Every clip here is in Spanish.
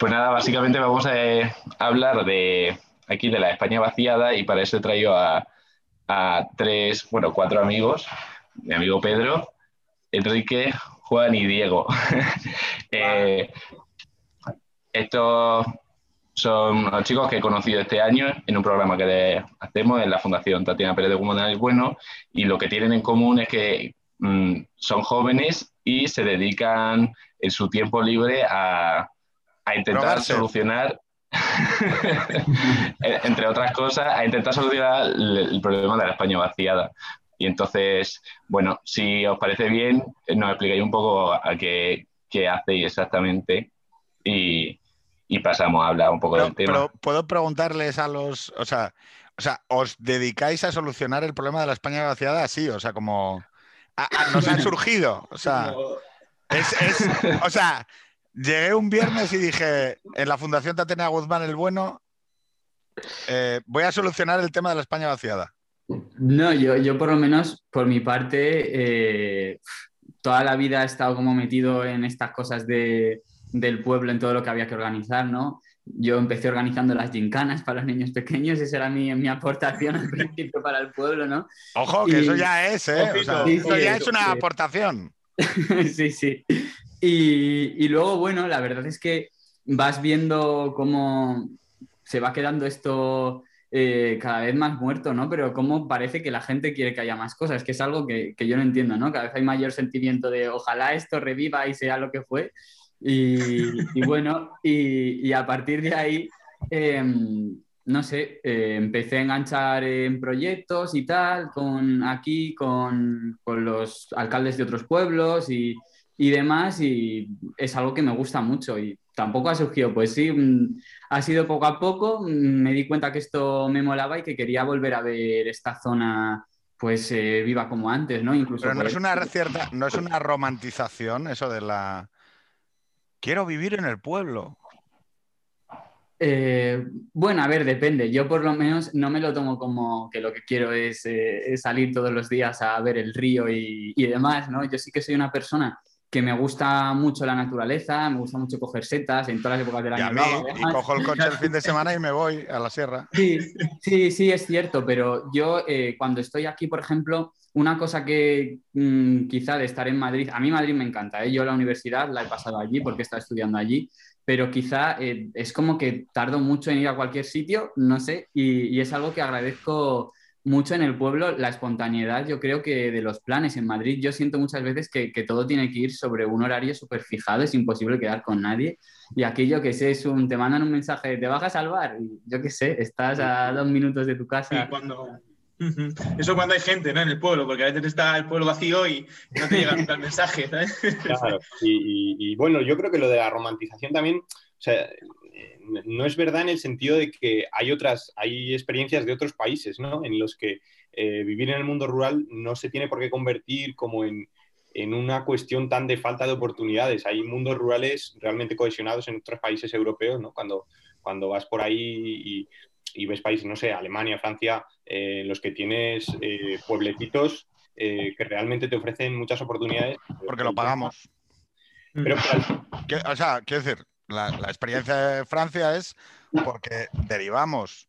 Pues nada, básicamente vamos a eh, hablar de aquí de la España vaciada y para eso he traído a, tres, bueno, cuatro amigos. Mi amigo Pedro, Enrique, Juan y Diego. Eh, estos son los chicos que he conocido este año en un programa que hacemos en la Fundación Tatiana Pérez de Comunidad Bueno y lo que tienen en común es que mm, son jóvenes y se dedican en su tiempo libre a, intentar solucionar, entre otras cosas, a intentar solucionar el, problema de la España vaciada. Y entonces, bueno, si os parece bien, nos explicáis un poco a qué, qué hacéis exactamente y, pasamos a hablar un poco del tema. Pero puedo preguntarles a los, o sea, o sea, ¿os dedicáis a solucionar el problema de la España vaciada así? O sea, como nos han surgido. O sea, es, o sea, llegué un viernes y dije, en la Fundación Tatiana Guzmán el Bueno, eh, voy a solucionar el tema de la España vaciada. No, yo, yo por lo menos, por mi parte, eh, toda la vida he estado como metido en estas cosas de, del pueblo, en todo lo que había que organizar, ¿no? Yo empecé organizando las gincanas para los niños pequeños, esa era mi, mi aportación al principio para el pueblo, ¿no? Ojo, que eso ya es, ¿eh? eso ya es una aportación. sí, sí. Y, luego, bueno, la verdad es que vas viendo cómo se va quedando esto eh, cada vez más muerto, ¿no? Pero cómo parece que la gente quiere que haya más cosas, que es algo que, yo no entiendo, ¿no? Cada vez hay mayor sentimiento de ojalá esto reviva y sea lo que fue. Y, bueno, y, a partir de ahí, em, no sé, eh, empecé a enganchar en proyectos y tal, con aquí, con, con los alcaldes de otros pueblos y, y demás, y es algo que me gusta mucho y tampoco ha surgido, pues sí, mm, ha sido poco a poco, mm, me di cuenta que esto me molaba y que quería volver a ver esta zona pues eh, viva como antes, ¿no? Incluso Pero no es una cierta, no es una romantización eso de la quiero vivir en el pueblo. Eh, bueno, a ver, depende. Yo por lo menos no me lo tomo como que lo que quiero es, eh, salir todos los días a ver el río y, y, demás, ¿no? Yo sí que soy una persona que me gusta mucho la naturaleza, me gusta mucho coger setas en todas las épocas del año. Y, cojo el coche el fin de semana y me voy a la sierra. Sí, sí, sí, es cierto, pero yo eh, cuando estoy aquí, por ejemplo, una cosa que mm, quizá de estar en Madrid, a mí Madrid me encanta, yo la universidad la he pasado allí porque he estado estudiando allí, pero quizá eh, es como que tardo mucho en ir a cualquier sitio, no sé, y es algo que agradezco mucho en el pueblo la espontaneidad, yo creo que de los planes en Madrid, yo siento muchas veces que, todo tiene que ir sobre un horario súper fijado, es imposible quedar con nadie. Y aquí yo que sé, es un, te mandan un mensaje, te vas a salvar, y yo que sé, estás a dos minutos de tu casa. cuando... Eso cuando hay gente ¿no? en el pueblo, porque a veces está el pueblo vacío y no te llega el mensaje. Y, bueno, yo creo que lo de la romantización también, o sea, no es verdad en el sentido de que hay otras, hay experiencias de otros países, ¿no? En los que eh, vivir en el mundo rural no se tiene por qué convertir como en, una cuestión tan de falta de oportunidades. Hay mundos rurales realmente cohesionados en otros países europeos, ¿no? Cuando, cuando vas por ahí y, ves países, no sé, Alemania, Francia, eh, en los que tienes eh, pueblecitos que realmente te ofrecen muchas oportunidades. Porque lo pagamos. Pero, o sea, quiero decir, la, experiencia de Francia es porque derivamos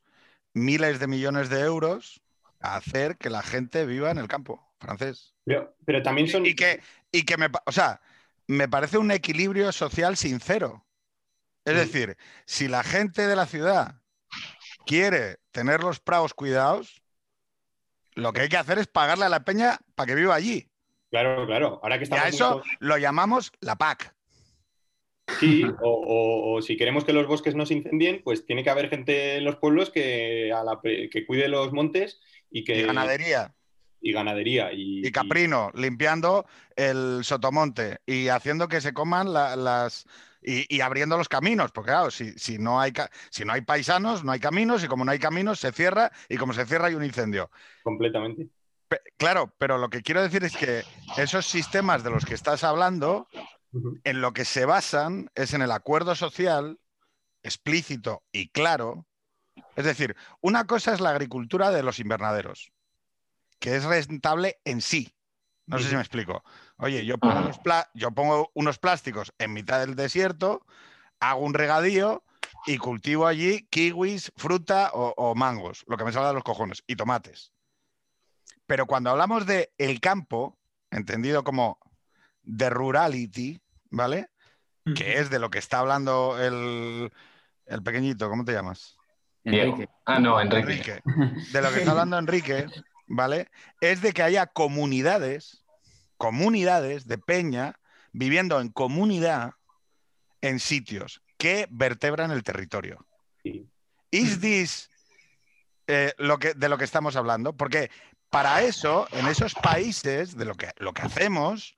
miles de millones de euros a hacer que la gente viva en el campo francés. Pero, también son... Y que, y que me, o sea, me parece un equilibrio social sincero. Es decir, si la gente de la ciudad quiere tener los prados cuidados, lo que hay que hacer es pagarle a la peña para que viva allí. Claro, claro. Ahora que y a eso lo llamamos la PAC. Sí, o, si queremos que los bosques no se incendien, pues tiene que haber gente en los pueblos que, que cuide los montes y que... Y ganadería. Y ganadería. Y, caprino, limpiando el sotomonte y haciendo que se coman las... Y, abriendo los caminos, porque claro, si, si, no hay, si no hay paisanos, no hay caminos, y como no hay caminos, se cierra, y como se cierra hay un incendio. Completamente. claro, pero lo que quiero decir es que esos sistemas de los que estás hablando en lo que se basan es en el acuerdo social explícito y claro. Es decir, una cosa es la agricultura de los invernaderos, que es rentable en sí. No sé si me explico. Oye, yo pongo, unos, yo pongo unos plásticos en mitad del desierto, hago un regadío y cultivo allí kiwis, fruta o, o mangos, lo que me salga de los cojones, y tomates. Pero cuando hablamos de el campo, entendido como de rurality, ¿vale? Que es de lo que está hablando el, el pequeñito, ¿cómo te llamas? Diego. Enrique. Ah, no, Enrique. Enrique. De lo que está hablando Enrique, ¿vale? Es de que haya comunidades, comunidades de peña, viviendo en comunidad en sitios que vertebran el territorio. Sí. ¿Is this eh, lo que, de lo que estamos hablando? Porque para eso, en esos países, de lo que, lo que hacemos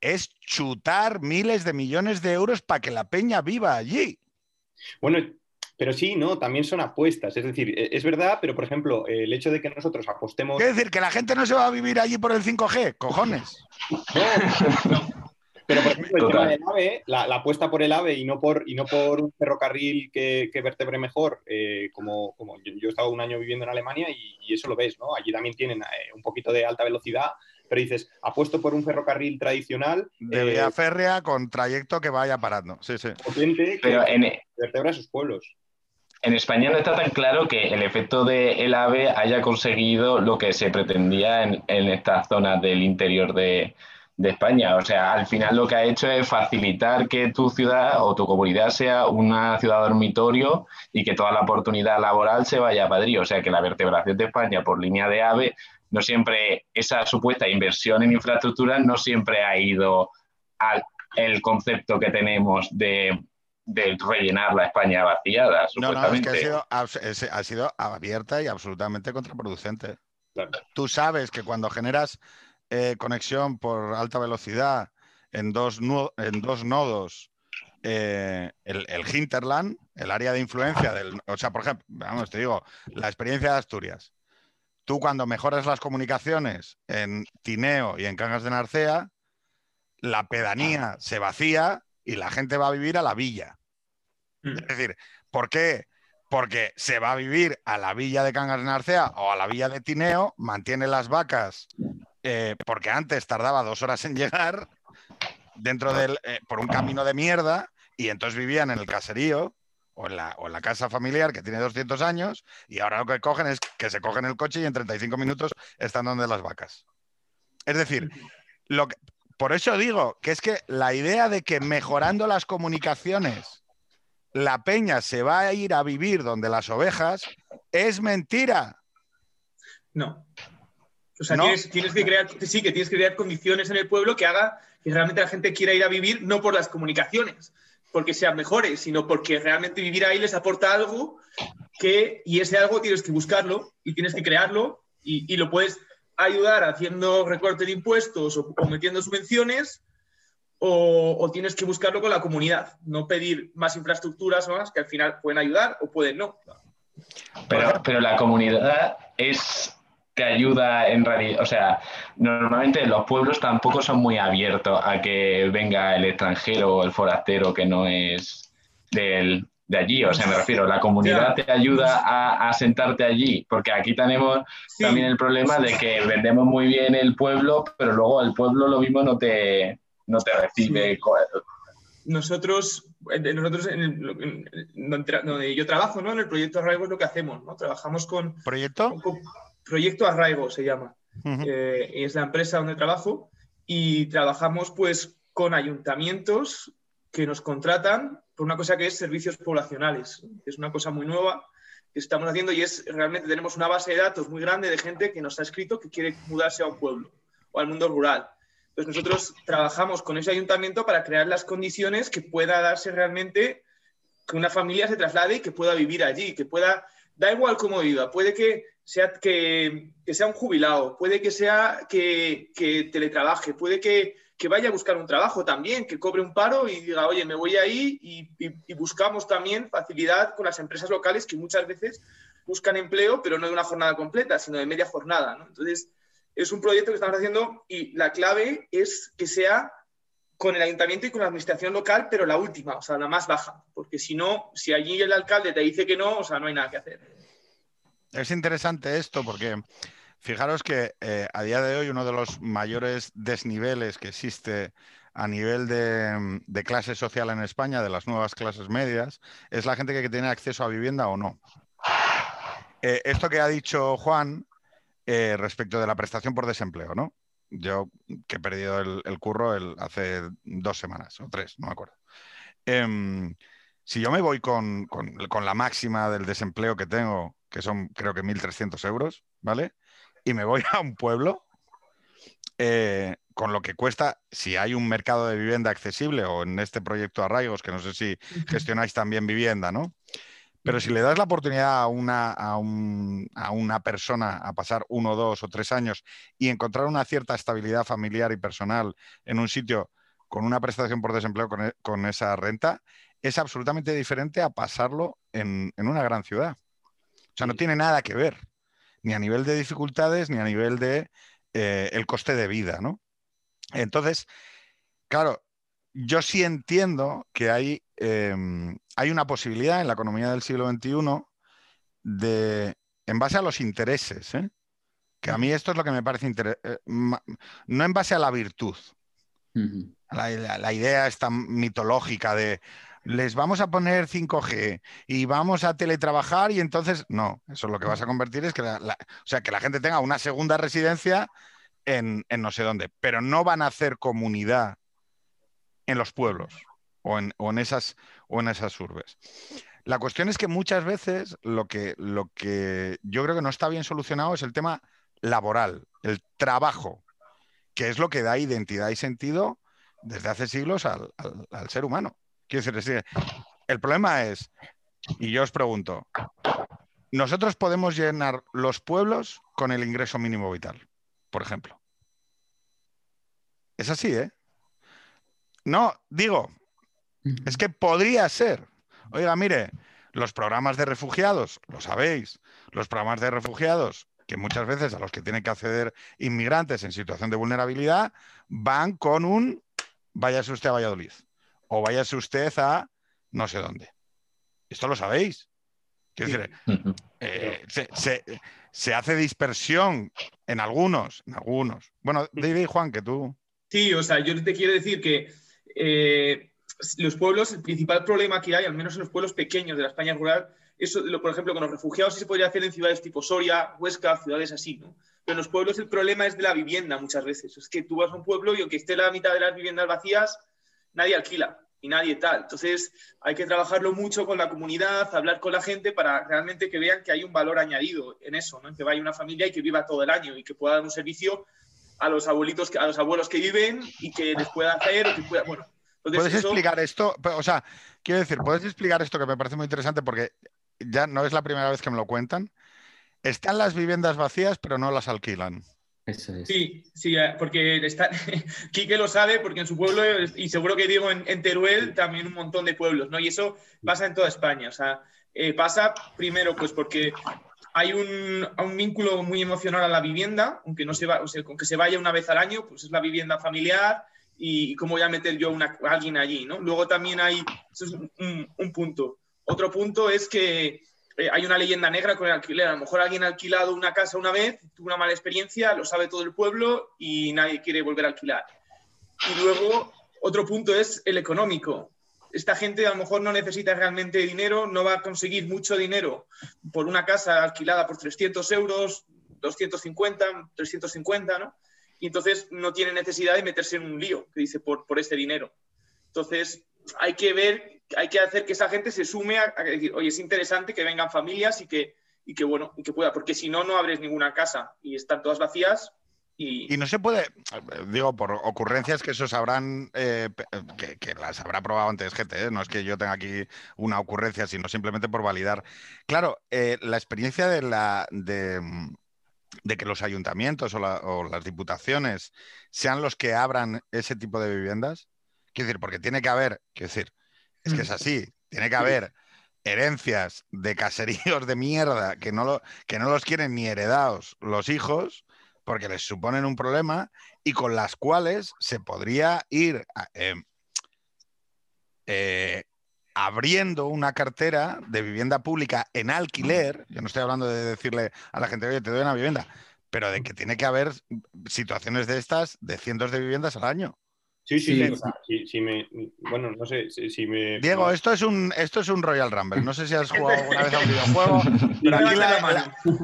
es chutar miles de millones de euros para que la peña viva allí. Bueno, pero sí, no, también son apuestas. Es decir, e- es verdad, pero por ejemplo, el hecho de que nosotros apostemos. Quiere decir que la gente no se va a vivir allí por el 5G, cojones. No, Pero por ejemplo, el Total. tema del AVE, la, la apuesta por el AVE y no por, y no por un ferrocarril que, que vertebre mejor, eh, como, como yo, yo he estado un año viviendo en Alemania y, y eso lo ves, ¿no? Allí también tienen eh, un poquito de alta velocidad, pero dices, apuesto por un ferrocarril tradicional, De eh, vía férrea con trayecto que vaya parando. Sí, sí. potente, que Pero en, vertebra sus pueblos. En España no está tan claro que el efecto del AVE haya conseguido lo que se pretendía en, en estas zonas del interior de, de España. O sea, al final lo que ha hecho es facilitar que tu ciudad o tu comunidad sea una ciudad dormitorio y que toda la oportunidad laboral se vaya a Madrid. O sea, que la vertebración de España por línea de AVE no siempre, esa supuesta inversión en infraestructuras no siempre ha ido al el concepto que tenemos de, de rellenar la España vaciada, No, no, es que ha sido, ha abierta y absolutamente contraproducente. Claro. Tú sabes que cuando generas eh, conexión por alta velocidad en dos, en dos nodos, eh, el, el hinterland, el área de influencia del... O sea, por ejemplo, vamos, te digo, la experiencia de Asturias. Tú cuando mejoras las comunicaciones en Tineo y en Cangas de Narcea, la pedanía se vacía y la gente va a vivir a la villa. Mm. Es decir, ¿por qué? Porque se va a vivir a la villa de Cangas Narcea o a la villa de Tineo, mantiene las vacas, eh, porque antes tardaba dos horas en llegar, dentro del, eh, por un camino de mierda, y entonces vivían en el caserío o en, la, o en la casa familiar que tiene 200 años, y ahora lo que cogen es que se cogen el coche y en 35 minutos están donde las vacas. Es decir, lo que, por eso digo que es que la idea de que mejorando las comunicaciones la peña se va a ir a vivir donde las ovejas es mentira. No. O sea, ¿No? tienes, tienes que crear, sí, que tienes que crear condiciones en el pueblo que haga que realmente la gente quiera ir a vivir, no por las comunicaciones, porque sean mejores, sino porque realmente vivir ahí les aporta algo que, y ese algo tienes que buscarlo y tienes que crearlo y, y lo puedes ayudar haciendo recorte de impuestos o, metiendo subvenciones o, o tienes que buscarlo con la comunidad, no pedir más infraestructuras o más que al final pueden ayudar o pueden no. Pero, pero la comunidad es que ayuda en realidad, o sea, normalmente los pueblos tampoco son muy abiertos a que venga el extranjero o el forastero que no es del, de allí, o sea, me refiero, la comunidad te ayuda a, a sentarte allí, porque aquí tenemos Sí. también el problema de que vendemos muy bien el pueblo, pero luego el pueblo lo mismo no te, no te recibe. nosotros, nosotros en el- en- en- donde, yo trabajo, ¿no? En el proyecto Arraigo es lo que hacemos, ¿no? Trabajamos con, ¿Proyecto? con- Proyecto Arraigo se llama. Ujú. Eh, es la empresa donde trabajo y trabajamos pues con ayuntamientos que nos contratan por una cosa que es servicios poblacionales. Es una cosa muy nueva que estamos haciendo y es realmente tenemos una base de datos muy grande de gente que nos ha escrito que quiere mudarse a un pueblo o al mundo rural. Entonces nosotros trabajamos con ese ayuntamiento para crear las condiciones que pueda darse realmente que una familia se traslade y que pueda vivir allí, que pueda, da igual cómo viva, puede que sea, que, que sea un jubilado, puede que sea que, que teletrabaje, puede que, que vaya a buscar un trabajo también, que cobre un paro y diga, oye, me voy ahí y, y- buscamos también facilidad con las empresas locales que muchas veces buscan empleo, pero no de una jornada completa, sino de media jornada. ¿no? Entonces, es un proyecto que estamos haciendo y la clave es que sea con el ayuntamiento y con la administración local, pero la última, o sea, la más baja, porque si no, si allí el alcalde te dice que no, o sea, no hay nada que hacer. Es interesante esto porque fijaros que eh, a día de hoy uno de los mayores desniveles que existe a nivel de, de clase social en España, de las nuevas clases medias, es la gente que tiene acceso a vivienda o no. Eh, esto que ha dicho Juan eh, respecto de la prestación por desempleo, ¿no? Yo que he perdido el, curro el, hace dos semanas o tres, no me acuerdo. Em, si yo me voy con, la máxima del desempleo que tengo, que son creo que 1.300 euros, ¿vale? Y me voy a un pueblo, eh, con lo que cuesta, si hay un mercado de vivienda accesible o en este proyecto Arraigos, que no sé si gestionáis también vivienda, ¿no? Pero si le das la oportunidad a una, a, una persona a pasar uno, dos o tres años y encontrar una cierta estabilidad familiar y personal en un sitio con una prestación por desempleo con, e, esa renta, es absolutamente diferente a pasarlo en, una gran ciudad. O sea, no tiene nada que ver, ni a nivel de dificultades, ni a nivel de eh, el coste de vida, ¿no? Entonces, claro, yo sí entiendo que hay, em, hay una posibilidad en la economía del siglo XXI de, en base a los intereses, ¿eh? que a mí esto es lo que me parece interesante, eh, no en base a la virtud. la, idea esta mitológica de les vamos a poner 5G y vamos a teletrabajar y entonces, no, eso es lo que vas a convertir es que la, o sea, que la gente tenga una segunda residencia en, no sé dónde, pero no van a hacer comunidad en los pueblos o en, esas, o en esas urbes. La cuestión es que muchas veces lo que, lo que yo creo que no está bien solucionado es el tema laboral, el trabajo, que es lo que da identidad y sentido desde hace siglos al, ser humano. Quiero decir, el problema es, y yo os pregunto, nosotros podemos llenar los pueblos con el ingreso mínimo vital, por ejemplo. Es así, ¿eh? No, digo, es que podría ser. Oiga, mire, los programas de refugiados, lo sabéis, los programas de refugiados, que muchas veces a los que tienen que acceder inmigrantes en situación de vulnerabilidad, van con un váyase usted a Valladolid o váyase usted a no sé dónde. Esto lo sabéis. Quiero decir, eh, se, hace dispersión en algunos, en algunos. Bueno, David Juan, que tú. Sí, o sea, yo te quiero decir que eh, los pueblos, el principal problema que hay, al menos en los pueblos pequeños de la España rural, eso, por ejemplo, con los refugiados sí se podría hacer en ciudades tipo Soria, Huesca, ciudades así, ¿no? Pero en los pueblos el problema es de la vivienda muchas veces. Es que tú vas a un pueblo y aunque esté la mitad de las viviendas vacías, nadie alquila y nadie tal. Entonces hay que trabajarlo mucho con la comunidad, hablar con la gente para realmente que vean que hay un valor añadido en eso, ¿no? que vaya una familia y que viva todo el año y que pueda dar un servicio a los abuelitos, a los abuelos que viven y que les pueda hacer, bueno. ¿Puedes explicar esto? O sea, quiero decir, ¿puedes explicar esto que me parece muy interesante porque ya no es la primera vez que me lo cuentan? Están las viviendas vacías, pero no las alquilan. Eso es. Sí, sí, eh, porque está, Quique lo sabe, porque en su pueblo, y seguro que digo en, Teruel, también un montón de pueblos, ¿no? Y eso pasa en toda España. O sea, eh, pasa primero, pues porque hay un, vínculo muy emocional a la vivienda, aunque no se va, o sea, aunque se vaya una vez al año, pues es la vivienda familiar y, cómo voy a meter yo a alguien allí, ¿no? Luego también hay, eso es un, punto. Otro punto es que eh, hay una leyenda negra con el alquiler. A lo mejor alguien ha alquilado una casa una vez, tuvo una mala experiencia, lo sabe todo el pueblo y nadie quiere volver a alquilar. Y luego, otro punto es el económico esta gente a lo mejor no necesita realmente dinero, no va a conseguir mucho dinero por una casa alquilada por 300 euros, 250, 350, ¿no? Y entonces no tiene necesidad de meterse en un lío, que dice, por, por este dinero. Entonces hay que ver, hay que hacer que esa gente se sume a, decir, oye, es interesante que vengan familias y que, y que, bueno, y que pueda, porque si no, no abres ninguna casa y están todas vacías, y... no se puede, digo, por ocurrencias que eso sabrán, eh, que, las habrá probado antes gente, ¿eh? no es que yo tenga aquí una ocurrencia, sino simplemente por validar. Claro, eh, la experiencia de, la, de, que los ayuntamientos o, las diputaciones sean los que abran ese tipo de viviendas, quiero decir, porque tiene que haber, quiero decir, es que es así, tiene que haber herencias de caseríos de mierda que no, lo, que no los quieren ni heredados los hijos porque les suponen un problema y con las cuales se podría ir em, eh, abriendo una cartera de vivienda pública en alquiler. Yo no estoy hablando de decirle a la gente, oye, te doy una vivienda, pero de que tiene que haber situaciones de estas de cientos de viviendas al año. Sí, sí, Sí. sí, o sea, si- si me, bueno, no sé, si, si me... Diego, esto es un esto es un Royal Rumble. No sé si has jugado alguna vez a un videojuego, pero aquí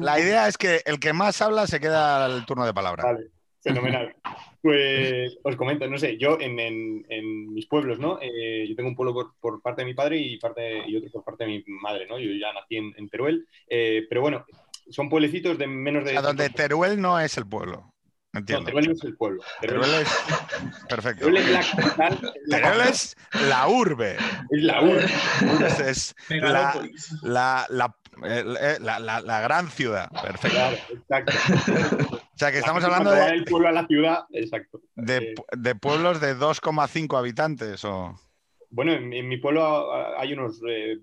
la, idea es que el que más habla se queda al turno de palabra. Vale, fenomenal. Pues os comento, no sé, yo en, en- en mis pueblos, ¿no? Eh, yo tengo un pueblo por, por parte de mi padre y, parte, y otro por parte de mi madre, ¿no? Yo ya nací en, en Teruel, eh, pero bueno, son pueblecitos de menos O de... sea, donde Teruel no es el pueblo. No, Entiendo. Teruel no es el pueblo. Teruel, Teruel es. Perfecto. Teruel es la capital, la Teruel es la urbe. es la urbe. Es, es la, Megalópolis. la, la, eh, la- la- la gran ciudad. Perfecto. Claro, exacto. O sea que estamos hablando de, del pueblo a la ciudad, exacto. de, Eh, de pueblos de 2,5 habitantes. O... Bueno, en, en mi pueblo ah, hay unos eh,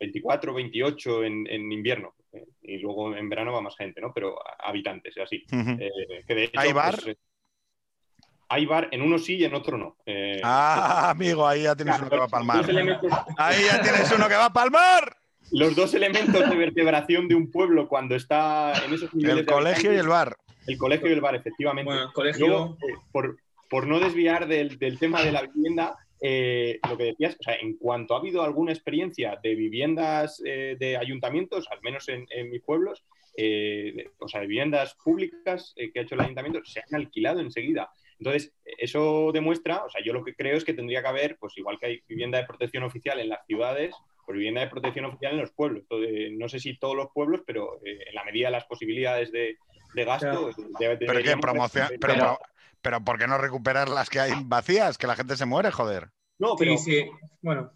24, 28 en, en invierno. Y luego en verano va más gente, ¿no? Pero habitantes, así. Eh, que de hecho, ¿Hay bar? pues, eh, hay bar, en uno sí y en otro no. Eh, Ah, amigo, ahí ya tienes uno que va a palmar. elementos, Ahí ya tienes uno que va a palmar. los dos elementos de vertebración de un pueblo cuando está en esos niveles El colegio y el bar. el colegio y el bar, efectivamente. Bueno, el colegio. Luego, eh, por, por no desviar del, del tema de la vivienda, eh, lo que decías, o sea, en cuanto ha habido alguna experiencia de viviendas eh, de ayuntamientos, al menos en, en mis pueblos, eh, de- o sea, de viviendas públicas eh, que ha hecho el ayuntamiento, se han alquilado enseguida. Entonces, eso demuestra, o sea, yo lo que creo es que tendría que haber, pues igual que hay vivienda de protección oficial en las ciudades, pues vivienda de protección oficial en los pueblos. Entonces, no sé si todos los pueblos, pero eh, en la medida de las posibilidades de, de gasto. de- Pero que promoción. Pero, Pero- pero, ¿por qué no recuperar las que hay vacías? Que la gente se muere, joder. No, pero Sí, sí. Bueno,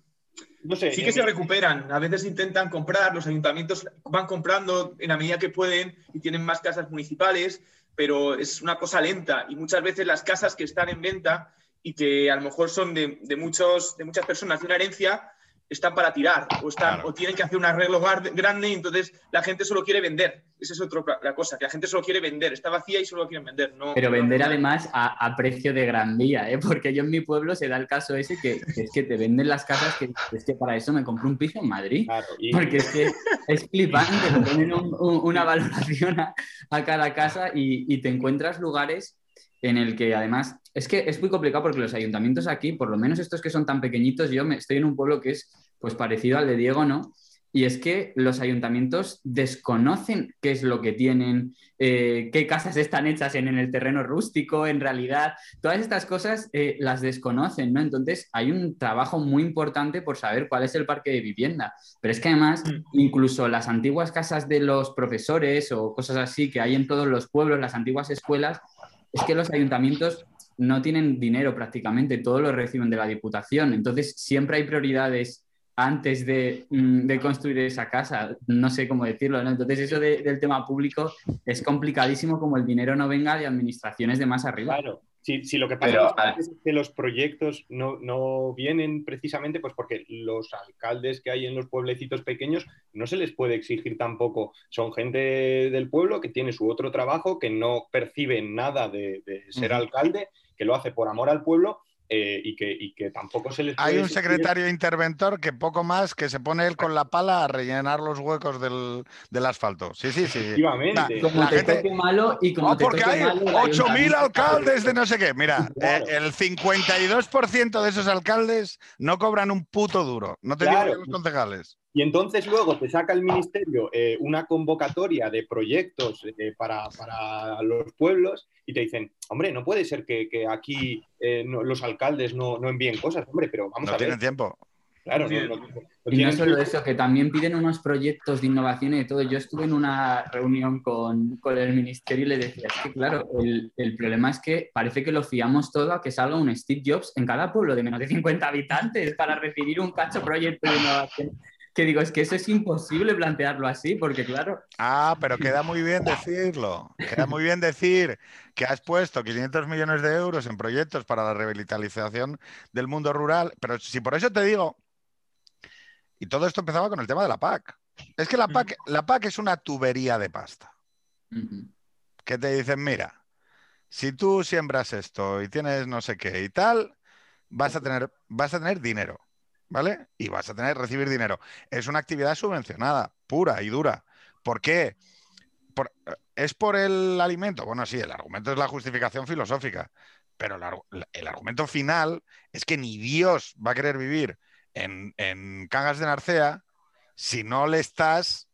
no sé. sí en que se recuperan. A veces intentan comprar, los ayuntamientos van comprando en la medida que pueden y tienen más casas municipales, pero es una cosa lenta y muchas veces las casas que están en venta y que a lo mejor son de, de muchos, de muchas personas de una herencia, están para tirar o, están, Claro. o tienen que hacer un arreglo grande y entonces la gente solo quiere vender. Esa es otra la cosa, que la gente solo quiere vender. Está vacía y solo quieren vender. No, Pero no- vender además a, a precio de gran vía, ¿eh? porque yo en mi pueblo se da el caso ese que, que es que te venden las casas que es que para eso me compré un piso en Madrid. Claro, y- Porque es que es flipante, le ponen un- un- una valoración a, a cada casa y, y te encuentras lugares en el que además es que es muy complicado porque los ayuntamientos aquí, por lo menos estos que son tan pequeñitos, yo me, estoy en un pueblo que es pues parecido al de Diego, ¿no? Y es que los ayuntamientos desconocen qué es lo que tienen, eh, qué casas están hechas en, en el terreno rústico, en realidad. Todas estas cosas eh, las desconocen, ¿no? Entonces hay un trabajo muy importante por saber cuál es el parque de vivienda. Pero es que además, Mm. incluso las antiguas casas de los profesores o cosas así que hay en todos los pueblos, las antiguas escuelas, es que los ayuntamientos no tienen dinero prácticamente, todo lo reciben de la Diputación. Entonces, siempre hay prioridades antes de, mm, construir esa casa. No sé cómo decirlo. Entonces, eso de- del tema público es complicadísimo como el dinero no venga de administraciones de más arriba. Claro, si, si lo que pasa Pero, es que los proyectos no, no vienen precisamente pues porque los alcaldes que hay en los pueblecitos pequeños no se les puede exigir tampoco. Son gente del pueblo que tiene su otro trabajo, que no percibe nada de, de ser alcalde, que lo hace por amor al pueblo eh, y, que, y que tampoco se les Hay un secretario interventor que poco más que se pone él con la pala a rellenar los huecos del, del asfalto. Sí, sí, sí. Efectivamente. Como La te gente- toque malo y como No, te porque toque hay malo el 8.000 ayuntamiento- alcaldes de no sé qué. Mira, Claro. eh, el 52% de esos alcaldes no cobran un puto duro. No te Claro. digo que los concejales. Y entonces luego te saca el ministerio eh, una convocatoria de proyectos eh, para, para los pueblos y te dicen, hombre, no puede ser que, que aquí eh, no- los alcaldes no, no envíen cosas, hombre, pero vamos No a ver. tienen tiempo. Claro, no, no- no Y no solo eso, que también piden unos proyectos de innovación y de todo. Yo estuve en una reunión con, con el ministerio y le decía, es que claro, el, el problema es que parece que lo fiamos todo a que salga un Steve Jobs en cada pueblo de menos de 50 habitantes para recibir un cacho proyecto de innovación. Que digo, es que eso es imposible plantearlo así, porque claro, Ah, pero queda muy bien decirlo. Queda muy bien decir que has puesto 500 millones de euros en proyectos para la revitalización del mundo rural. Pero si por eso te digo, y todo esto empezaba con el tema de la PAC. Es que la PAC, la PAC es una tubería de pasta. que te dicen, mira, si tú siembras esto y tienes no sé qué y tal, vas a tener, vas a tener dinero, ¿vale? Y vas a tener, recibir dinero. Es una actividad subvencionada, pura y dura. ¿Por qué? Por- ¿Es por el alimento? Bueno, sí, el argumento es la justificación filosófica, pero el, argumento final es que ni Dios va a querer vivir en, en Cangas de Narcea si no le estás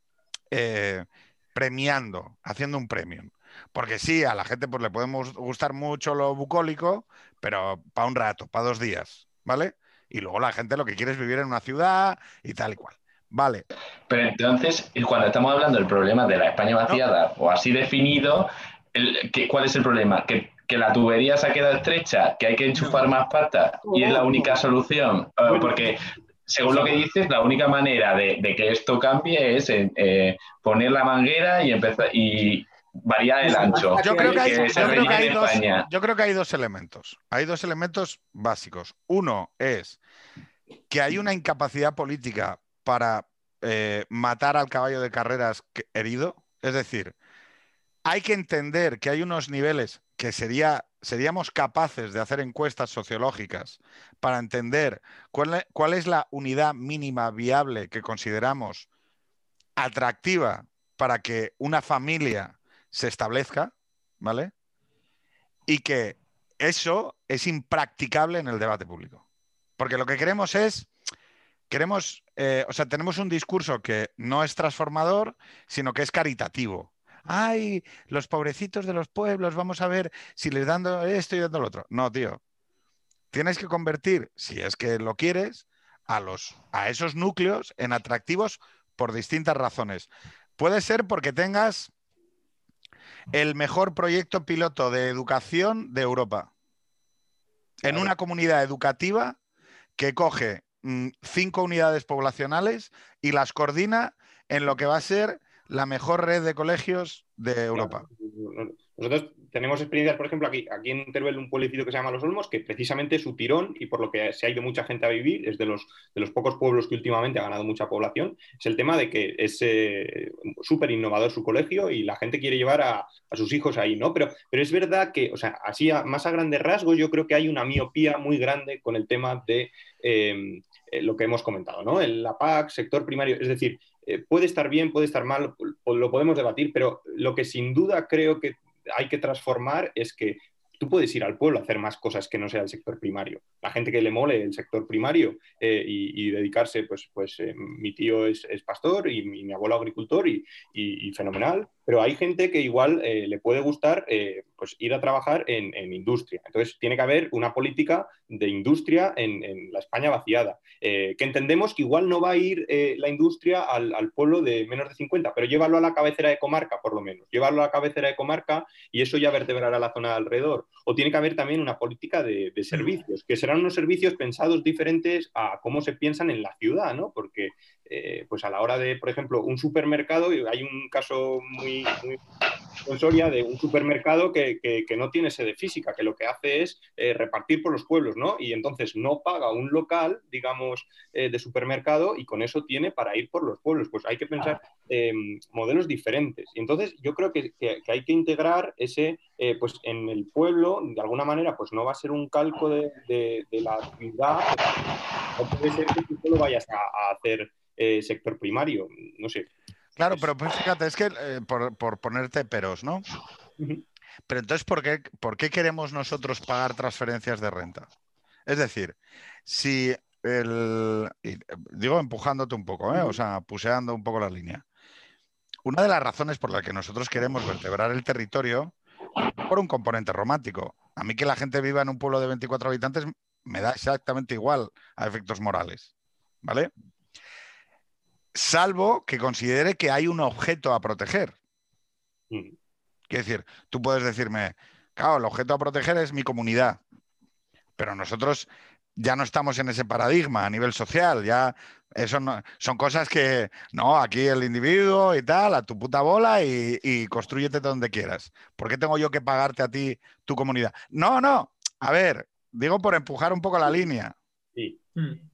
eh, premiando, haciendo un premium. Porque sí, a la gente pues, le podemos gustar mucho lo bucólico, pero para un rato, para dos días, ¿vale? Y luego la gente lo que quiere es vivir en una ciudad y tal y cual. Vale. Pero entonces, cuando estamos hablando del problema de la España vaciada o así definido, el, ¿cuál es el problema? ¿Que, la tubería se ha quedado estrecha, que hay que enchufar más patas y es la única solución. Ah, porque según lo que dices, la única manera de, que esto cambie es eh, poner la manguera y empezar y variar el ancho. Yo creo que hay, dos, yo creo que hay dos elementos. Hay dos elementos básicos. Uno es que hay una incapacidad política para eh, matar al caballo de carreras herido. Es decir, hay que entender que hay unos niveles que sería, seríamos capaces de hacer encuestas sociológicas para entender cuál, cuál es la unidad mínima viable que consideramos atractiva para que una familia se establezca, ¿vale? Y que eso es impracticable en el debate público. Porque lo que queremos es, queremos, eh, o sea, tenemos un discurso que no es transformador, sino que es caritativo ay, los pobrecitos de los pueblos, vamos a ver si les dando esto y dando lo otro. No, tío. Tienes que convertir, si es que lo quieres, a, los, a esos núcleos en atractivos por distintas razones. Puede ser porque tengas el mejor proyecto piloto de educación de Europa. En una comunidad educativa que coge mm, cinco unidades poblacionales y las coordina en lo que va a ser la mejor red de colegios de Europa. Nosotros tenemos experiencias, por ejemplo, aquí, en Teruel, un pueblecito que se llama Los Olmos, que precisamente su tirón, y por lo que se ha ido mucha gente a vivir, es de los, de los pocos pueblos que últimamente ha ganado mucha población, es el tema de que es eh, súper innovador su colegio y la gente quiere llevar a, sus hijos ahí, ¿no? Pero, pero es verdad que, o sea, así más a grandes rasgos, yo creo que hay una miopía muy grande con el tema de eh, eh, lo que hemos comentado, ¿no? El, la PAC, sector primario, es decir, eh, puede estar bien, puede estar mal, lo podemos debatir, pero lo que sin duda creo que hay que transformar es que tú puedes ir al pueblo a hacer más cosas que no sea el sector primario. La gente que le mole el sector primario eh, y, dedicarse, pues, pues eh, mi tío es, pastor y mi, abuelo agricultor y, fenomenal, pero hay gente que igual le puede gustar pues ir a trabajar en, industria. Entonces, tiene que haber una política de industria en, la España vaciada, eh, que entendemos que igual no va a ir eh, la industria al, pueblo de menos de 50, pero llévalo a la cabecera de comarca, por lo menos. Llévalo a la cabecera de comarca y eso ya vertebrará la zona de alrededor. O tiene que haber también una política de, servicios, que serán unos servicios pensados diferentes a cómo se piensan en la ciudad, ¿no? Porque eh, pues a la hora de, por ejemplo, un supermercado, hay un caso muy, muy Soria de un supermercado que, no tiene sede física, que lo que hace es eh, repartir por los pueblos, ¿no? Y entonces no paga un local, digamos, eh, de supermercado y con eso tiene para ir por los pueblos. Pues hay que pensar modelos diferentes. Y entonces yo creo que, hay que integrar ese, pues en el pueblo, de alguna manera, pues no va a ser un calco de, la ciudad, no puede ser que tú solo vayas a hacer eh, sector primario. No sé. Claro, pero pues fíjate, es que eh, por, ponerte peros, ¿no? Pero entonces, ¿por qué, ¿por qué queremos nosotros pagar transferencias de renta? Es decir, si el. digo empujándote un poco, ¿eh? o sea, puseando un poco la línea. Una de las razones por las que nosotros queremos vertebrar el territorio por un componente romántico. A mí que la gente viva en un pueblo de 24 habitantes me da exactamente igual a efectos morales. ¿Vale? Salvo que considere que hay un objeto a proteger. Mm. Quiero decir, tú puedes decirme, claro, el objeto a proteger es mi comunidad, pero nosotros ya no estamos en ese paradigma a nivel social, ya eso no, son cosas que, no, aquí el individuo y tal, a tu puta bola y, y construyete donde quieras. ¿Por qué tengo yo que pagarte a ti tu comunidad? No, no, a ver, digo por empujar un poco la línea. Sí. Mm.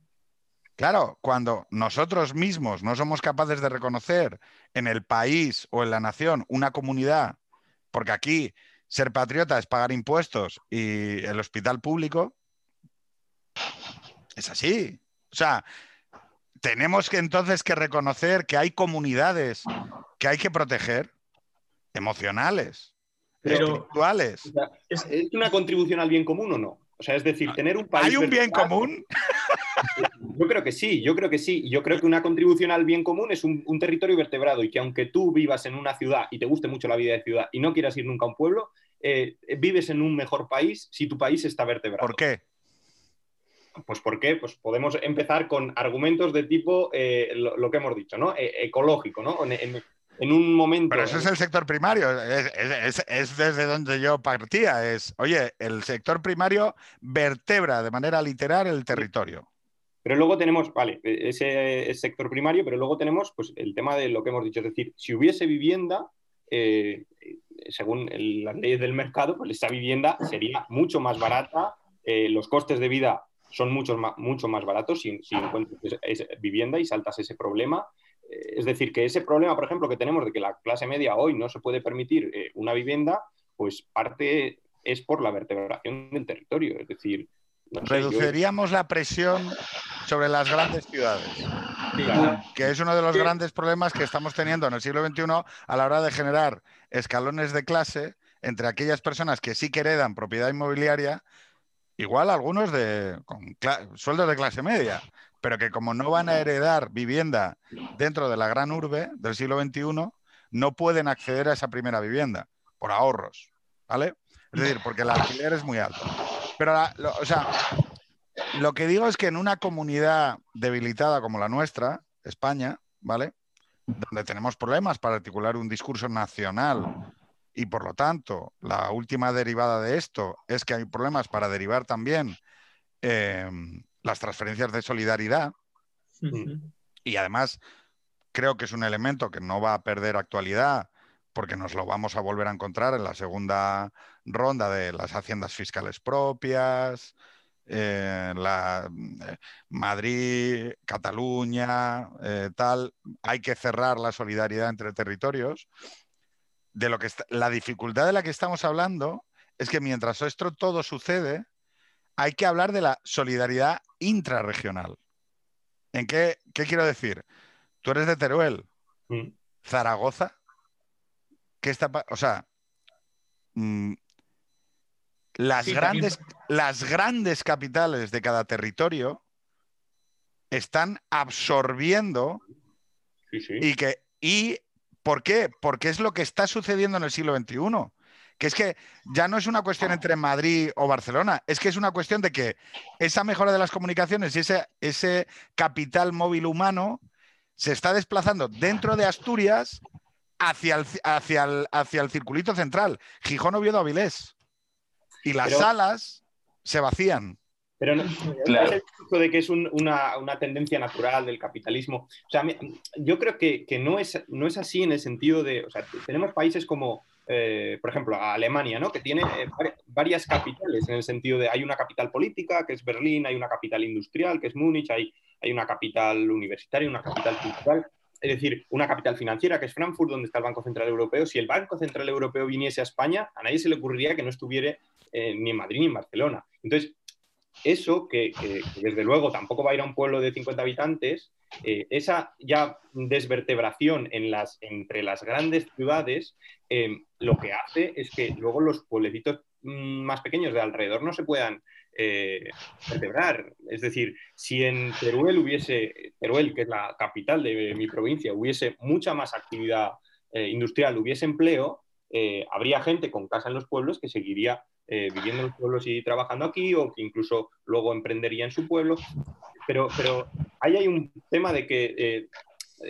Claro, cuando nosotros mismos no somos capaces de reconocer en el país o en la nación una comunidad, porque aquí ser patriota es pagar impuestos y el hospital público, es así. O sea, tenemos que entonces que reconocer que hay comunidades que hay que proteger, emocionales. espirituales. ¿Es una contribución al bien común o no? O sea, es decir, tener un país. ¿Hay un bien común? Yo creo que sí, yo creo que sí. Yo creo que una contribución al bien común es un, territorio vertebrado y que aunque tú vivas en una ciudad y te guste mucho la vida de ciudad y no quieras ir nunca a un pueblo, eh, vives en un mejor país si tu país está vertebrado. ¿Por qué? Pues ¿por qué? Pues podemos empezar con argumentos de tipo eh, lo, que hemos dicho, ¿no? E, ecológico, ¿no? en un momento. Pero eso es el sector primario, es, desde donde yo partía. Es, oye, el sector primario vertebra de manera literal el territorio. Pero luego tenemos, vale, e, ese, sector primario, pero luego tenemos pues, el tema de lo que hemos dicho, es decir, si hubiese vivienda, eh, según las leyes del mercado, pues esa vivienda sería mucho más barata, eh, los costes de vida son mucho más, mucho más baratos si, encuentras vivienda y saltas ese problema. Eh, es decir, que ese problema, por ejemplo, que tenemos de que la clase media hoy no se puede permitir una vivienda, pues parte es por la vertebración del territorio. Es decir, reduciríamos la presión sobre las grandes ciudades, que es uno de los grandes problemas que estamos teniendo en el siglo XXI a la hora de generar escalones de clase entre aquellas personas que sí que heredan propiedad inmobiliaria, igual algunos de con sueldos de clase media, pero que como no van a heredar vivienda dentro de la gran urbe del siglo XXI, no pueden acceder a esa primera vivienda por ahorros, ¿vale? Es decir, porque el alquiler es muy alto. Pero, lo, o sea, lo que digo es que en una comunidad debilitada como la nuestra, España, ¿vale? Donde tenemos problemas para articular un discurso nacional y por lo tanto la última derivada de esto es que hay problemas para derivar también eh, las transferencias de solidaridad. Y además, creo que es un elemento que no va a perder actualidad porque nos lo vamos a volver a encontrar en la segunda ronda de las haciendas fiscales propias, eh, la, eh, Madrid, Cataluña, eh, tal. Hay que cerrar la solidaridad entre territorios. De lo que la dificultad de la que estamos hablando es que mientras esto todo sucede, hay que hablar de la solidaridad intrarregional. ¿En qué, quiero decir? Tú eres de Teruel, mm. Zaragoza, ¿qué está, o sea, mm, las, grandes, las grandes capitales de cada territorio están absorbiendo y que y ¿por qué? Porque es lo que está sucediendo en el siglo XXI que es que ya no es una cuestión entre Madrid o Barcelona, es que es una cuestión de que esa mejora de las comunicaciones y ese, ese capital móvil humano se está desplazando dentro de Asturias hacia el, hacia el, hacia el circulito central, Gijón, Oviedo, Avilés. Y las salas se vacían. Pero no, claro. es el de que es una, una, tendencia natural del capitalismo. O sea, yo creo que, que, no, es, no es así en el sentido de, o sea, tenemos países como, eh, por ejemplo, Alemania, ¿no? que tiene eh, varias capitales, en el sentido de hay una capital política, que es Berlín, hay una capital industrial, que es Múnich, hay, hay una capital universitaria, una capital cultural, es decir, una capital financiera, que es Frankfurt, donde está el Banco Central Europeo. Si el Banco Central Europeo viniese a España, a nadie se le ocurriría que no estuviera eh, ni en Madrid ni en Barcelona. Entonces, eso, que, desde luego tampoco va a ir a un pueblo de 50 habitantes, eh, esa ya desvertebración entre las grandes ciudades, eh, lo que hace es que luego los pueblecitos mm, más pequeños de alrededor no se puedan eh. Es decir, si en Teruel hubiese, Teruel, que es la capital de mi provincia, hubiese mucha más actividad industrial, hubiese empleo, habría gente con casa en los pueblos que seguiría eh, viviendo en los pueblos y trabajando aquí o que incluso luego emprendería en su pueblo. Pero, pero ahí hay un tema de que eh,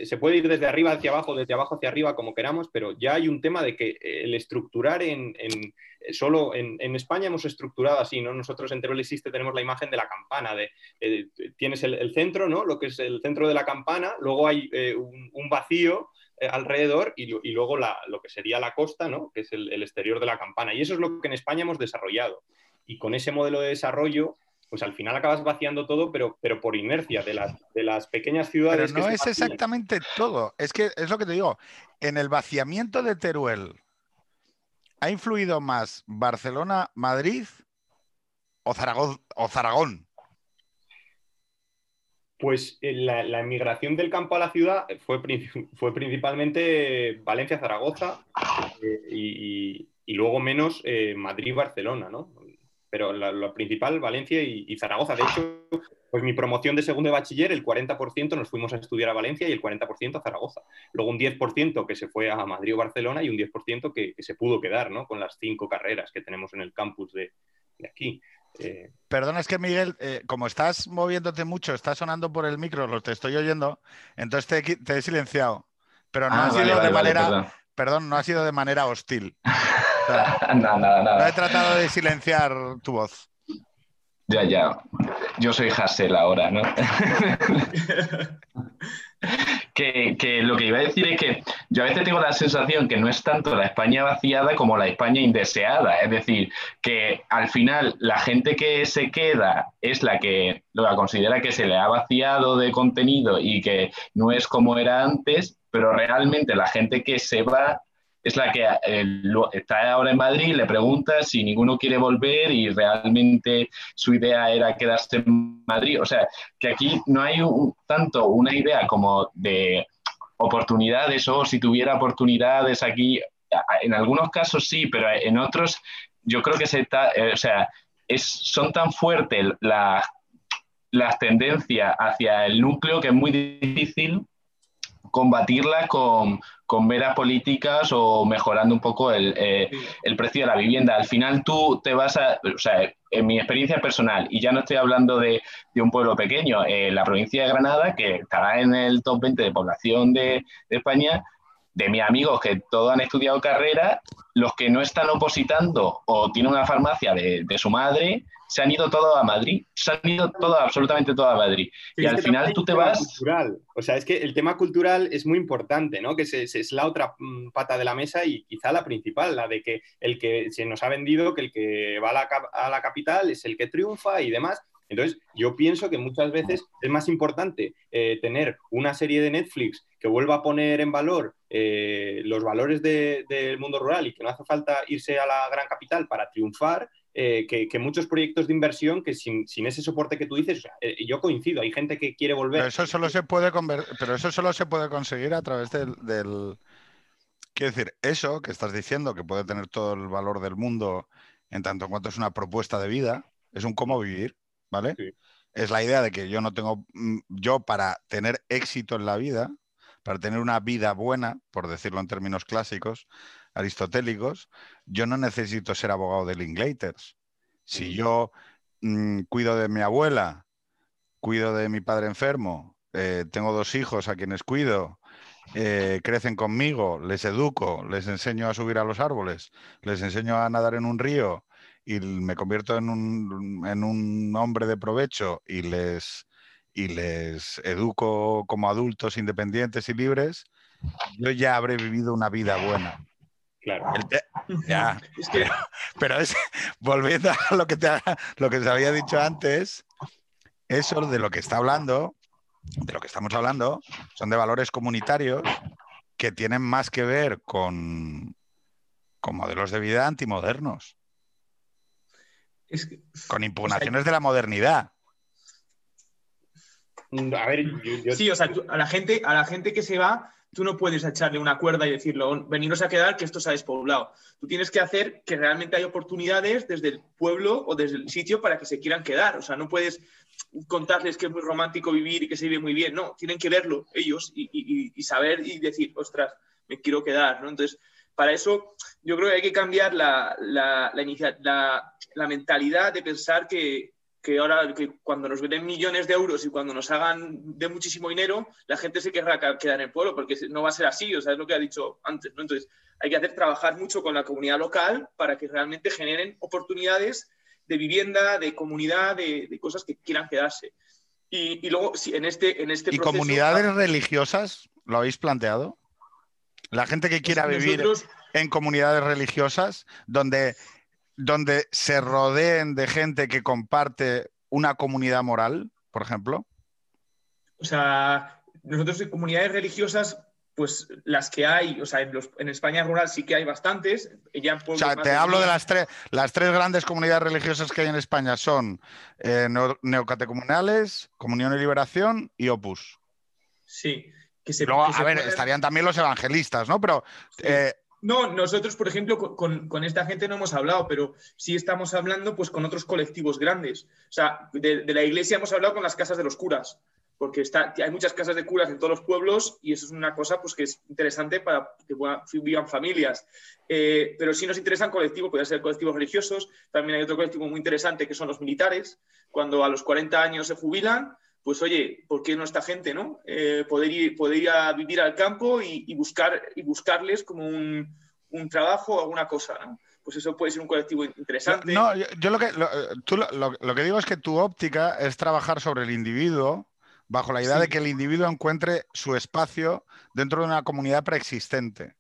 se puede ir desde arriba hacia abajo, desde abajo hacia arriba, como queramos, pero ya hay un tema de que el estructurar en, en solo en, España hemos estructurado así, ¿no? Nosotros en Teruel Existe tenemos la imagen de la campana, de eh, tienes el, centro, ¿no? Lo que es el centro de la campana, luego hay un, vacío eh, alrededor y, luego lo que sería la costa, ¿no? que es el, exterior de la campana. Y eso es lo que en España hemos desarrollado. Y con ese modelo de desarrollo, pues al final acabas vaciando todo, pero, pero por inercia de las, de las pequeñas ciudades. Pero no es exactamente todo. Es que es lo que te digo. En el vaciamiento de Teruel, ¿ha influido más Barcelona, Madrid o O Zaragón? Pues eh, la, emigración del campo a la ciudad fue, fue principalmente Valencia-Zaragoza eh, y, y luego menos eh, Madrid-Barcelona, ¿no? Pero lo principal, Valencia y, Zaragoza. De hecho, pues mi promoción de segundo de bachiller, el 40% nos fuimos a estudiar a Valencia y el 40% a Zaragoza. Luego un 10% que se fue a Madrid o Barcelona y un 10% que, que, se pudo quedar, ¿no? Con las cinco carreras que tenemos en el campus de, aquí. Eh, Perdona, es que Miguel, eh, como estás moviéndote mucho, estás sonando por el micro, lo te estoy oyendo, entonces te, he silenciado. Pero no ah, ha sido de manera, perdón. no ha sido de manera hostil. nada, nada. No he tratado de silenciar tu voz. Ya, ya. Yo soy Hassel ahora, ¿no? que, lo que iba a decir es que yo a veces tengo la sensación que no es tanto la España vaciada como la España indeseada. Es decir, que al final la gente que se queda es la que lo considera que se le ha vaciado de contenido y que no es como era antes, pero realmente la gente que se va es la que eh, está ahora en Madrid, le pregunta si ninguno quiere volver y realmente su idea era quedarse en Madrid. O sea, que aquí no hay tanto una idea como de oportunidades o si tuviera oportunidades aquí, en algunos casos sí, pero en otros yo creo que se está, eh, o sea, es, son tan fuertes las tendencias hacia el núcleo que es muy difícil combatirla con, con veras políticas o mejorando un poco eh, el, precio de la vivienda. Al final tú te vas a, o sea, en mi experiencia personal, y ya no estoy hablando de, un pueblo pequeño, eh, la provincia de Granada, que estará en el top 20 de población de, España, de mis amigos que todos han estudiado carrera, los que no están opositando o tienen una farmacia de, de su madre, se han ido todos a Madrid, se han ido todos, absolutamente todos a Madrid. y al final tú te vas... Cultural. O sea, es que el tema cultural es muy importante, ¿no? Que es, la otra mm, pata de la mesa y quizá la principal, la de que el que se nos ha vendido que el que va a la, capital es el que triunfa y demás. Entonces, yo pienso que muchas veces es más importante eh, tener una serie de Netflix que vuelva a poner en valor eh, los valores del mundo rural y que no hace falta irse a la gran capital para triunfar, eh, que, muchos proyectos de inversión que sin, ese soporte que tú dices, eh, yo coincido, hay gente que quiere volver. Pero eso solo se puede, pero eso solo se puede conseguir a través del, Quiero decir, eso que estás diciendo, que puede tener todo el valor del mundo en tanto en cuanto es una propuesta de vida, es un cómo vivir, ¿vale? Es la idea de que yo no tengo, mm, yo para tener éxito en la vida, para tener una vida buena, por decirlo en términos clásicos, aristotélicos, yo no necesito ser abogado de Linklaters. Si yo mm, cuido de mi abuela, cuido de mi padre enfermo, eh, tengo dos hijos a quienes cuido, eh, crecen conmigo, les educo, les enseño a subir a los árboles, les enseño a nadar en un río y me convierto en un, en un hombre de provecho y les, y les educo como adultos independientes y libres, yo ya habré vivido una vida buena. Claro. ya, pero, es, volviendo a lo que, te, lo que se había dicho antes, eso de lo que está hablando, de lo que estamos hablando, son de valores comunitarios que tienen más que ver con, con modelos de vida antimodernos. con impugnaciones de la modernidad. A ver, Sí, o sea, a la gente, a la gente que se va, tú no puedes echarle una cuerda y decirlo, veniros a quedar que esto se ha despoblado. Tú tienes que hacer que realmente hay oportunidades desde el pueblo o desde el sitio para que se quieran quedar. O sea, no puedes contarles que es muy romántico vivir y que se vive muy bien. No, tienen que verlo ellos y, saber y decir, ostras, me quiero quedar. Entonces, para eso yo creo que hay que cambiar la, la mentalidad de pensar que, que ahora que cuando nos den millones de euros y cuando nos hagan de muchísimo dinero, la gente se querrá quedar en el pueblo, porque no va a ser así, o sea, es lo que ha dicho antes, ¿no? Entonces, hay que hacer trabajar mucho con la comunidad local para que realmente generen oportunidades de vivienda, de comunidad, de, cosas que quieran quedarse. Y, luego, si en este, en este ¿Y comunidades religiosas lo habéis planteado? La gente que quiera vivir en comunidades religiosas, donde donde se rodeen de gente que comparte una comunidad moral, por ejemplo? O sea, nosotros en comunidades religiosas, pues las que hay, o sea, en, España rural sí que hay bastantes. o sea, te hablo de las tres, las tres grandes comunidades religiosas que hay en España son eh, neocatecomunales, Comunión y Liberación y Opus. Sí. Que se, a ver, estarían también los evangelistas, ¿no? Pero eh, No, nosotros, por ejemplo, con, esta gente no hemos hablado, pero sí estamos hablando pues, con otros colectivos grandes. O sea, de, la iglesia hemos hablado con las casas de los curas, porque está, hay muchas casas de curas en todos los pueblos y eso es una cosa pues, que es interesante para que vivan familias. Eh, pero sí nos interesan colectivos, pueden ser colectivos religiosos. También hay otro colectivo muy interesante que son los militares. Cuando a los 40 años se jubilan, pues oye, ¿por qué no esta gente, no? Eh, poder, ir, poder ir a vivir al campo y, y buscar, y buscarles como un, un, trabajo o alguna cosa, ¿no? Pues eso puede ser un colectivo interesante. No, yo, yo lo, que, lo, tú, lo, lo, que digo es que tu óptica es trabajar sobre el individuo bajo la idea sí. de que el individuo encuentre su espacio dentro de una comunidad preexistente.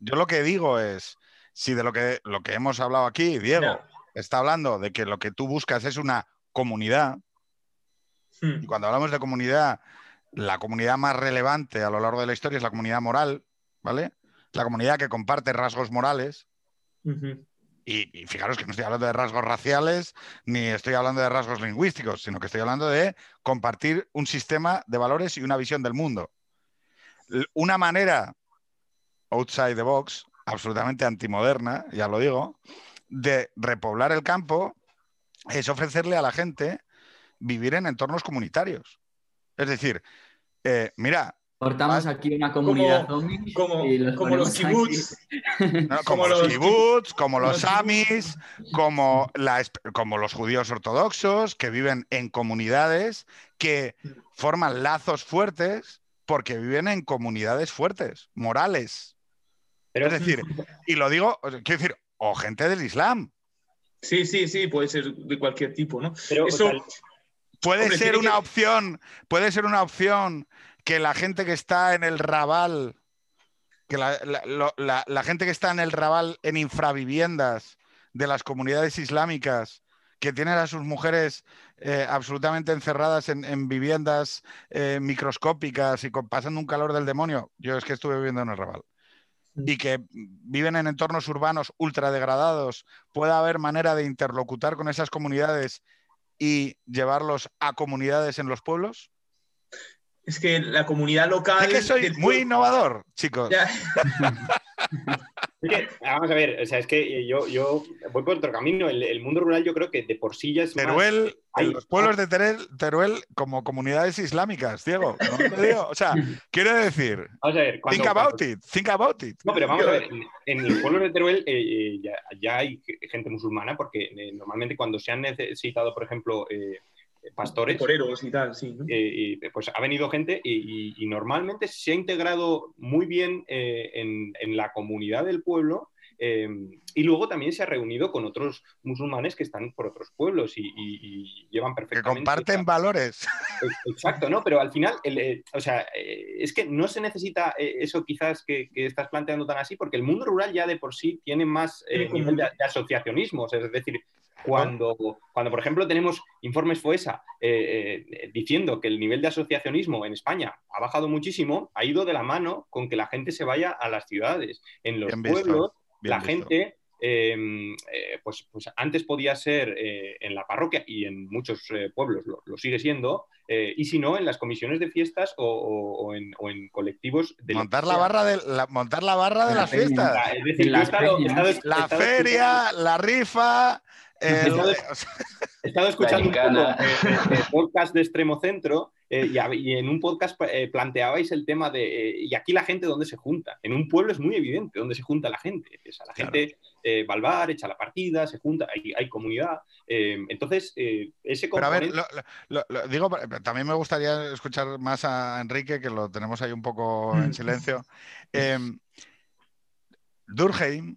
Yo lo que digo es, si de lo que, lo que hemos hablado aquí, Diego, está hablando de que lo que tú buscas es una comunidad, Hmm. Y cuando hablamos de comunidad, la comunidad más relevante a lo largo de la historia es la comunidad moral, ¿vale? La comunidad que comparte rasgos morales. Uh -huh. y, y, fijaros que no estoy hablando de rasgos raciales ni estoy hablando de rasgos lingüísticos, sino que estoy hablando de compartir un sistema de valores y una visión del mundo. Una manera outside the box, absolutamente antimoderna, ya lo digo, de repoblar el campo es ofrecerle a la gente vivir en entornos comunitarios. Es decir, eh, mira. Cortamos aquí una comunidad como, como, los, como los kibbutz. No, como, como, los kibbutz, como los amis, como, la, como los judíos ortodoxos que viven en comunidades que forman lazos fuertes porque viven en comunidades fuertes, morales. Pero... Es decir, y lo digo, quiero decir, o gente del Islam. Sí, sí, sí, puede ser de cualquier tipo, ¿no? Pero, Eso, o sea, Puede ser una que... opción, puede ser una opción que la gente que está en el Raval, que la, la, la, la, gente que está en el Raval en infraviviendas de las comunidades islámicas, que tienen a sus mujeres eh, absolutamente encerradas en, en viviendas eh, microscópicas y con, pasando un calor del demonio. Yo es que estuve viviendo en el Raval. Y que viven en entornos urbanos ultra degradados, pueda haber manera de interlocutar con esas comunidades y llevarlos a comunidades en los pueblos? Es que la comunidad local. Es que soy muy innovador, chicos. es que, vamos a ver, o sea, es que yo, yo voy por otro camino. El, el, mundo rural, yo creo que de por sí ya es. Teruel, más... en los pueblos de Teruel, Teruel, como comunidades islámicas, Diego. ¿no te digo? O sea, quiero decir. Vamos a ver. Cuando, think about cuando... it, think about it. No, pero vamos a ver. En, en los pueblos de Teruel eh, eh, ya, ya, hay gente musulmana, porque eh, normalmente cuando se han necesitado, por ejemplo, eh, pastores. Toreros y tal, sí. ¿no? Eh, y, pues ha venido gente y, y, y, normalmente se ha integrado muy bien eh, en, en, la comunidad del pueblo. Eh, y luego también se ha reunido con otros musulmanes que están por otros pueblos y, y llevan perfectamente. Que comparten valores. Exacto, ¿no? Pero al final, el, eh, o sea, eh, es que no se necesita eso quizás que, que, estás planteando tan así, porque el mundo rural ya de por sí tiene más nivel de, de asociacionismo. O sea, es decir, cuando, cuando, por ejemplo, tenemos informes FOESA eh, eh, diciendo que el nivel de asociacionismo en España ha bajado muchísimo, ha ido de la mano con que la gente se vaya a las ciudades. En los Bien pueblos, la visto. gente eh, eh, pues, pues, antes podía ser eh, en la parroquia y en muchos eh, pueblos lo, lo, sigue siendo, eh, y si no, en las comisiones de fiestas o, o, o, en, o en, colectivos de montar la barra de la, montar la barra de la las fiestas. Es decir, la, feria, la rifa. He estado, he estado escuchando un poco el podcast de Extremo Centro eh, y, y, en un podcast eh, planteabais el tema de, eh, y aquí la gente dónde se junta. En un pueblo es muy evidente dónde se junta la gente. O sea, la claro. gente eh, va al bar, echa la partida, se junta, hay, hay comunidad. entonces, ese componente... Pero a ver, lo, lo, lo, digo, también me gustaría escuchar más a Enrique, que lo tenemos ahí un poco en silencio. Em, Durkheim,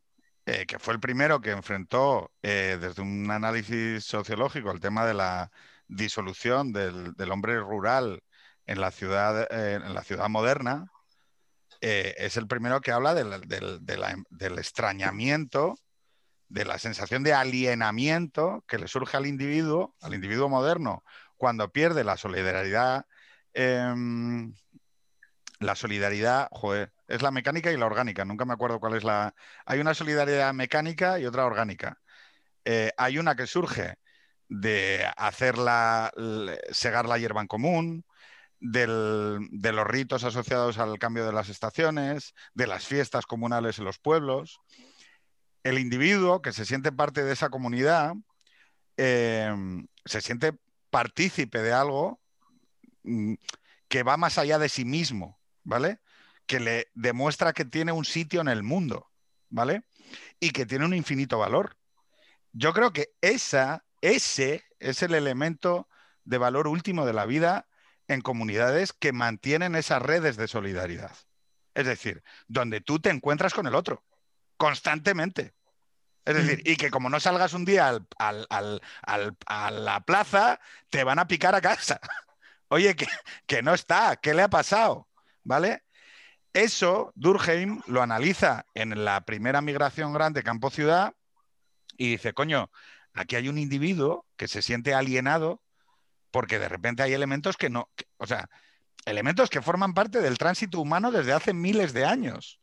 eh, que fue el primero que enfrentó eh, desde un análisis sociológico el tema de la disolución del, hombre rural en la ciudad, eh, en la ciudad moderna, es el primero que habla del, del, extrañamiento, de la sensación de alienamiento que le surge al individuo, al individuo moderno, cuando pierde la solidaridad. Em, la solidaridad, es la mecánica y la orgánica. Nunca me acuerdo cuál es la. Hay una solidaridad mecánica y otra orgánica. Eh, hay una que surge de hacer la, segar la hierba en común, de los ritos asociados al cambio de las estaciones, de las fiestas comunales en los pueblos. El individuo que se siente parte de esa comunidad eh, se siente partícipe de algo mm, que va más allá de sí mismo, ¿vale? Que le demuestra que tiene un sitio en el mundo, ¿vale? Y que tiene un infinito valor. Yo creo que esa, ese es el elemento de valor último de la vida en comunidades que mantienen esas redes de solidaridad. Es decir, donde tú te encuentras con el otro, constantemente. Es decir, y que como no salgas un día a la plaza, te van a picar a casa. Oye, que, que no está, ¿qué le ha pasado? ¿Vale? Eso Durkheim lo analiza en la primera migración grande campo-ciudad y dice, coño, aquí hay un individuo que se siente alienado porque de repente hay elementos que no, o sea, elementos que forman parte del tránsito humano desde hace miles de años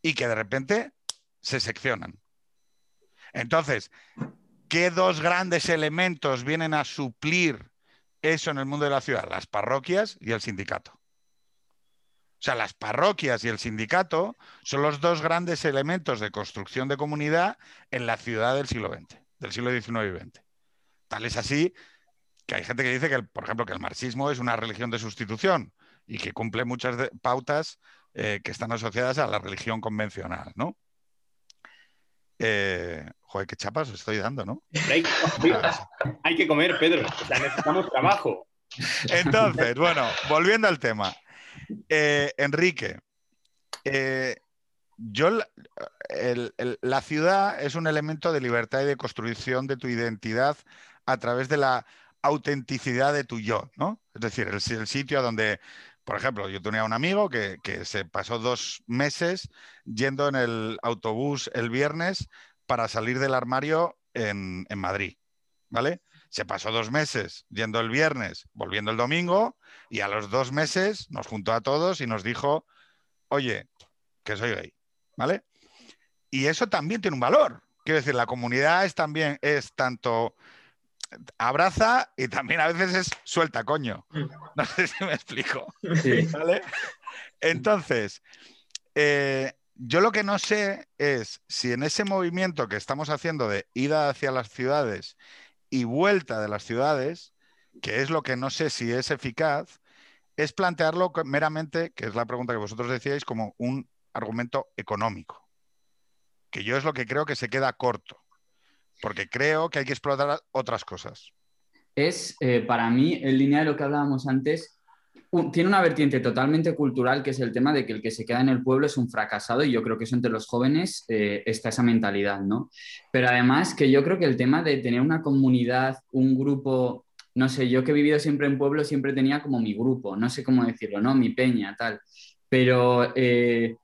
y que de repente se seccionan. Entonces, ¿qué dos grandes elementos vienen a suplir eso en el mundo de la ciudad? Las parroquias y el sindicato. O sea, las parroquias y el sindicato son los dos grandes elementos de construcción de comunidad en la ciudad del siglo XX, del siglo XIX y XX. Tal es así que hay gente que dice que, por ejemplo, que el marxismo es una religión de sustitución y que cumple muchas pautas eh, que están asociadas a la religión convencional, ¿no? Eh, joder, qué chapas os estoy dando, ¿no? Hay, que comer, Pedro. O sea, necesitamos trabajo. Entonces, bueno, volviendo al tema. Eh, Enrique, yo, la ciudad es un elemento de libertad y de construcción de tu identidad a través de la autenticidad de tu yo, ¿no? Es decir, el, sitio donde, por ejemplo, yo tenía un amigo que, se pasó dos meses yendo en el autobús el viernes para salir del armario en, en Madrid, ¿vale? Se pasó dos meses yendo el viernes, volviendo el domingo, y a los dos meses nos juntó a todos y nos dijo, oye, que soy gay, ¿vale? Y eso también tiene un valor. Quiero decir, la comunidad es también, es tanto abraza y también a veces es suelta, coño. Mm. No sé si me explico. Entonces, eh, yo lo que no sé es si en ese movimiento que estamos haciendo de ida hacia las ciudades y vuelta de las ciudades, que es lo que no sé si es eficaz, es plantearlo meramente, que es la pregunta que vosotros decíais, como un argumento económico. Que yo es lo que creo que se queda corto porque creo que hay que explotar otras cosas. Es, eh, para mí, en línea de lo que hablábamos antes, tiene una vertiente totalmente cultural que es el tema de que el que se queda en el pueblo es un fracasado y yo creo que eso entre los jóvenes eh, está esa mentalidad, ¿no? Pero además que yo creo que el tema de tener una comunidad, un grupo, no sé, yo que he vivido siempre en pueblo siempre tenía como mi grupo, no sé cómo decirlo, ¿no? Mi peña, tal. Pero eh,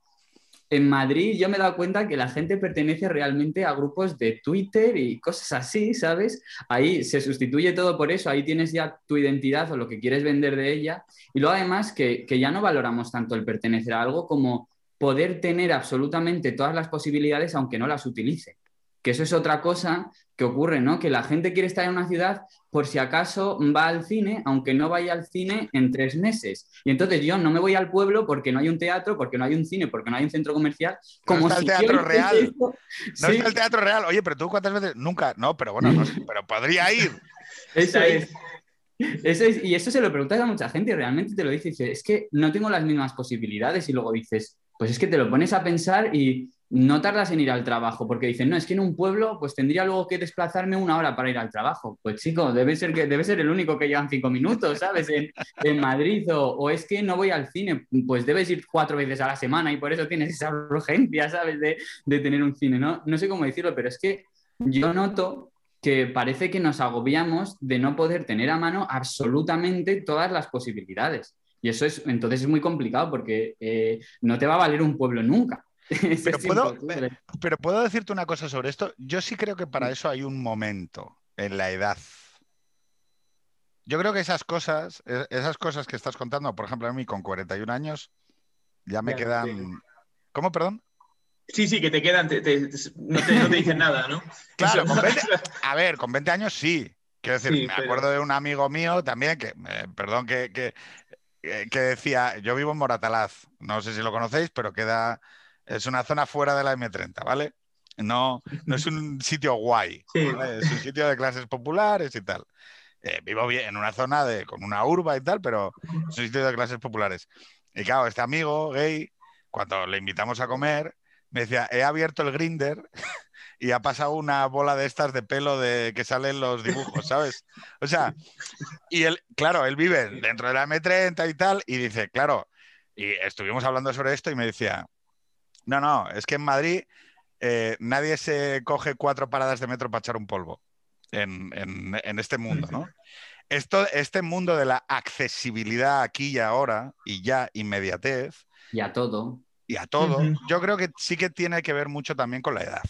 en Madrid yo me he dado cuenta que la gente pertenece realmente a grupos de Twitter y cosas así, ¿sabes? Ahí se sustituye todo por eso, ahí tienes ya tu identidad o lo que quieres vender de ella. Y luego además que, que ya no valoramos tanto el pertenecer a algo como poder tener absolutamente todas las posibilidades aunque no las utilice. Que eso es otra cosa que ocurre, ¿no? Que la gente quiere estar en una ciudad por si acaso va al cine, aunque no vaya al cine en tres meses. Y entonces yo no me voy al pueblo porque no hay un teatro, porque no hay un cine, porque no hay un centro comercial. Como no está el teatro real. No está el teatro real. Oye, pero tú cuántas veces. Nunca. No, pero bueno, no, pero podría ir. Eso es. Eso es, y eso se lo preguntas a mucha gente y realmente te lo dice, dice, es que no tengo las mismas posibilidades y luego dices, pues es que te lo pones a pensar y no tardas en ir al trabajo, porque dicen, no, es que en un pueblo pues tendría luego que desplazarme una hora para ir al trabajo. Pues chico, debe ser, que, debe ser el único que llegan cinco minutos, ¿sabes? En, en Madrid, o, es que no voy al cine, pues debes ir cuatro veces a la semana y por eso tienes esa urgencia, ¿sabes? De, de tener un cine, ¿no? No sé cómo decirlo, pero es que yo noto que parece que nos agobiamos de no poder tener a mano absolutamente todas las posibilidades. Y eso es, entonces es muy complicado porque eh, no te va a valer un pueblo nunca. Pero puedo, decirte una cosa sobre esto. Yo sí creo que para eso hay un momento en la edad. Yo creo que esas cosas, e, esas cosas que estás contando, por ejemplo, a mí con 41 años, ya me quedan. ¿Cómo, perdón? Sí, sí, que te quedan, no, te, dicen nada, ¿no? Claro, a ver, con 20 años sí. Quiero decir, me acuerdo de un amigo mío también, que, eh, perdón que, eh, que decía, yo vivo en Moratalaz, no sé si lo conocéis, pero queda, es una zona fuera de la M30, ¿vale? No, no es un sitio guay, ¿vale? es un sitio de clases populares y tal. Eh, vivo bien en una zona de, con una urba y tal, pero es un sitio de clases populares. Y claro, este amigo gay, cuando le invitamos a comer, me decía, he abierto el grinder y ha pasado una bola de estas de pelo de que salen los dibujos, ¿sabes? O sea, y él, claro, él vive dentro de la M30 y tal, y dice, claro, y estuvimos hablando sobre esto y me decía, no, no, es que en Madrid eh, nadie se coge cuatro paradas de metro para echar un polvo en, en este mundo, ¿no? Esto, este mundo de la accesibilidad aquí y ahora, y ya inmediatez. Y a todo. Y a todo, yo creo que sí que tiene que ver mucho también con la edad.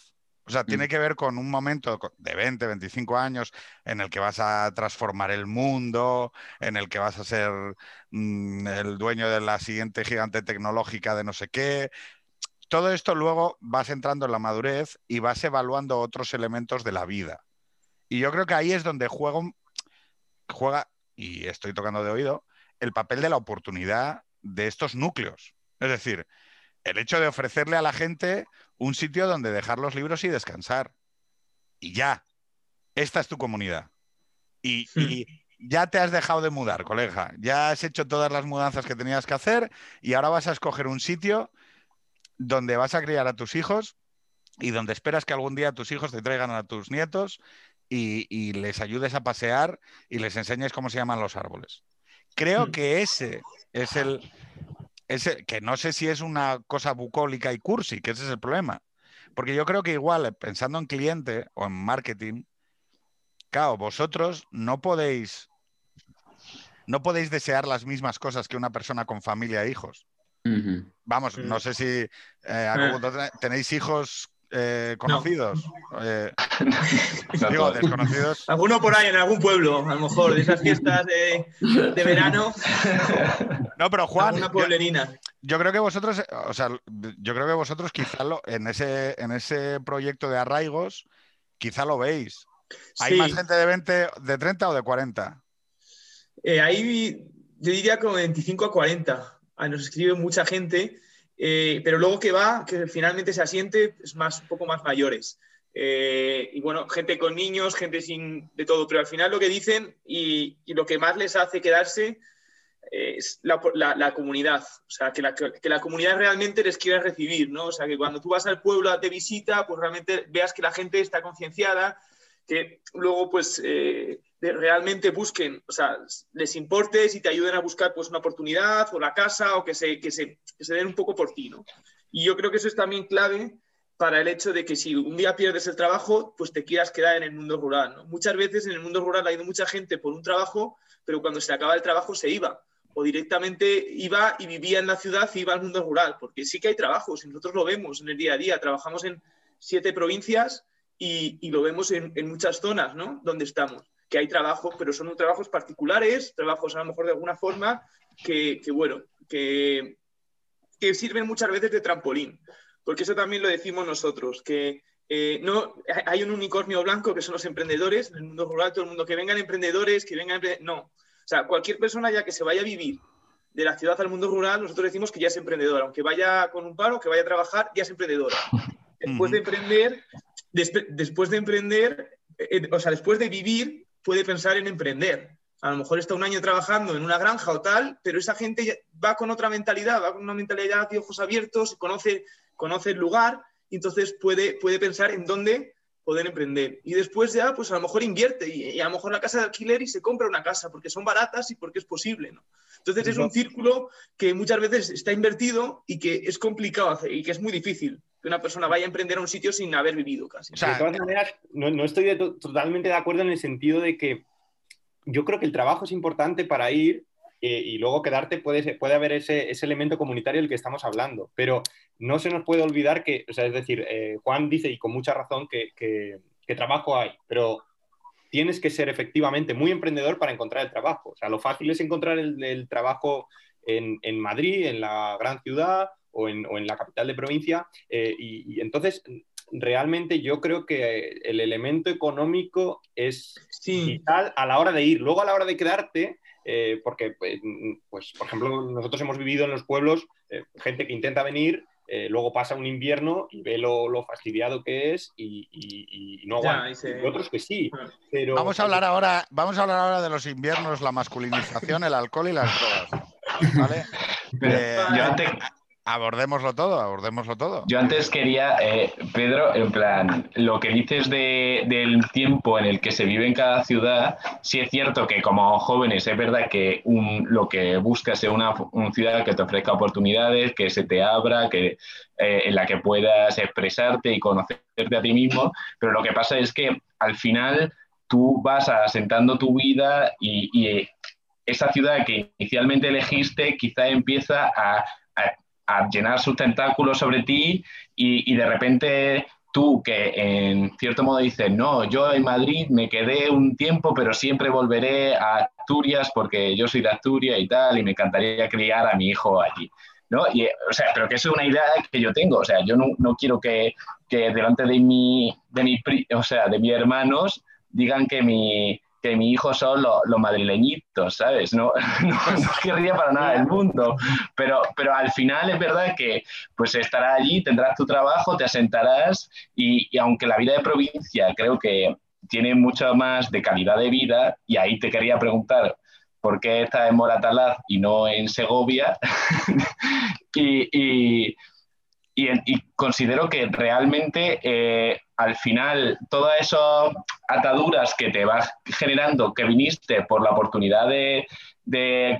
O sea, tiene mm. que ver con un momento de 20, 25 años en el que vas a transformar el mundo, en el que vas a ser mm, el dueño de la siguiente gigante tecnológica de no sé qué. Todo esto luego vas entrando en la madurez y vas evaluando otros elementos de la vida. Y yo creo que ahí es donde juega, juega, y estoy tocando de oído, el papel de la oportunidad de estos núcleos. Es decir, el hecho de ofrecerle a la gente un sitio donde dejar los libros y descansar. Y ya, esta es tu comunidad. Y, hmm. ya te has dejado de mudar, colega. Ya has hecho todas las mudanzas que tenías que hacer y ahora vas a escoger un sitio donde vas a criar a tus hijos y donde esperas que algún día tus hijos te traigan a tus nietos y, les ayudes a pasear y les enseñes cómo se llaman los árboles. Creo hmm. que ese es el, que no sé si es una cosa bucólica y cursi, que ese es el problema. Porque yo creo que igual, eh, pensando en cliente o en marketing, claro, vosotros no podéis, no podéis desear las mismas cosas que una persona con familia e hijos. Vamos, no sé si eh, eh. tenéis hijos eh, conocidos. Eh, digo, desconocidos. Alguno por ahí en algún pueblo, a lo mejor, de esas fiestas de, verano. No, pero Juan. Una pueblerina. Yo, creo que vosotros, o sea, yo creo que vosotros quizá lo, en, ese, en ese proyecto de arraigos, quizá lo veis. ¿Hay más gente de 20, de 30 o de 40? Eh, ahí yo diría como 25 a 40. Nos escribe mucha gente eh, pero luego que va, que finalmente se asiente, es más, un poco más mayores. Eh, y bueno, gente con niños, gente sin de todo, pero al final lo que dicen y, lo que más les hace quedarse es la, la, comunidad, o sea, que la, que la, comunidad realmente les quiera recibir, ¿no? O sea, que cuando tú vas al pueblo de visita, pues realmente veas que la gente está concienciada, que luego pues eh, realmente busquen, o sea, les importes y te ayuden a buscar pues una oportunidad o la casa o que se, que se, que se den un poco por ti, ¿no? Y yo creo que eso es también clave para el hecho de que si un día pierdes el trabajo, pues te quieras quedar en el mundo rural. ¿no? Muchas veces en el mundo rural ha ido mucha gente por un trabajo, pero cuando se acaba el trabajo se iba. O directamente iba y vivía en la ciudad y iba al mundo rural, porque sí que hay trabajos, y nosotros lo vemos en el día a día. Trabajamos en siete provincias y, y lo vemos en, en, muchas zonas, ¿no? Donde estamos que hay trabajos, pero son trabajos particulares, trabajos a lo mejor de alguna forma que, bueno, que, que, sirven muchas veces de trampolín, porque eso también lo decimos nosotros, que eh, no, hay un unicornio blanco que son los emprendedores, en el mundo rural todo el mundo, que vengan emprendedores, que vengan... No, o sea, cualquier persona ya que se vaya a vivir de la ciudad al mundo rural, nosotros decimos que ya es emprendedora, aunque vaya con un paro, que vaya a trabajar, ya es emprendedora. Después de emprender, después de emprender, eh, o sea, después de vivir, puede pensar en emprender. A lo mejor está un año trabajando en una granja o tal, pero esa gente va con otra mentalidad, va con una mentalidad de ojos abiertos, conoce, conoce el lugar y entonces puede, puede pensar en dónde poder emprender. Y después ya, pues a lo mejor invierte y, a lo mejor la casa de alquiler y se compra una casa porque son baratas y porque es posible. ¿no? Entonces es un círculo que muchas veces está invertido y que es complicado hacer y que es muy difícil que una persona vaya a emprender a un sitio sin haber vivido casi. O sea, de todas maneras, no, estoy totalmente de acuerdo en el sentido de que yo creo que el trabajo es importante para ir eh, y luego quedarte, puede, puede haber ese, elemento comunitario del que estamos hablando, pero no se nos puede olvidar que, o sea, es decir, eh, Juan dice, y con mucha razón, que, trabajo hay, pero tienes que ser efectivamente muy emprendedor para encontrar el trabajo. O sea, lo fácil es encontrar el, trabajo en, en Madrid, en la gran ciudad, o en, la capital de provincia. Eh, y, entonces, realmente yo creo que el elemento económico es vital a la hora de ir. Luego, a la hora de quedarte, eh, porque, pues, pues, por ejemplo, nosotros hemos vivido en los pueblos eh, gente que intenta venir, eh, luego pasa un invierno y ve lo, fastidiado que es y, no aguanta. y otros que sí. Pero... Vamos, a hablar ahora, vamos a hablar ahora de los inviernos, la masculinización, el alcohol y las drogas. ¿Vale? Abordémoslo todo, abordémoslo todo. Yo antes quería, eh, Pedro, en plan, lo que dices del tiempo en el que se vive en cada ciudad, sí es cierto que como jóvenes es verdad que lo que buscas es una, ciudad que te ofrezca oportunidades, que se te abra, que, eh, en la que puedas expresarte y conocerte a ti mismo, pero lo que pasa es que al final tú vas asentando tu vida y, esa ciudad que inicialmente elegiste quizá empieza a llenar sus tentáculos sobre ti y, de repente tú que en cierto modo dices, no, yo en Madrid me quedé un tiempo, pero siempre volveré a Asturias porque yo soy de Asturias y tal, y me encantaría criar a mi hijo allí. ¿no? Y, o sea, pero que es una idea que yo tengo, o sea, yo no, no quiero que, que, delante de mi, de mi, o sea, de mis hermanos digan que mi, que mi hijo son los, madrileñitos, ¿sabes? No, no, querría para nada el mundo, pero, pero al final es verdad que pues estarás allí, tendrás tu trabajo, te asentarás y, aunque la vida de provincia creo que tiene mucho más de calidad de vida, y ahí te quería preguntar por qué estás en Moratalaz y no en Segovia, y, considero que realmente eh, al final todas esas ataduras que te vas generando, que viniste por la oportunidad de,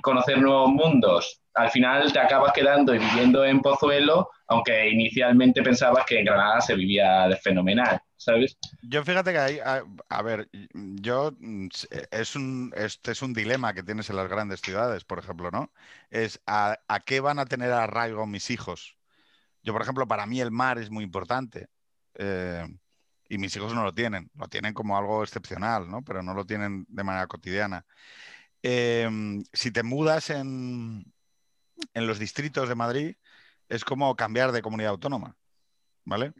conocer nuevos mundos, al final te acabas quedando y viviendo en Pozuelo, aunque inicialmente pensabas que en Granada se vivía de fenomenal, ¿sabes? Yo fíjate que hay, a, ver, yo, es un, este es un dilema que tienes en las grandes ciudades, por ejemplo, ¿no? Es a, qué van a tener arraigo mis hijos. Yo, por ejemplo, para mí el mar es muy importante. Eh, y mis hijos no lo tienen, lo tienen como algo excepcional, ¿no? Pero no lo tienen de manera cotidiana. Em, si te mudas en, en, los distritos de Madrid, es como cambiar de comunidad autónoma, ¿vale?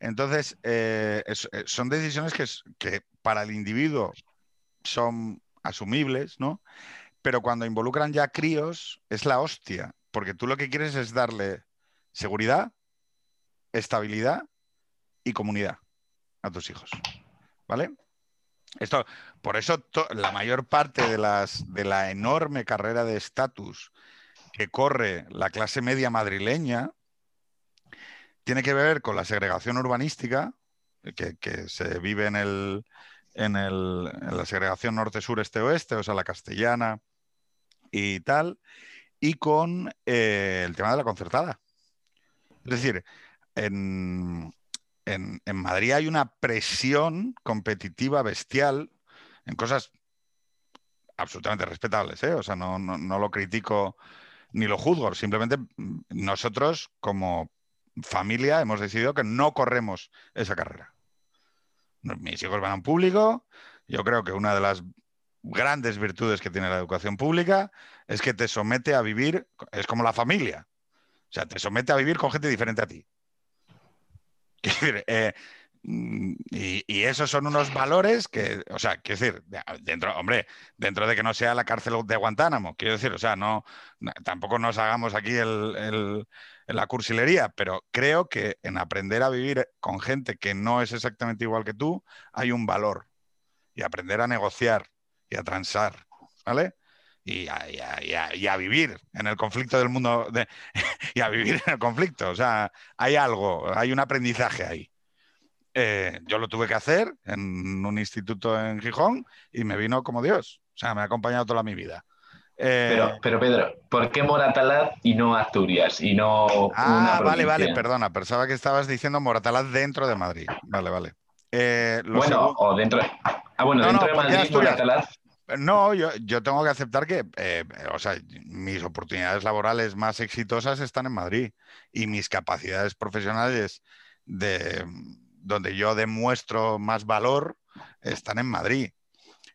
Entonces, eh, eh, son decisiones que, que para el individuo son asumibles, ¿no? Pero cuando involucran ya críos, es la hostia, porque tú lo que quieres es darle seguridad, estabilidad y comunidad a tus hijos. ¿Vale? Esto, por eso la mayor parte de, las, de la enorme carrera de estatus que corre la clase media madrileña tiene que ver con la segregación urbanística que, se vive en, el, en, el, en la segregación norte-sur, este-oeste, o sea, la castellana y tal, y con eh, el tema de la concertada. Es decir, en, en, Madrid hay una presión competitiva bestial en cosas absolutamente respetables, ¿eh? O sea, no, lo critico ni lo juzgo, simplemente nosotros como familia hemos decidido que no corremos esa carrera. Mis hijos van a un público, yo creo que una de las grandes virtudes que tiene la educación pública es que te somete a vivir, es como la familia, o sea, te somete a vivir con gente diferente a ti. Eh, mm, y, esos son unos valores que, o sea, quiero decir, dentro, hombre, dentro de que no sea la cárcel de Guantánamo, quiero decir, o sea, no, tampoco nos hagamos aquí el, la cursilería, pero creo que en aprender a vivir con gente que no es exactamente igual que tú, hay un valor. Y aprender a negociar y a transar, ¿vale? Y a, vivir en el conflicto del mundo y a vivir en el conflicto. O sea, hay algo, hay un aprendizaje ahí. Eh, yo lo tuve que hacer en un instituto en Gijón y me vino como Dios. O sea, me ha acompañado toda mi vida. Eh, pero, pero, Pedro, ¿por qué Moratalaz y no Asturias? Y no. Ah, vale, vale, perdona. Pensaba que estabas diciendo Moratalaz dentro de Madrid. Vale, vale. Eh, bueno, o dentro. Ah, bueno, dentro de Madrid, Moratalaz. No, yo, tengo que aceptar que, eh, o sea, mis oportunidades laborales más exitosas están en Madrid y mis capacidades profesionales de donde yo demuestro más valor están en Madrid.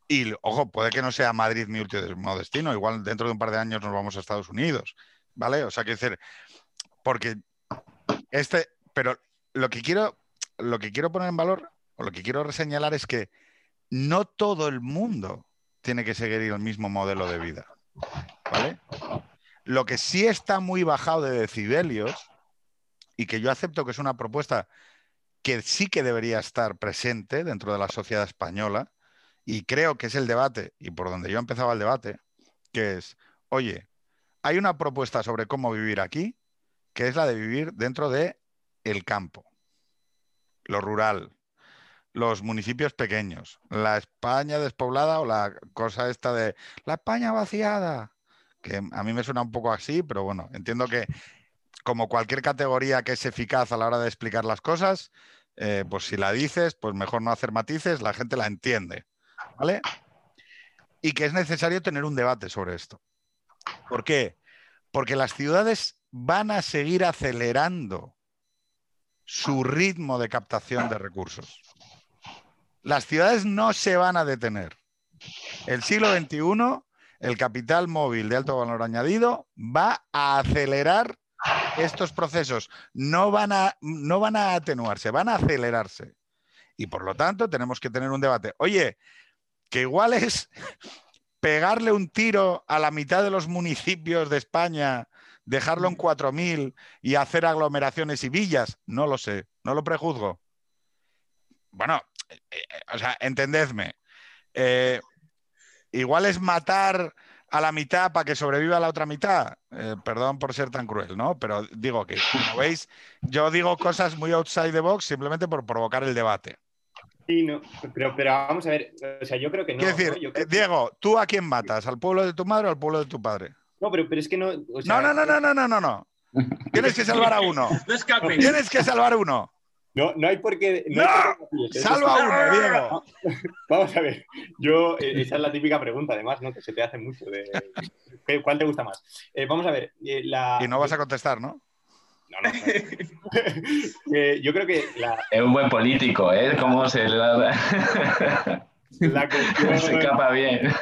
Y ojo, puede que no sea Madrid mi último destino, igual dentro de un par de años nos vamos a Estados Unidos, ¿vale? O sea, quiero decir, porque este, pero lo que quiero, lo que quiero poner en valor o lo que quiero reseñalar es que no todo el mundo tiene que seguir el mismo modelo de vida. ¿Vale? Lo que sí está muy bajado de decibelios y que yo acepto que es una propuesta que sí que debería estar presente dentro de la sociedad española y creo que es el debate y por donde yo empezaba el debate, que es, oye, hay una propuesta sobre cómo vivir aquí, que es la de vivir dentro de el campo, lo rural, los municipios pequeños, la España despoblada o la cosa esta de la España vaciada, que a mí me suena un poco así, pero bueno, entiendo que como cualquier categoría que es eficaz a la hora de explicar las cosas, eh, pues si la dices, pues mejor no hacer matices, la gente la entiende, ¿vale? Y que es necesario tener un debate sobre esto. ¿Por qué? Porque las ciudades van a seguir acelerando su ritmo de captación de recursos. Las ciudades no se van a detener. El siglo XXI, el capital móvil de alto valor añadido va a acelerar estos procesos. No van a, no van a atenuarse, van a acelerarse. Y por lo tanto tenemos que tener un debate. Oye, que igual es pegarle un tiro a la mitad de los municipios de España, dejarlo en 4.000 y hacer aglomeraciones y villas. No lo sé, no lo prejuzgo. Bueno, o sea, entendedme. Eh, igual es matar a la mitad para que sobreviva la otra mitad. perdón por ser tan cruel, ¿no? Pero digo que, como veis, yo digo cosas muy outside the box simplemente por provocar el debate. Sí, no, pero, vamos a ver, o sea, yo creo que no. Quiero decir, Diego, ¿tú a quién matas? ¿Al pueblo de tu madre o al pueblo de tu padre? No, pero, pero es que no. no, no, no, no, no, no, no, no. Tienes que salvar a uno. No Tienes que salvar a uno. No, no hay por qué. ¡No! ¡Salva uno, Diego! Vamos a ver. Yo, eh, esa es la típica pregunta, además, ¿no? Que se te hace mucho. De, ¿Cuál te gusta más? Eh, vamos a ver. Eh, la... Y no vas a contestar, ¿no? No, no. yo creo que. La... Es un buen político, ¿eh? ¿Cómo se le da.? la cuestión... Se escapa bien.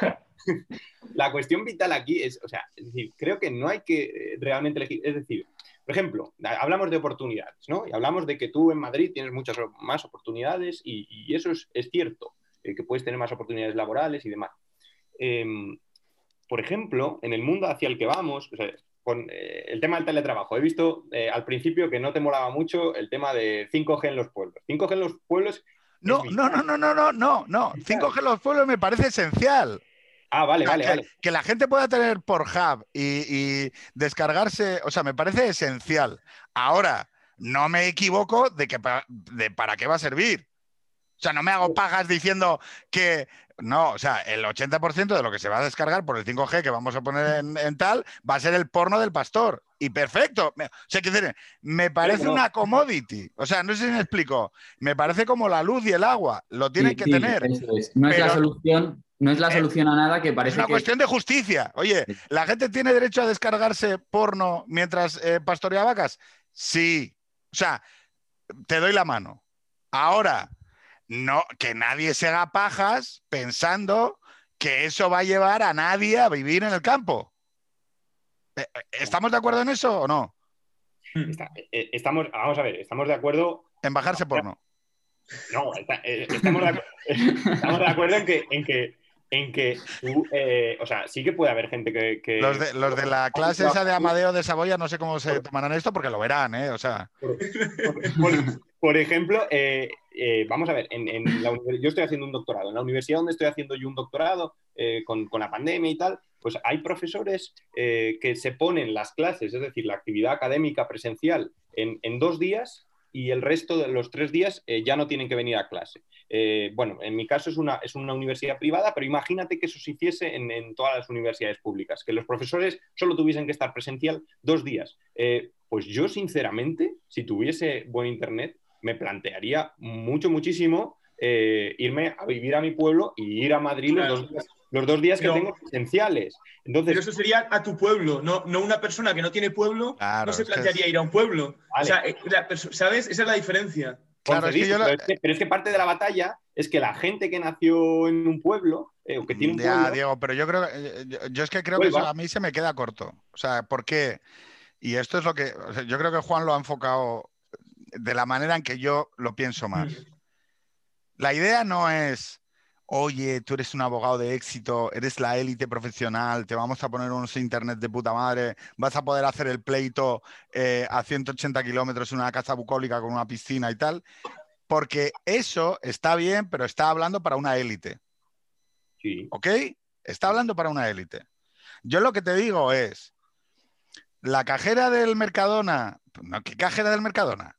La cuestión vital aquí es, o sea, es decir, creo que no hay que realmente elegir. Es decir, por ejemplo, hablamos de oportunidades, ¿no? Y hablamos de que tú en Madrid tienes muchas más oportunidades y, eso es, cierto, eh, que puedes tener más oportunidades laborales y demás. Em, por ejemplo, en el mundo hacia el que vamos, con eh, el tema del teletrabajo, he visto eh, al principio que no te molaba mucho el tema de 5G en los pueblos. 5G en los pueblos... No, no, no, no, no, no, no, no. 5G en los pueblos me parece esencial. Ah, vale, vale, que, vale. Que la gente pueda tener por hub y, descargarse, o sea, me parece esencial. Ahora, no me equivoco de que de para qué va a servir. O sea, no me hago pagas diciendo que no, o sea, el 80% de lo que se va a descargar por el 5G que vamos a poner en, tal va a ser el porno del pastor. Y perfecto. O sea, que me parece una commodity. O sea, no sé si me explico. Me parece como la luz y el agua. Lo tienen que tener. No es la solución, no es la solución a nada que parece. Es una cuestión de justicia. Oye, ¿la gente tiene derecho a descargarse porno mientras eh, pastorea vacas? Sí. O sea, te doy la mano. Ahora, no, que nadie se haga pajas pensando que eso va a llevar a nadie a vivir en el campo. Eh, ¿Estamos de acuerdo en eso o no? estamos, vamos a ver, estamos de acuerdo. En bajarse porno. No, estamos, de, estamos, de, acuerdo en que, en que en que tú, eh, o sea, sí que puede haber gente que... Los, de, la clase esa de Amadeo de Saboya no sé cómo se tomarán esto porque lo verán, ¿eh? O sea... Por, ejemplo, eh, eh, vamos a ver, en, la yo estoy haciendo un doctorado, en la universidad donde estoy haciendo yo un doctorado con, la pandemia y tal, pues hay profesores que se ponen las clases, es decir, la actividad académica presencial en, en dos días y el resto de los tres días ya no tienen que venir a clase. Eh, bueno, en mi caso es una, es una universidad privada, pero imagínate que eso se hiciese en, todas las universidades públicas, que los profesores solo tuviesen que estar presencial dos días. Eh, pues yo, sinceramente, si tuviese buen internet, me plantearía mucho, muchísimo eh, irme a vivir a mi pueblo y ir a Madrid los, dos días, que tengo esenciales. Entonces, pero eso sería a tu pueblo, no, no una persona que no tiene pueblo, no se plantearía ir a un pueblo. O sea, ¿sabes? Esa es la diferencia. Claro, pero, es que, parte de la batalla es que la gente que nació en un pueblo, eh, o que tiene un ya, Diego, pero yo creo, eh, yo, es que creo que eso a mí se me queda corto. O sea, ¿por qué? Y esto es lo que, yo creo que Juan lo ha enfocado de la manera en que yo lo pienso más. La idea no es, oye, tú eres un abogado de éxito, eres la élite profesional, te vamos a poner unos internet de puta madre, vas a poder hacer el pleito eh, a 180 kilómetros en una casa bucólica con una piscina y tal, porque eso está bien, pero está hablando para una élite. Sí. ¿Ok? Está hablando para una élite. Yo lo que te digo es, la cajera del Mercadona, no, ¿qué cajera del Mercadona?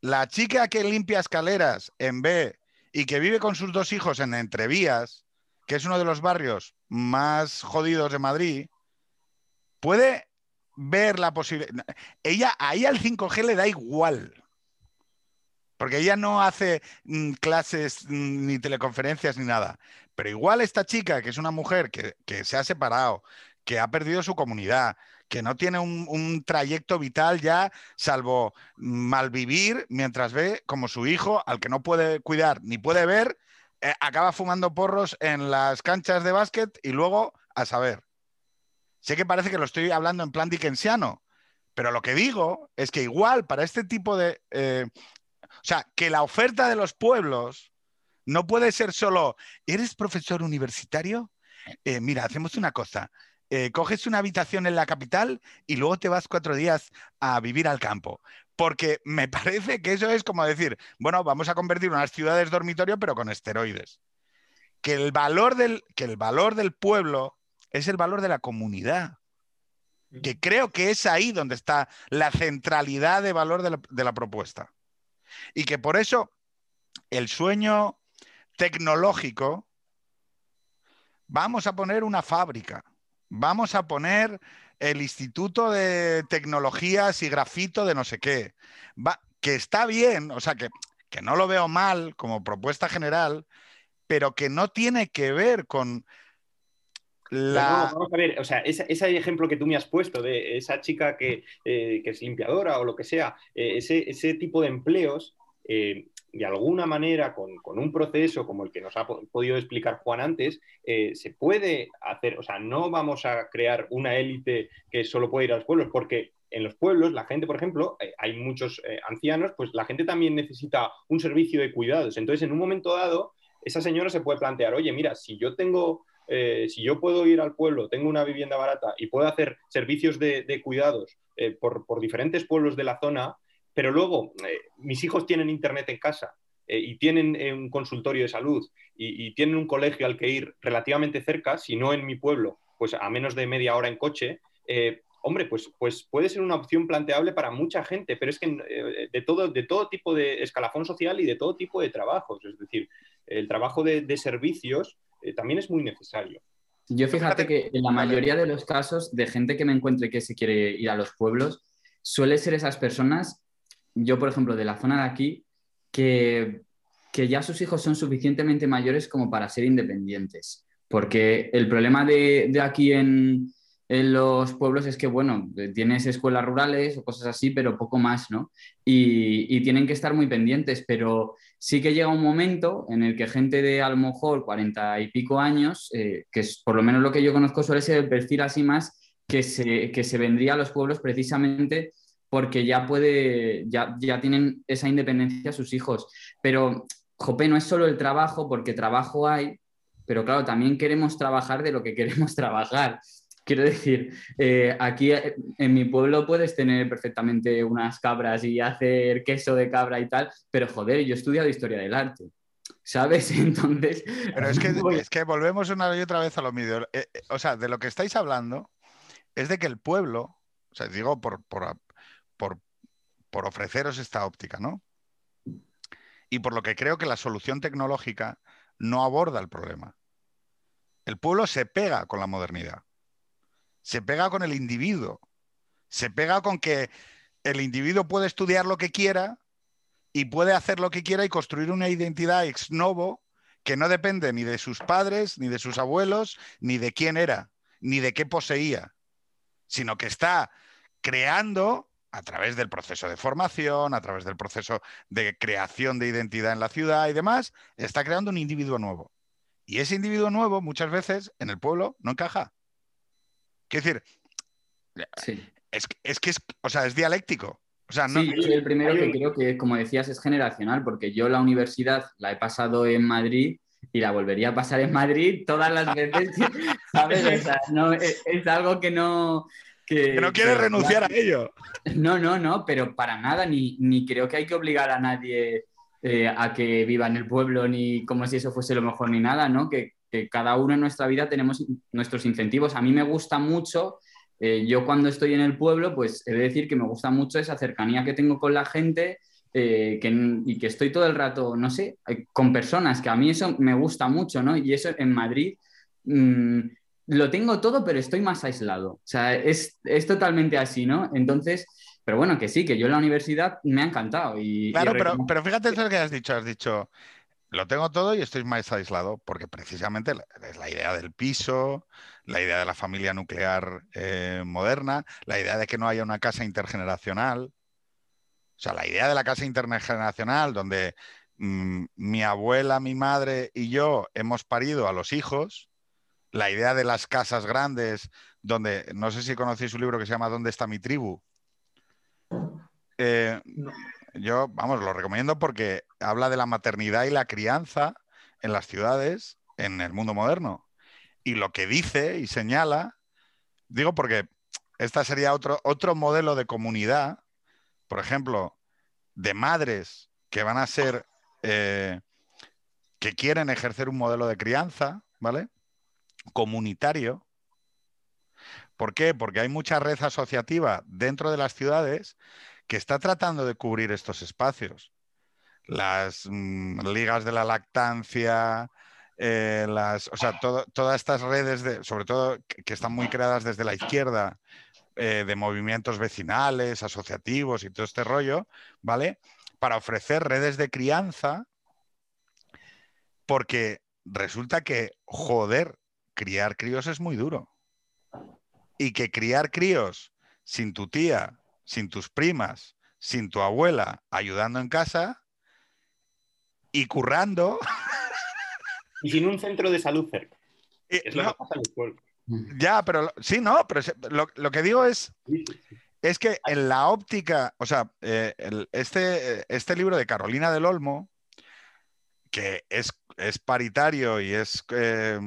La chica que limpia escaleras en B y que vive con sus dos hijos en Entrevías, que es uno de los barrios más jodidos de Madrid, puede ver la posibilidad. Ella, ahí al 5G le da igual. Porque ella no hace mm, clases mm, ni teleconferencias ni nada. Pero igual esta chica, que es una mujer que, que se ha separado, que ha perdido su comunidad, que no tiene un, trayecto vital ya, salvo malvivir mientras ve como su hijo, al que no puede cuidar ni puede ver, eh, acaba fumando porros en las canchas de básquet y luego a saber. Sé que parece que lo estoy hablando en plan dickensiano, pero lo que digo es que igual para este tipo de... Eh, o sea, que la oferta de los pueblos no puede ser solo, ¿eres profesor universitario? Eh, mira, hacemos una cosa eh, coges una habitación en la capital y luego te vas cuatro días a vivir al campo. Porque me parece que eso es como decir, bueno, vamos a convertir unas ciudades dormitorio, pero con esteroides. Que el valor del, que el valor del pueblo es el valor de la comunidad. Que creo que es ahí donde está la centralidad de valor de la, de la propuesta. Y que por eso el sueño tecnológico, vamos a poner una fábrica, vamos a poner el Instituto de Tecnologías y Grafito de no sé qué, Va, que está bien, o sea, que, que no lo veo mal como propuesta general, pero que no tiene que ver con la... No, vamos a ver, o sea, ese, ese, ejemplo que tú me has puesto de esa chica que, eh, que es limpiadora o lo que sea, eh, ese, ese, tipo de empleos, eh, de alguna manera, con, con, un proceso como el que nos ha podido explicar Juan antes, eh, se puede hacer, o sea, no vamos a crear una élite que solo puede ir a los pueblos, porque en los pueblos la gente, por ejemplo, eh, hay muchos eh, ancianos, pues la gente también necesita un servicio de cuidados. Entonces, en un momento dado, esa señora se puede plantear, oye, mira, si yo tengo... Si yo puedo ir al pueblo, tengo una vivienda barata y puedo hacer servicios de, cuidados por, por, diferentes pueblos de la zona, pero luego eh, mis hijos tienen internet en casa eh, y tienen eh, un consultorio de salud y, y, tienen un colegio al que ir relativamente cerca, si no en mi pueblo, pues a menos de media hora en coche, eh, hombre, pues, pues puede ser una opción planteable para mucha gente, pero es que de todo, de todo tipo de escalafón social y de todo tipo de trabajos, es decir, el trabajo de, de servicios también es muy necesario. Yo fíjate que en la mayoría de los casos de gente que me encuentre que se quiere ir a los pueblos, suele ser esas personas yo, por ejemplo, de la zona de aquí, que, que ya sus hijos son suficientemente mayores como para ser independientes. Porque el problema de, de aquí en, en, los pueblos es que, bueno, tienes escuelas rurales o cosas así, pero poco más, ¿no? Y, y, tienen que estar muy pendientes, pero sí que llega un momento en el que gente de a lo mejor cuarenta y pico años, eh, que es por lo menos lo que yo conozco, suele ser el perfil así más que se, que se vendría a los pueblos precisamente porque ya puede, ya, ya tienen esa independencia sus hijos. Pero, jope, no es solo el trabajo, porque trabajo hay, pero claro, también queremos trabajar de lo que queremos trabajar. Quiero decir, eh, aquí en mi pueblo puedes tener perfectamente unas cabras y hacer queso de cabra y tal, pero joder, yo he estudiado historia del arte. ¿Sabes? Entonces. Pero es que, es que volvemos una y otra vez a lo mismo. Eh, eh, o sea, de lo que estáis hablando es de que el pueblo, o sea, digo por, por, por, por ofreceros esta óptica, ¿no? Y por lo que creo que la solución tecnológica no aborda el problema. El pueblo se pega con la modernidad, se pega con el individuo, se pega con que el individuo puede estudiar lo que quiera y puede hacer lo que quiera y construir una identidad ex novo que no depende ni de sus padres, ni de sus abuelos, ni de quién era, ni de qué poseía, sino que está creando a través del proceso de formación, a través del proceso de creación de identidad en la ciudad y demás, está creando un individuo nuevo. Y ese individuo nuevo muchas veces en el pueblo no encaja. Quiero decir, sí. es, es, que es, o sea, es dialéctico. O sea, no... Sí, yo soy el primero que creo que, como decías, es generacional, porque yo la universidad la he pasado en Madrid y la volvería a pasar en Madrid todas las veces, ¿sabes? O sea, no, es, es algo que no... Que, no quieres renunciar a ello. No, no, no, pero para nada, ni, ni creo que hay que obligar a nadie eh, a que viva en el pueblo, ni como si eso fuese lo mejor, ni nada, ¿no? Que, que cada uno en nuestra vida tenemos nuestros incentivos. A mí me gusta mucho, eh, yo cuando estoy en el pueblo, pues he de decir que me gusta mucho esa cercanía que tengo con la gente eh, que, y que estoy todo el rato, no sé, con personas, que a mí eso me gusta mucho, ¿no? Y eso en Madrid... Mmm, lo tengo todo, pero estoy más aislado. O sea, es, es, totalmente así, ¿no? Entonces, pero bueno, que sí, que yo en la universidad me ha encantado. Y, claro, pero, pero fíjate eso que has dicho, has dicho, lo tengo todo y estoy más aislado, porque precisamente es la idea del piso, la idea de la familia nuclear eh, moderna, la idea de que no haya una casa intergeneracional. O sea, la idea de la casa intergeneracional, donde mmm, mi abuela, mi madre y yo hemos parido a los hijos la idea de las casas grandes, donde no sé si conocéis un libro que se llama ¿Dónde está mi tribu? Eh, no. Yo, vamos, lo recomiendo porque habla de la maternidad y la crianza en las ciudades, en el mundo moderno. Y lo que dice y señala, digo porque este sería otro, otro modelo de comunidad, por ejemplo, de madres que van a ser, eh, que quieren ejercer un modelo de crianza, ¿vale? Comunitario. ¿Por qué? Porque hay mucha red asociativa dentro de las ciudades que está tratando de cubrir estos espacios. Las mmm, ligas de la lactancia, eh, las, o sea, todo, todas estas redes, de, sobre todo que, que, están muy creadas desde la izquierda, eh, de movimientos vecinales, asociativos y todo este rollo, ¿vale? Para ofrecer redes de crianza, porque resulta que, joder, criar críos es muy duro. Y que criar críos sin tu tía, sin tus primas, sin tu abuela, ayudando en casa y currando. Y sin un centro de salud cerca. Es lo no, que pasa en el pueblo. Ya, pero sí, no, pero lo, lo que digo es, es que en la óptica, o sea, eh, el, este, este libro de Carolina del Olmo, que es, es paritario y es eh,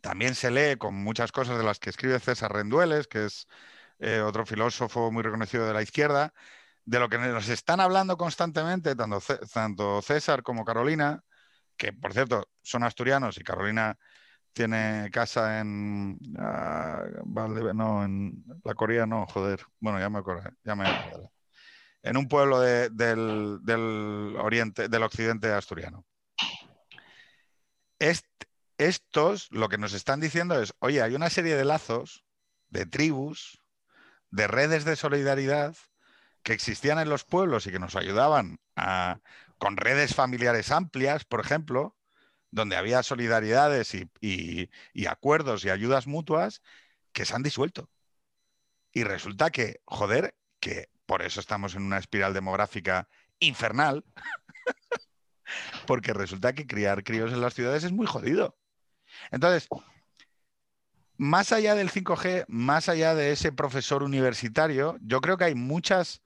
también se lee con muchas cosas de las que escribe César Rendueles, que es eh, otro filósofo muy reconocido de la izquierda, de lo que nos están hablando constantemente, tanto, tanto César como Carolina, que por cierto son asturianos y Carolina tiene casa en, uh, no, en la Corea, no, joder, bueno, ya me acuerdo, ya me acuerdo. En un pueblo de, del, del, oriente, del occidente asturiano. Este, estos lo que nos están diciendo es, oye, hay una serie de lazos, de tribus, de redes de solidaridad que existían en los pueblos y que nos ayudaban con redes familiares amplias, por ejemplo, donde había solidaridades y, y, y acuerdos y ayudas mutuas que se han disuelto. Y resulta que, joder, que por eso estamos en una espiral demográfica infernal, porque resulta que criar críos en las ciudades es muy jodido. Entonces, más allá del 5G, más allá de ese profesor universitario, yo creo que hay muchas,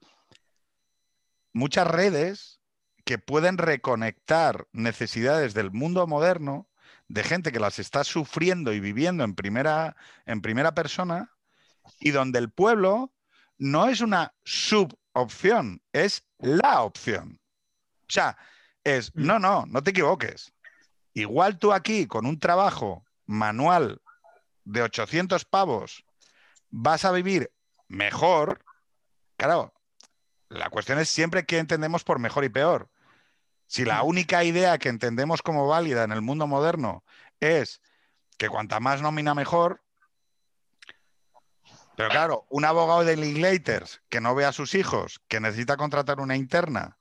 muchas redes que pueden reconectar necesidades del mundo moderno de gente que las está sufriendo y viviendo en primera, en primera persona y donde el pueblo no es una subopción, es la opción. O sea, es, no, no, no te equivoques. Igual tú aquí, con un trabajo manual de 800 pavos, vas a vivir mejor. Claro, la cuestión es siempre qué entendemos por mejor y peor. Si la única idea que entendemos como válida en el mundo moderno es que cuanta más nómina mejor, pero claro, un abogado de Linklaters que no ve a sus hijos, que necesita contratar una interna,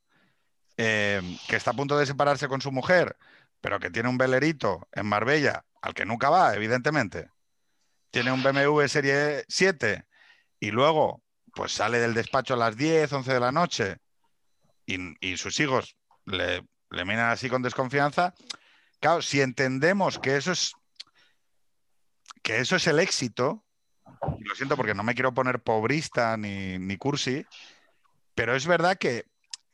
eh, que está a punto de separarse con su mujer, pero que tiene un velerito en Marbella, al que nunca va, evidentemente, tiene un BMW Serie 7 y luego pues sale del despacho a las 10, 11 de la noche y, sus hijos le, le, miran así con desconfianza, claro, si entendemos que eso es que eso es el éxito, y lo siento porque no me quiero poner pobrista ni, ni cursi, pero es verdad que,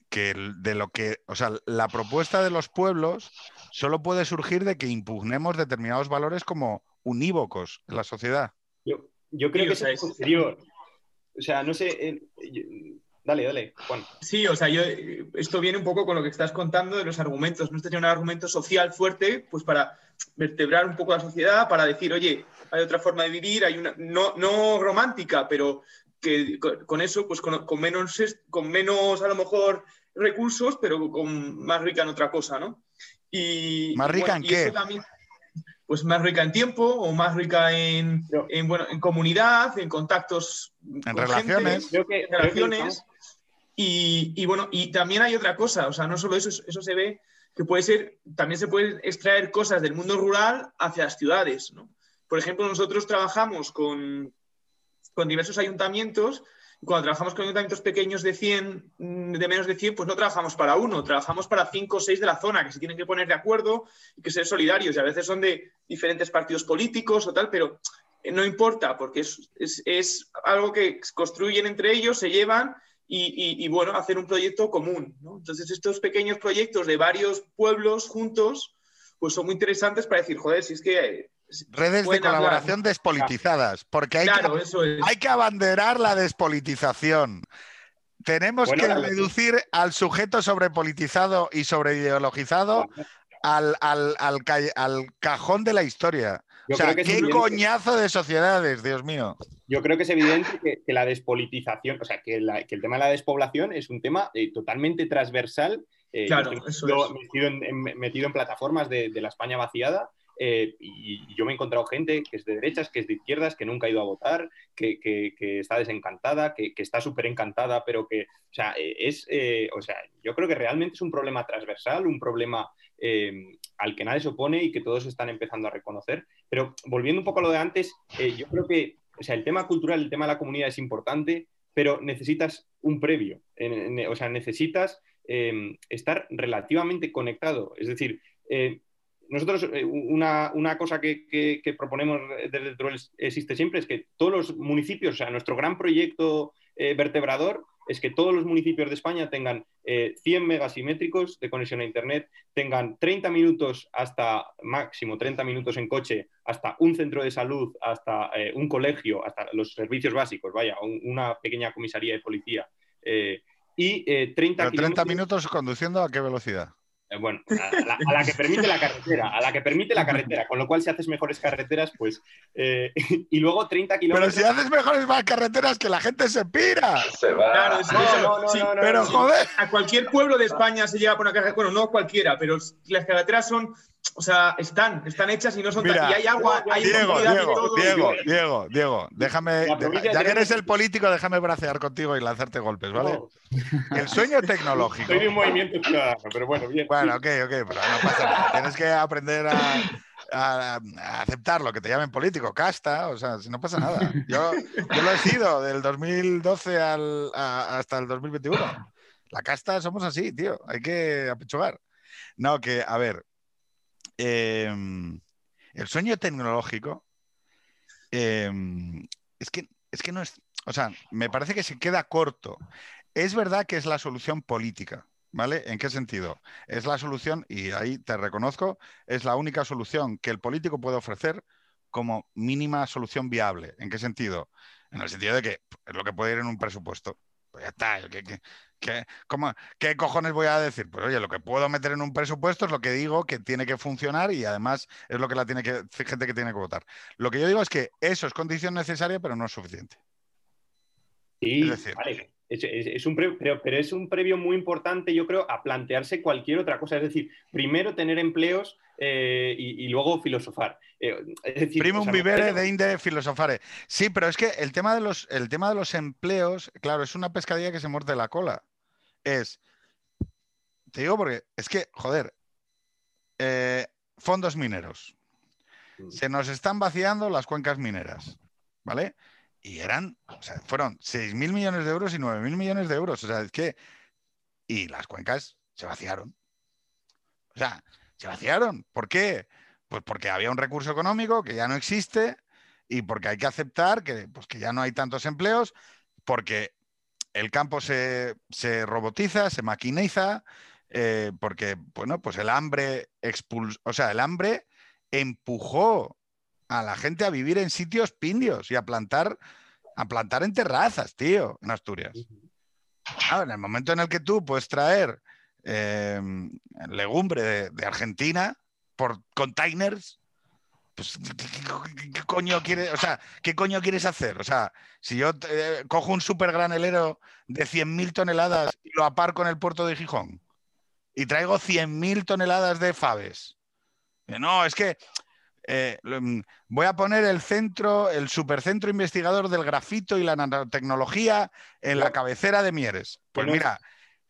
que de lo que, o sea, la propuesta de los pueblos solo puede surgir de que impugnemos determinados valores como unívocos en la sociedad. Yo, yo creo Sí, que o sea, es posterior. O sea, no sé. eh, yo- dale, dale, Juan. Sí, o sea, yo, esto viene un poco con lo que estás contando de los argumentos. No tiene un argumento social fuerte, pues para vertebrar un poco la sociedad, para decir, oye, hay otra forma de vivir, hay una, no, no romántica, pero que con, eso, pues con, con menos, con menos a lo mejor recursos, pero con más rica en otra cosa, ¿no? Y, ¿Más y rica bueno, en y eso qué? también, pues más rica en tiempo o más rica en, Pero- en, bueno, en comunidad, en contactos. En con relaciones. gente, Creo que, en relaciones. Y, y bueno, y también hay otra cosa, o sea, no solo eso, eso se ve que puede ser, también se pueden extraer cosas del mundo rural hacia las ciudades, ¿no? Por ejemplo, nosotros trabajamos con, con diversos ayuntamientos, cuando trabajamos con ayuntamientos pequeños de 100, mm, de menos de 100, pues no trabajamos para uno, trabajamos para cinco o seis de la zona, que se tienen que poner de acuerdo y que ser solidarios, y a veces son de diferentes partidos políticos o tal, pero eh, no importa, porque es, algo que construyen entre ellos, se llevan y, bueno, hacer un proyecto común. Entonces, estos pequeños proyectos de varios pueblos juntos, pues son muy interesantes para decir, joder, si es que... Redes de hablar, colaboración despolitizadas, porque hay, Claro, que, eso es. hay que abanderar la despolitización. Tenemos Bueno, que reducir al sujeto sobrepolitizado y sobreideologizado al, al, al ca- al cajón de la historia. Yo o sea, qué evidente- coñazo de sociedades, Dios mío. Yo creo que es evidente que, que la despolitización, o sea, que, la- que el tema de la despoblación es un tema eh, totalmente transversal. Eh, yo Claro, estoy eso metido, es. metido en, en- metido en plataformas de, de la España vaciada eh, y, yo me he encontrado gente que es de derechas, que es de izquierdas, que nunca ha ido a votar, que, que- está desencantada, que, que está súper encantada, pero que, o sea, eh, es, eh, o sea, yo creo que realmente es un problema transversal, un problema eh, al que nadie se opone y que todos están empezando a reconocer. Pero volviendo un poco a lo de antes, eh, yo creo que o sea, el tema cultural, el tema de la comunidad es importante, pero necesitas un previo. O sea, necesitas estar relativamente conectado. Es decir, nosotros eh, una, una cosa que, que- que proponemos desde Troll existe siempre es que todos los municipios, o sea, nuestro gran proyecto eh, vertebrador es que todos los municipios de España tengan eh, 100 megasimétricos de conexión a Internet, tengan 30 minutos hasta máximo 30 minutos en coche, hasta un centro de salud, hasta eh, un colegio, hasta los servicios básicos, vaya, un- una pequeña comisaría de policía. y eh, 30 Pero 30 kilómetros- minutos conduciendo a qué velocidad. Eh, Bueno, a la, a la que permite la carretera, a la que permite la carretera, con lo cual si haces mejores carreteras, pues... eh, y luego 30 Pero kilómetros... si haces mejores más carreteras que la gente se pira. Se va. Claro, es No, eso. no, no, Sí, no, no, Pero no. joder. a cualquier pueblo de España se llega por una carretera, bueno, no cualquiera, pero las carreteras son, o sea, están, están hechas y no son tan- Mira, y hay agua, hay Diego, movilidad y Diego, todo. Diego, Diego, Diego, déjame, ya que eres el político, déjame bracear contigo y lanzarte golpes, ¿vale? No, El sueño tecnológico. soy de un movimiento ciudadano, pero bueno, bien. Bueno, ok, ok, pero no pasa nada. Tienes que aprender a, a- a aceptarlo, que te llamen político, casta, o sea, si no pasa nada. Yo, yo lo he sido del 2012 al- hasta el 2021. La casta somos así, tío, hay que apechugar. No, que, a ver, eh, el sueño tecnológico eh, es, que, es que no es, o sea, me parece que se queda corto. Es verdad que es la solución política, ¿vale? ¿En qué sentido? Es la solución, y ahí te reconozco, es la única solución que el político puede ofrecer como mínima solución viable. ¿En qué sentido? En el sentido de que es lo que puede ir en un presupuesto. Pues ya está. ¿Qué, qué- qué- cómo- qué cojones voy a decir? Pues oye, lo que puedo meter en un presupuesto es lo que digo que tiene que funcionar y además es lo que la tiene que, gente que tiene que votar. Lo que yo digo es que eso es condición necesaria, pero no es suficiente. Sí, Es decir- vale. Es, es- es un pre- pero, pero es un previo muy importante, yo creo, a plantearse cualquier otra cosa. Es decir, primero tener empleos eh, y, y luego filosofar. Eh, es decir, Primum o sea, vivere de inde filosofare. Sí, pero es que el tema, de los, el tema de los empleos, claro, es una pescadilla que se muerde la cola. Es, te digo porque, es que, joder, eh, fondos mineros. Mm. Se nos están vaciando las cuencas mineras, ¿vale? Y eran, o sea, fueron 6.000 millones de euros y 9.000 millones de euros. O sea, es que, y las cuencas se vaciaron. O sea, se vaciaron. ¿Por qué? Pues porque había un recurso económico que ya no existe y porque hay que aceptar que, pues, que ya no hay tantos empleos, porque el campo se, se robotiza, se maquiniza, eh, porque, bueno, pues el hambre expulsó, o sea, el hambre empujó a la gente a vivir en sitios pindios y a plantar, a plantar en terrazas, tío, en Asturias. en el momento en el que tú puedes traer eh, legumbre de, de Argentina por containers, pues, ¿qué, coño quieres, o sea, ¿qué coño quieres hacer? O sea, si yo eh, cojo un super granelero de 100.000 toneladas y lo aparco en el puerto de Gijón y traigo 100.000 toneladas de faves. Eh, no, es que eh, mm, voy a poner el centro, el supercentro investigador del grafito y la nanotecnología en la cabecera de Mieres. Pues mira,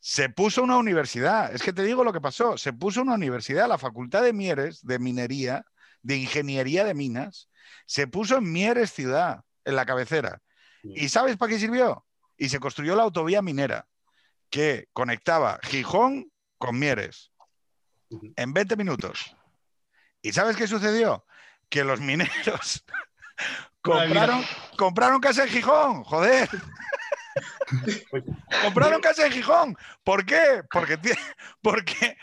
se puso una universidad, es que te digo lo que pasó, se puso una universidad, la Facultad de Mieres, de minería, de Ingeniería de Minas, se puso en Mieres ciudad, en la cabecera. ¿Y sabes para qué sirvió? Y se construyó la autovía minera, que conectaba Gijón con Mieres en 20 minutos. ¿Y sabes qué sucedió? Que los mineros compraron, compraron casa en Gijón, joder. Compraron casa en Gijón. ¿Por qué? Porque, porque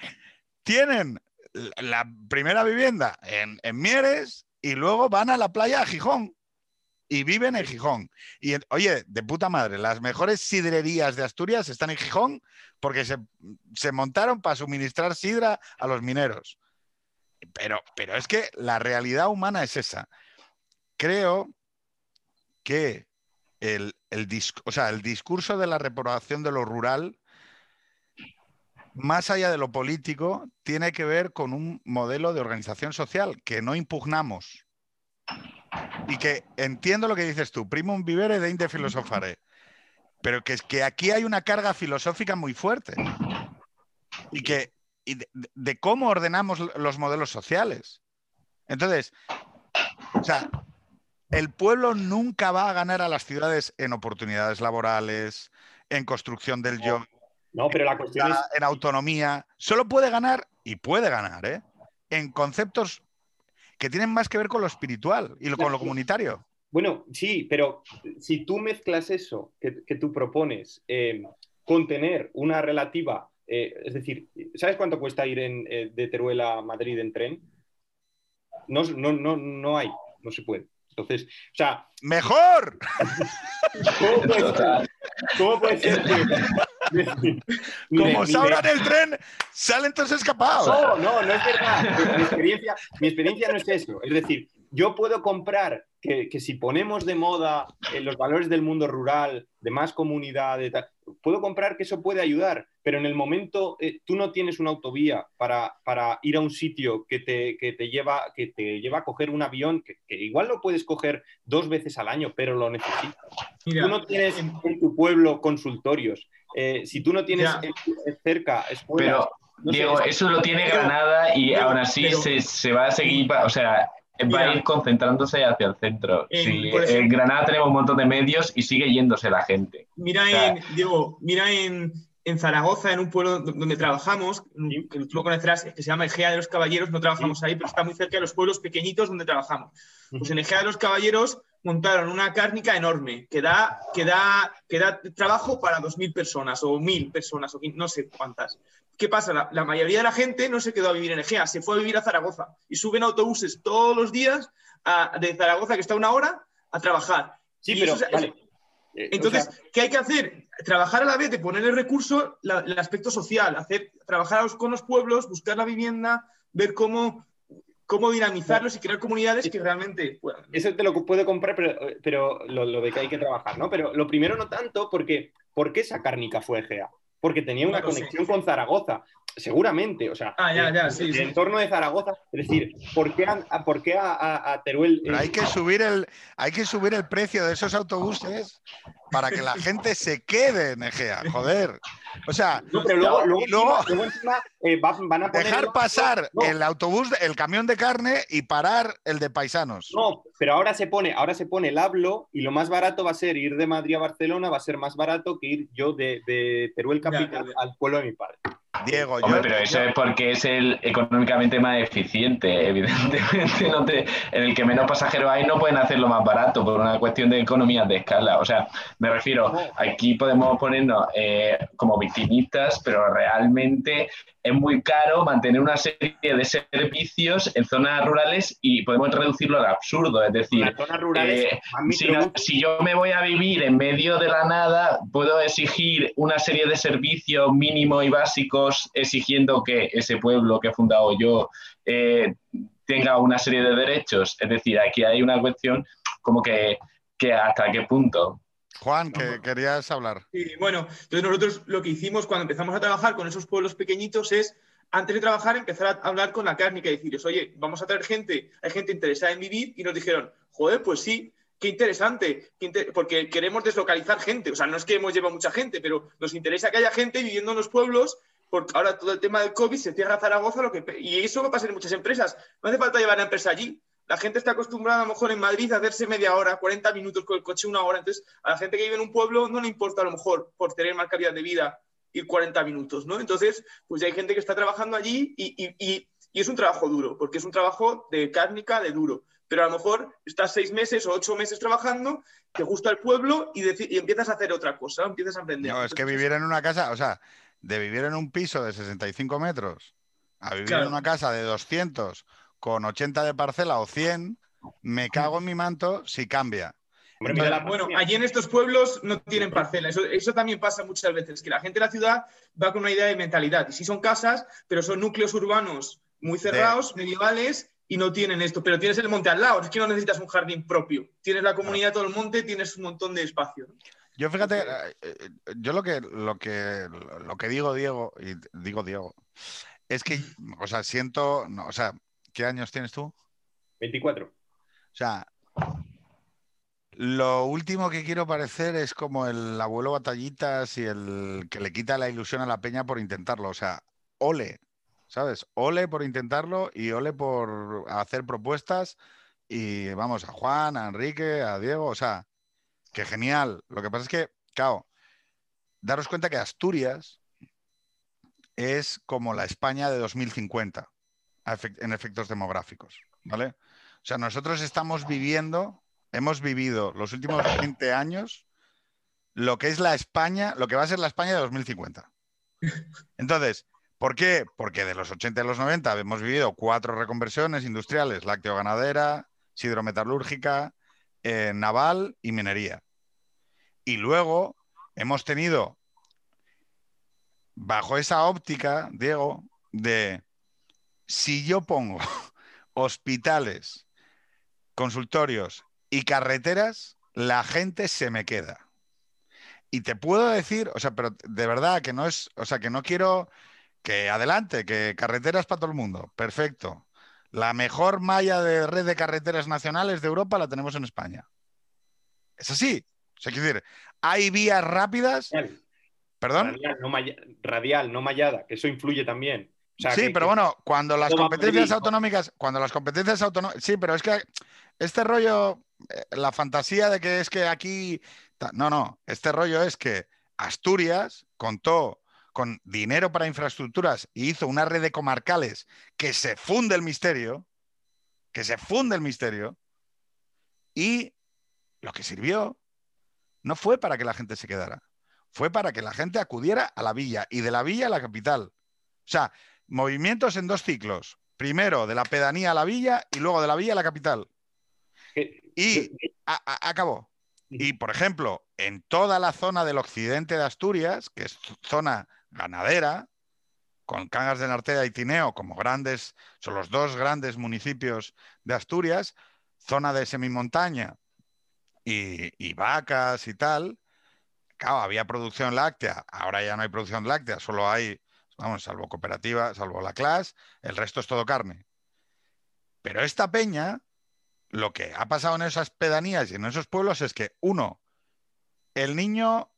tienen la primera vivienda en, Mieres y luego van a la playa a Gijón y viven en Gijón. Y oye, de puta madre, las mejores sidrerías de Asturias están en Gijón porque se, montaron para suministrar sidra a los mineros. Pero, pero es que la realidad humana es esa. Creo que el, el, o sea, el discurso de la reprobación de lo rural más allá de lo político, tiene que ver con un modelo de organización social que no impugnamos. Y que entiendo lo que dices tú, primum vivere de filosofare, pero que es que aquí hay una carga filosófica muy fuerte. Y que de, cómo ordenamos los modelos sociales. Entonces, o sea, el pueblo nunca va a ganar a las ciudades en oportunidades laborales, en construcción del yo, no, pero la cuestión es... En autonomía. Solo puede ganar, y puede ganar, ¿eh? En conceptos que tienen más que ver con lo espiritual y con lo comunitario. Bueno, sí, pero si tú mezclas eso que, tú propones eh, con tener una relativa, eh, es decir, ¿sabes cuánto cuesta ir eh, de Teruel a Madrid en tren? No, no, no, no hay, no se puede. Entonces, o sea... ¡Mejor! ¿Cómo puede ser, Como sabran el tren, salen todos escapados. No, no, no es verdad. Mi experiencia, mi experiencia no es eso. Es decir, yo puedo comprar que, si ponemos de moda eh, los valores del mundo rural, de más comunidad, de tal, puedo comprar que eso puede ayudar, pero en el momento eh, tú no tienes una autovía para, para ir a un sitio que te, que te, lleva, que te lleva a coger un avión, que, igual lo puedes coger dos veces al año, pero lo necesitas. tú no tienes en, tu pueblo consultorios, eh, si tú no tienes cerca escuelas... Pero, Diego, eso lo tiene Granada y aún así se, se, va a seguir, o sea, va a ir concentrándose hacia el centro. En, Granada tenemos un montón de medios y sigue yéndose la gente. Mira, en, Diego, mira en, en, Zaragoza, en un pueblo donde trabajamos, que tú lo conocerás, que se llama Egea de los Caballeros, no trabajamos ahí, pero está muy cerca de los pueblos pequeñitos donde trabajamos. Pues en Egea de los Caballeros montaron una cárnica enorme que da, que da, que da trabajo para 2.000 personas o 1.000 personas o no sé cuántas. ¿Qué pasa? La, mayoría de la gente no se quedó a vivir en Egea, se fue a vivir a Zaragoza y suben autobuses todos los días de Zaragoza, que está una hora, a trabajar. Sí, pero. Entonces, ¿qué hay que hacer? Trabajar a la vez de poner el recurso, el aspecto social, hacer, trabajar con los pueblos, buscar la vivienda, ver cómo, cómo dinamizarlos y crear comunidades que realmente puedan. Eso te lo puede comprar, pero, pero lo, lo, de que hay que trabajar, ¿no? Pero lo primero no tanto, porque ¿por qué esa cárnica fue Egea? porque tenía una conexión con Zaragoza. Seguramente, o sea, ah, ya, ya, el, entorno de Zaragoza. Es decir, ¿por qué a, por qué a, Teruel? hay, que subir el, hay que subir el precio de esos autobuses para que la gente se quede en Egea, joder. O sea, luego, luego, encima, eh, van a dejar pasar el autobús, el camión de carne y parar el de paisanos. No, pero ahora se pone, ahora se pone el hablo y lo más barato va a ser ir de Madrid a Barcelona, va a ser más barato que ir yo de, Teruel capital al pueblo de mi padre. Diego, Hombre, yo, pero eso yo- es porque es el económicamente más eficiente, evidentemente. no te- en el que menos pasajeros hay no pueden hacerlo más barato por una cuestión de economías de escala. O sea, me refiero, aquí podemos ponernos eh, como victimistas, pero realmente es muy caro mantener una serie de servicios en zonas rurales y podemos reducirlo al absurdo. Es decir, Las zonas rurales, eh, si yo me voy a vivir en medio de la nada, puedo exigir una serie de servicios mínimos y básicos, exigiendo que ese pueblo que he fundado yo eh, tenga una serie de derechos. Es decir, aquí hay una cuestión como que, que hasta qué punto. Juan, que querías hablar. Y bueno, entonces nosotros lo que hicimos cuando empezamos a trabajar con esos pueblos pequeñitos es, antes de trabajar, empezar a hablar con la cárnica y decirles, oye, vamos a traer gente, hay gente interesada en vivir, y nos dijeron, joder, pues sí, qué interesante, qué porque queremos deslocalizar gente, o sea, no es que hemos llevado mucha gente, pero nos interesa que haya gente viviendo en los pueblos, porque ahora todo el tema del COVID se cierra Zaragoza, lo que, y eso va a pasar en muchas empresas, no hace falta llevar la empresa allí, la gente está acostumbrada a lo mejor en Madrid a hacerse media hora, 40 minutos con el coche, una hora. Entonces, a la gente que vive en un pueblo no le importa a lo mejor por tener más calidad de vida ir 40 minutos, ¿no? Entonces, pues ya hay gente que está trabajando allí y, y- y- y es un trabajo duro, porque es un trabajo de cárnica, de duro. Pero a lo mejor estás seis meses o ocho meses trabajando, te gusta el pueblo y, empiezas a hacer otra cosa, empiezas a aprender. No, es que vivir en una casa, o sea, de vivir en un piso de 65 metros a vivir Claro. en una casa de 200 con 80 de parcela o 100, me cago en mi manto si cambia. Hombre, mira la Bueno, allí en estos pueblos no tienen parcela. Eso, eso también pasa muchas veces, que la gente de la ciudad va con una idea de mentalidad. Y sí son casas, pero son núcleos urbanos muy cerrados, medievales, y no tienen esto. Pero tienes el monte al lado, es que no necesitas un jardín propio. Tienes la comunidad, todo el monte, tienes un montón de espacio. ¿no? Yo fíjate, eh, eh, yo lo que, lo que, lo que digo, Diego, y digo Diego, es que, o sea, siento, no, o sea, ¿qué años tienes tú? 24. O sea, lo último que quiero parecer es como el abuelo batallitas y el que le quita la ilusión a la peña por intentarlo. O sea, ole, ¿sabes? Ole por intentarlo y ole por hacer propuestas. Y vamos, a Juan, a Enrique, a Diego, o sea, que genial. Lo que pasa es que, claro, daros cuenta que Asturias es como la España de 2050 en efectos demográficos, ¿vale? O sea, nosotros estamos viviendo, hemos vivido los últimos 20 años lo que es la España, lo que va a ser la España de 2050. Entonces, ¿por qué? Porque de los 80 a los 90 hemos vivido cuatro reconversiones industriales, lácteo-ganadera, sidrometalúrgica, eh, naval y minería. Y luego hemos tenido, bajo esa óptica, Diego, de si yo pongo hospitales, consultorios y carreteras, la gente se me queda. Y te puedo decir, o sea, pero de verdad que no es, o sea, que no quiero que adelante, que carreteras para todo el mundo, perfecto. La mejor malla de red de carreteras nacionales de Europa la tenemos en España. Es así. O sea, quiero decir, hay vías rápidas, Radial, perdón. radial, no malla- radial, no mallada, que eso influye también. O sea, sí, que- pero bueno, cuando las competencias autonómicas, cuando las competencias autonómicas, sí, pero es que este rollo, eh, la fantasía de que es que aquí, no, no, este rollo es que Asturias contó con dinero para infraestructuras y hizo una red de comarcales que se funde el misterio, que se funde el misterio, y lo que sirvió no fue para que la gente se quedara, fue para que la gente acudiera a la villa y de la villa a la capital. O sea, movimientos en dos ciclos. Primero de la pedanía a la villa y luego de la villa a la capital. Y acabó. Y, por ejemplo, en toda la zona del occidente de Asturias, que es zona ganadera, con Cangas de Nartea y Tineo como grandes, son los dos grandes municipios de Asturias, zona de semimontaña y, y vacas y tal, claro, había producción láctea, ahora ya no hay producción láctea, solo hay, vamos, salvo cooperativa, salvo la clase, el resto es todo carne. Pero esta peña, lo que ha pasado en esas pedanías y en esos pueblos es que, uno, el niño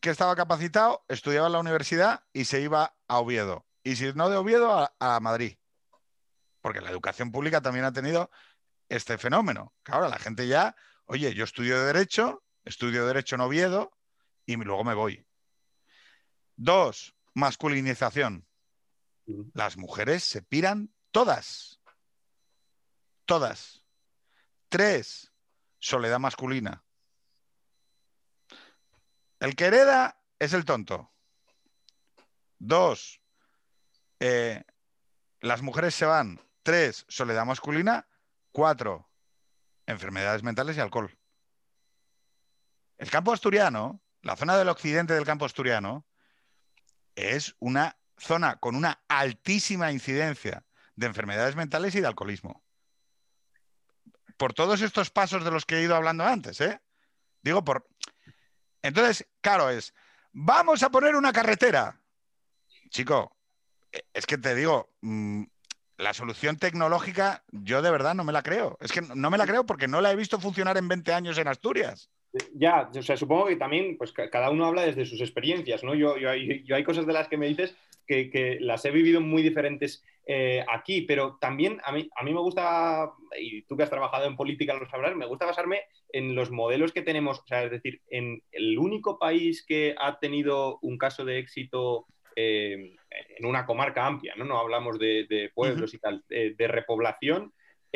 que estaba capacitado estudiaba en la universidad y se iba a Oviedo. Y si no de Oviedo, a, Madrid. Porque la educación pública también ha tenido este fenómeno. Que ahora la gente ya, oye, yo estudio de Derecho, estudio Derecho en Oviedo y luego me voy. Dos, masculinización. Las mujeres se piran todas. Todas. Tres, soledad masculina. El que hereda es el tonto. Dos, eh, las mujeres se van. Tres, soledad masculina. Cuatro, enfermedades mentales y alcohol. El campo asturiano, la zona del occidente del campo asturiano, es una zona con una altísima incidencia de enfermedades mentales y de alcoholismo. Por todos estos pasos de los que he ido hablando antes, ¿eh? Digo, por. Entonces, claro, es. Vamos a poner una carretera. Chico, eh, es que te digo, mm, la solución tecnológica, yo de verdad no me la creo. Es que no me la creo porque no la he visto funcionar en 20 años en Asturias. Ya, o sea, supongo que también, pues ca- cada uno habla desde sus experiencias, ¿no? Yo, yo, hay- yo hay cosas de las que me dices que, que las he vivido muy diferentes eh, aquí, pero también a mí, a mí me gusta, y tú que has trabajado en política lo sabrás, me gusta basarme en los modelos que tenemos, o sea, es decir, en el único país que ha tenido un caso de éxito eh, en una comarca amplia, ¿no? No hablamos de, de pueblos y tal, de, de repoblación,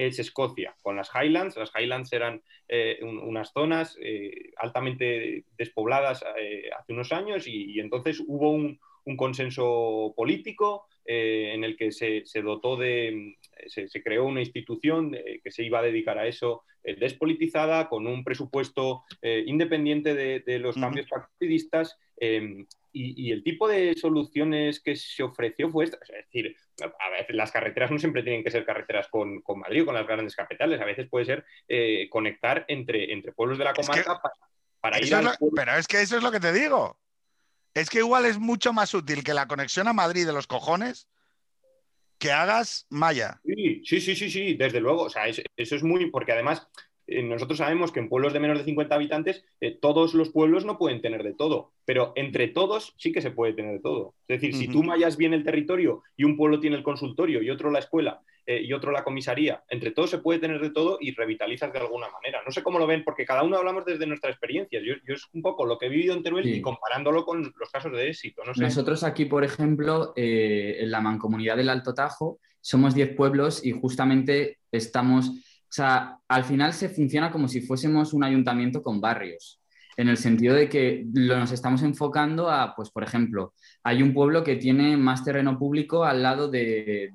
es Escocia, con las Highlands. Las Highlands eran eh, un- unas zonas eh, altamente despobladas eh, hace unos años y, y entonces hubo un, un consenso político en el que se, se dotó de, se, se creó una institución que se iba a dedicar a eso despolitizada, con un presupuesto independiente de, de los cambios partidistas. Y, y el tipo de soluciones que se ofreció fue esta. Es decir, a veces las carreteras no siempre tienen que ser carreteras con, con Madrid o con las grandes capitales. A veces puede ser eh, conectar entre, entre pueblos de la Es que- comarca para, para ir al lo- pero es que eso es lo que te digo. Es que igual es mucho más útil que la conexión a Madrid de los cojones que hagas Maya. Sí, sí, sí, sí, sí, desde luego. O sea, es- eso es muy. Porque además, eh, nosotros sabemos que en pueblos de menos de 50 habitantes, eh, todos los pueblos no pueden tener de todo. Pero entre todos sí que se puede tener de todo. Es decir, si tú mallas bien el territorio y un pueblo tiene el consultorio y otro la escuela eh, y otro la comisaría, entre todos se puede tener de todo y revitalizas de alguna manera. No sé cómo lo ven, porque cada uno hablamos desde nuestra experiencia. Yo, yo es un poco lo que he vivido en Teruel Sí. y comparándolo con los casos de éxito. No sé. Nosotros aquí, por ejemplo, en la mancomunidad del Alto Tajo, somos 10 pueblos y justamente estamos, o sea, al final se funciona como si fuésemos un ayuntamiento con barrios, en el sentido de que nos estamos enfocando a, pues, por ejemplo, hay un pueblo que tiene más terreno público al lado de,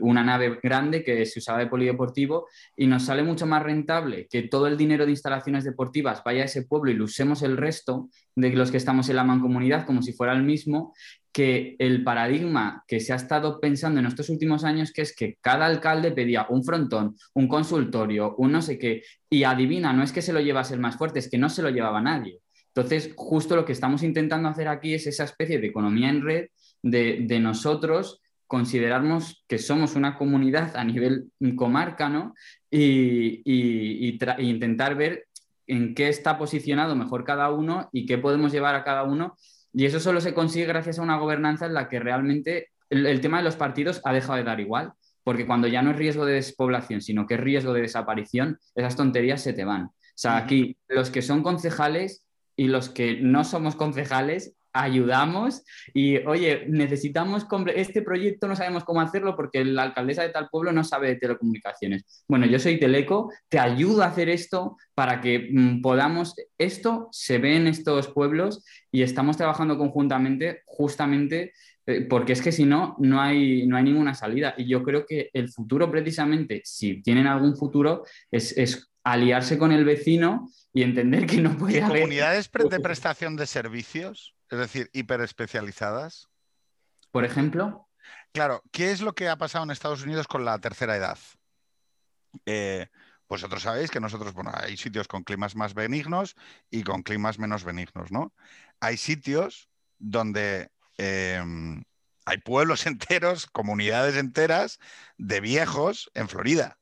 una nave grande que se usaba de polideportivo y nos sale mucho más rentable que todo el dinero de instalaciones deportivas vaya a ese pueblo y lo usemos el resto de los que estamos en la mancomunidad como si fuera el mismo, que el paradigma que se ha estado pensando en estos últimos años, que es que cada alcalde pedía un frontón, un consultorio, un no sé qué, y adivina, no es que se lo llevase el más fuerte, es que no se lo llevaba nadie. Entonces, justo lo que estamos intentando hacer aquí es esa especie de economía en red de, nosotros considerarnos que somos una comunidad a nivel comarca, ¿no? Y, e intentar ver en qué está posicionado mejor cada uno y qué podemos llevar a cada uno. Y eso solo se consigue gracias a una gobernanza en la que realmente el, el tema de los partidos ha dejado de dar igual, porque cuando ya no es riesgo de despoblación, sino que es riesgo de desaparición, esas tonterías se te van. O sea, aquí los que son concejales y los que no somos concejales ayudamos y, oye, necesitamos este proyecto, no sabemos cómo hacerlo porque la alcaldesa de tal pueblo no sabe de telecomunicaciones. Bueno, yo soy Teleco, te ayudo a hacer esto para que mm, podamos, esto se ve en estos pueblos y estamos trabajando conjuntamente justamente eh, porque es que si no, no hay, no hay ninguna salida. Y yo creo que el futuro precisamente, si tienen algún futuro, es aliarse con el vecino y entender que no puede ¿Y haber... comunidades de prestación de servicios? Es decir, hiperespecializadas. Por ejemplo, Claro, ¿qué es lo que ha pasado en Estados Unidos con la tercera edad? Eh, vosotros sabéis que nosotros, bueno, hay sitios con climas más benignos y con climas menos benignos, ¿no? Hay sitios donde eh, hay pueblos enteros, comunidades enteras de viejos en Florida,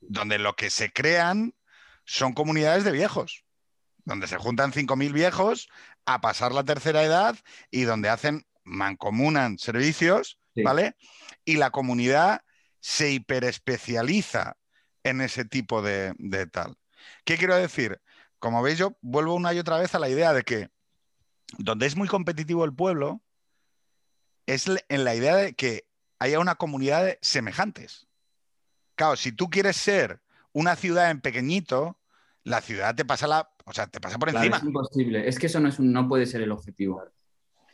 donde lo que se crean son comunidades de viejos, donde se juntan 5.000 viejos a pasar la tercera edad y donde hacen, mancomunan servicios, Sí. ¿vale? Y la comunidad se hiperespecializa en ese tipo de, de tal. ¿Qué quiero decir? Como veis, yo vuelvo una y otra vez a la idea de que donde es muy competitivo el pueblo, es en la idea de que haya una comunidad de semejantes. Claro, si tú quieres ser una ciudad en pequeñito, la ciudad te pasa la, o sea, te pasa por encima. Es imposible. Es que eso no, es no puede ser el objetivo.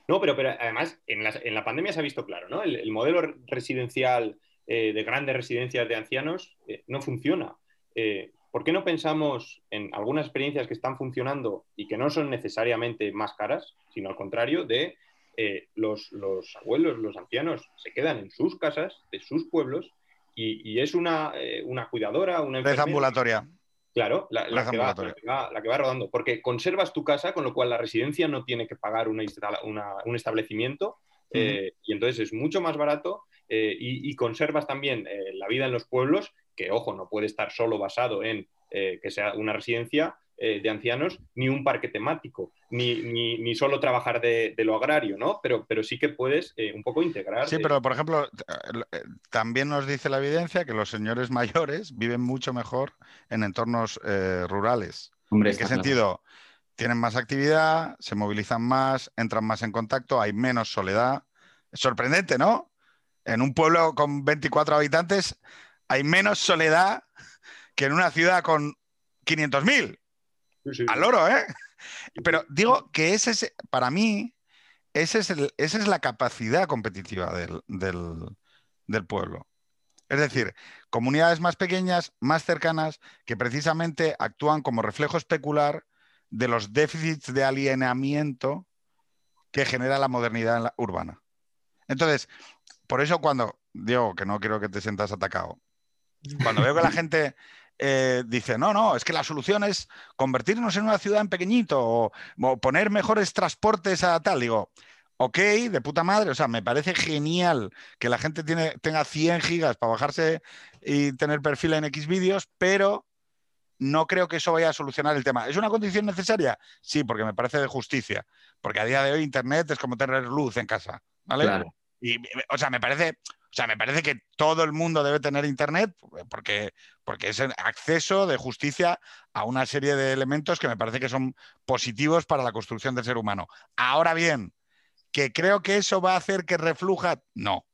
No, pero, pero además en la, pandemia se ha visto claro, ¿no? El, modelo residencial eh, de grandes residencias de ancianos eh, no funciona. Eh, ¿Por qué no pensamos en algunas experiencias que están funcionando y que no son necesariamente más caras, sino al contrario, de los, abuelos, los ancianos se quedan en sus casas, de sus pueblos, y, es una, cuidadora, una enfermera. ambulatoria. Claro, la, que va, rodando. Porque conservas tu casa, con lo cual la residencia no tiene que pagar un establecimiento eh, y entonces es mucho más barato eh, y, conservas también eh, la vida en los pueblos, que ojo, no puede estar solo basado en que sea una residencia, eh, de ancianos ni un parque temático, ni, ni, solo trabajar de, lo agrario, ¿no? Pero, pero sí que puedes eh, un poco integrar. Sí, pero por ejemplo, eh, también nos dice la evidencia que los señores mayores viven mucho mejor en entornos rurales. ¿En qué sentido? Tienen más actividad, se movilizan más, entran más en contacto, hay menos soledad. Es sorprendente, ¿no? En un pueblo con 24 habitantes hay menos soledad que en una ciudad con 500.000 al oro, ¿eh? Pero digo que ese es, para mí, ese es esa es la capacidad competitiva del, pueblo. Es decir, comunidades más pequeñas, más cercanas, que precisamente actúan como reflejo especular de los déficits de alienamiento que genera la modernidad urbana. Entonces, por eso cuando, digo que no quiero que te sientas atacado, cuando veo que la gente eh, dice, no, no, es que la solución es convertirnos en una ciudad en pequeñito o, poner mejores transportes a tal. Digo, ok, de puta madre, o sea, me parece genial que la gente tiene, tenga 100 gigas para bajarse y tener perfil en X vídeos, pero no creo que eso vaya a solucionar el tema. ¿Es una condición necesaria? Sí, porque me parece de justicia, porque a día de hoy Internet es como tener luz en casa, ¿vale? Y, o sea, me parece, sea, me parece que todo el mundo debe tener Internet porque, porque es acceso de justicia a una serie de elementos que me parece que son positivos para la construcción del ser humano. Ahora bien, que creo que eso va a hacer que refluja, no.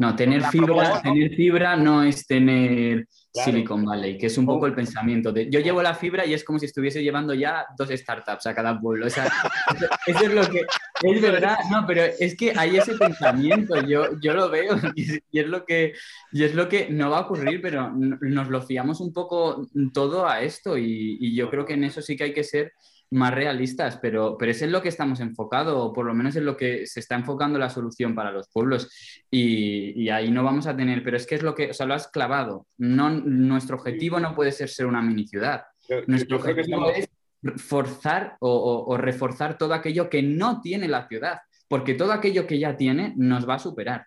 No, tener fibra, tener fibra no es tener Silicon Valley, que es un poco el pensamiento de yo llevo la fibra y es como si estuviese llevando ya dos startups a cada pueblo. O sea, eso es lo que es verdad, no, pero es que hay ese pensamiento, yo, yo lo veo y, es lo que, y es lo que no va a ocurrir, pero nos lo fiamos un poco todo a esto y, y yo creo que en eso sí que hay que ser más realistas, pero, pero es en lo que estamos enfocados, o por lo menos en lo que se está enfocando la solución para los pueblos. Y, ahí no vamos a tener, pero es que es lo que, o sea, lo has clavado. No, nuestro objetivo no puede ser ser una mini ciudad. nuestro objetivo es forzar o reforzar todo aquello que no tiene la ciudad, porque todo aquello que ya tiene nos va a superar.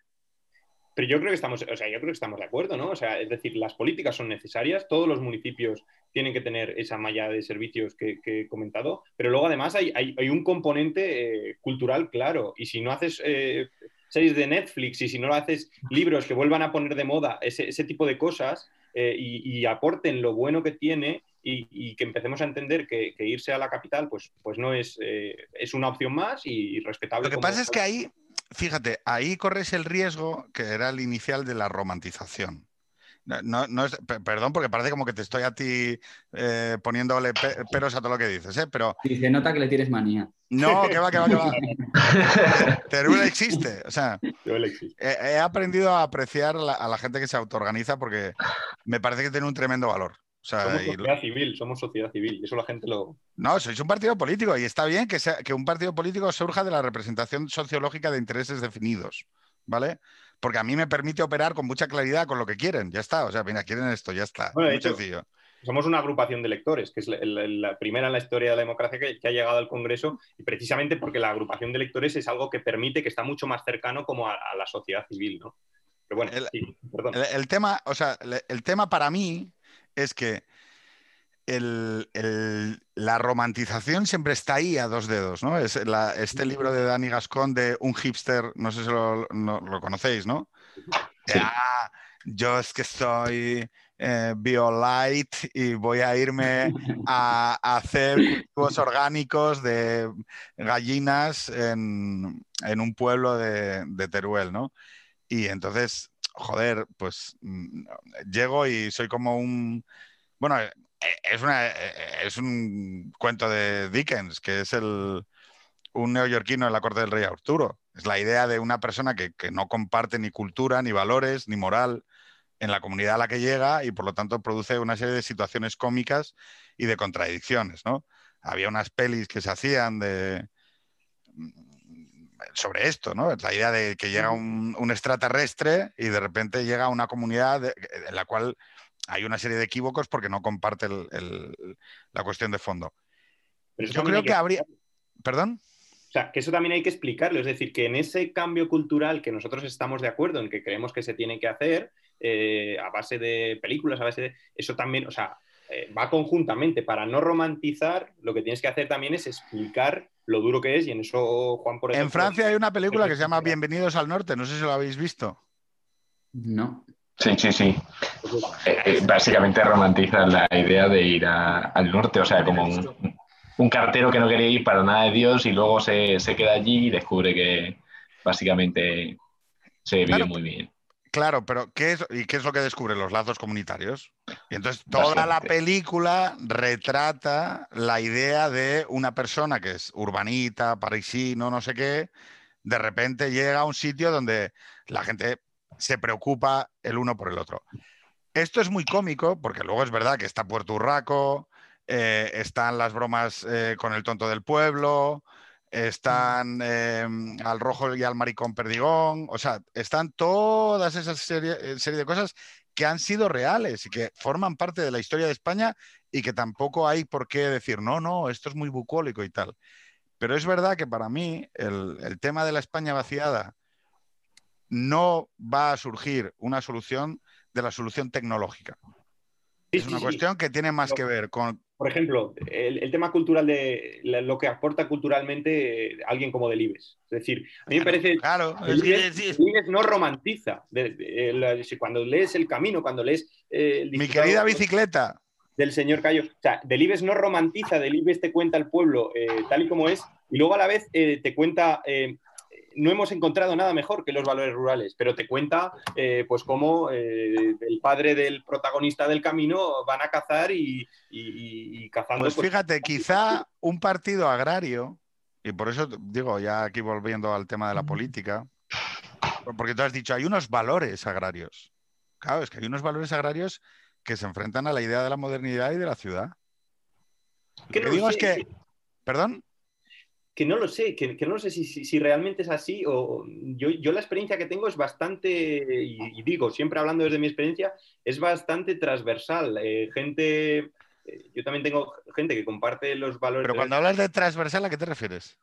Pero yo creo que estamos, o sea, yo creo que estamos de acuerdo, ¿no? O sea, es decir, las políticas son necesarias, todos los municipios tienen que tener esa malla de servicios que, he comentado, pero luego además hay, un componente eh, cultural claro. Y si no haces eh, series de Netflix y si no haces libros que vuelvan a poner de moda ese, tipo de cosas eh, y, aporten lo bueno que tiene y, que empecemos a entender que, irse a la capital pues, pues no es, es una opción más y, respetable. Lo que pasa es que ahí fíjate, ahí corres el riesgo que era el inicial de la romantización. No, perdón, porque parece como que te estoy a ti eh, poniéndole peros a todo lo que dices, ¿eh? Pero. Y se nota que le tienes manía. No, que va, que va, que va. Teruel existe. O sea, he, aprendido a apreciar a la gente que se autoorganiza porque me parece que tiene un tremendo valor somos sociedad civil, somos sociedad civil, y eso la gente lo... No, sois un partido político y está bien que, sea, que un partido político surja de la representación sociológica de intereses definidos, ¿vale? Porque a mí me permite operar con mucha claridad con lo que quieren, ya está, o sea, mira, quieren esto, ya está, muy sencillo. Somos una agrupación de electores, que es la, primera en la historia de la democracia que, ha llegado al Congreso, y precisamente porque la agrupación de electores es algo que permite que está mucho más cercano como a, la sociedad civil, ¿no? Pero bueno, el, el, tema, o sea, el tema para mí es que la romantización siempre está ahí a dos dedos, ¿no? Es este libro de Dani Gascón de un hipster, no sé si lo, conocéis, ¿no? Ah, yo es que soy eh, BioLight y voy a irme a, hacer cultivos orgánicos de gallinas en, un pueblo de, Teruel, ¿no? Y entonces, joder, pues mm, llego y soy como un... Bueno, eh, es, una, eh, es un cuento de Dickens, que es el, un neoyorquino en la corte del rey Arturo. Es la idea de una persona que, que no comparte ni cultura, ni valores, ni moral, en la comunidad a la que llega y por lo tanto produce una serie de situaciones cómicas y de contradicciones, ¿no? Había unas pelis que se hacían de sobre esto, ¿no? La idea de que llega un, extraterrestre y de repente llega a una comunidad en la cual hay una serie de equívocos porque no comparte la cuestión de fondo. Yo creo que habría... ¿Perdón? O sea, que eso también hay que explicarlo. Es decir, que en ese cambio cultural que nosotros estamos de acuerdo en que creemos que se tiene que hacer, eh, a base de películas, a base de. Eso también, o sea, eh, va conjuntamente. Para no romantizar, lo que tienes que hacer también es explicar lo duro que es, y en eso, Juan, por ejemplo. En Francia hay una película que se llama Bienvenidos al Norte, no sé si lo habéis visto. No. Sí, sí, sí. Eh, básicamente romantiza la idea de ir al norte, o sea, como un, un cartero que no quería ir para nada de Dios y luego se, queda allí y descubre que básicamente se vive muy bien. Claro, pero ¿qué es, ¿y qué es lo que descubre? Los lazos comunitarios. Y entonces toda la película retrata la idea de una persona que es urbanita, parisino, no sé qué, de repente llega a un sitio donde la gente se preocupa el uno por el otro. Esto es muy cómico porque luego es verdad que está Puerto Urraco, eh, están las bromas eh, con el tonto del pueblo, están em, al rojo y al maricón perdigón, o sea, están todas esas serie, eh, serie, de cosas que han sido reales y que forman parte de la historia de España y que tampoco hay por qué decir, no, no, esto es muy bucólico y tal. Pero es verdad que para mí el, el tema de la España vaciada no va a surgir una solución de la solución tecnológica. es una cuestión que tiene más que ver con por ejemplo, el, tema cultural de lo que aporta culturalmente alguien como Delibes. Es decir, a mí me parece. Claro, Delibes, no romantiza. cuando lees El Camino, cuando lees. Eh, Mi querida bicicleta. Del señor Cayo. O sea, Delibes no romantiza, Delibes te cuenta el pueblo eh, tal y como es, y luego a la vez eh, te cuenta no hemos encontrado nada mejor que los valores rurales, pero te cuenta eh, pues cómo eh, el padre del protagonista del camino van a cazar y, cazando. Pues, pues fíjate, quizá un partido agrario, y por eso digo, ya aquí volviendo al tema de la política, porque tú has dicho, hay unos valores agrarios. Claro, es que hay unos valores agrarios que se enfrentan a la idea de la modernidad y de la ciudad. Lo que digo es que. ¿Perdón? Que no lo sé, que, no sé si, realmente es así o yo, yo, la experiencia que tengo es bastante, y, digo, siempre hablando desde mi experiencia, es bastante transversal. Eh, gente, eh, yo también tengo gente que comparte los valores. Pero cuando hablas de transversal, ¿a qué te refieres?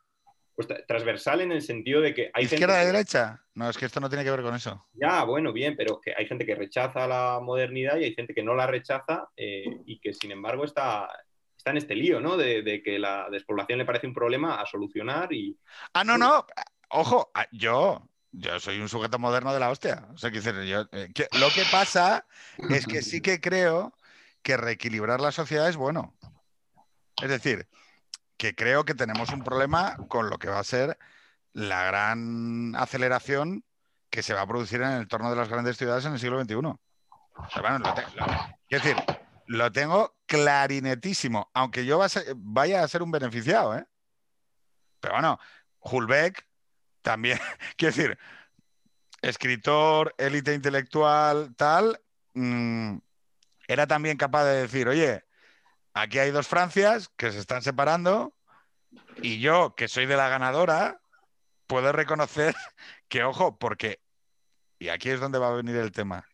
Pues transversal en el sentido de que hay ¿Izquierda y derecha? No, es que esto no tiene que ver con eso. Ya, bueno, bien, pero que hay gente que rechaza la modernidad y hay gente que no la rechaza eh, y que sin embargo está, está en este lío, ¿no? De, que la despoblación le parece un problema a solucionar y... Ah, no, no. Ojo, ah, yo, yo soy un sujeto moderno de la hostia. O sea, eh, lo que pasa es que sí que creo que reequilibrar la sociedad es bueno. Es decir, que creo que tenemos un problema con lo que va a ser la gran aceleración que se va a producir en el entorno de las grandes ciudades en el siglo XXI. O sea, bueno, es decir, lo tengo clarinetísimo, aunque yo vaya a ser un beneficiado, ¿eh? Pero bueno, Hulbeck también, quiero decir, escritor, élite intelectual, tal, mm, era también capaz de decir, oye, aquí hay dos Francias que se están separando y yo, que soy de la ganadora, puedo reconocer que, ojo, porque, y aquí es donde va a venir el tema,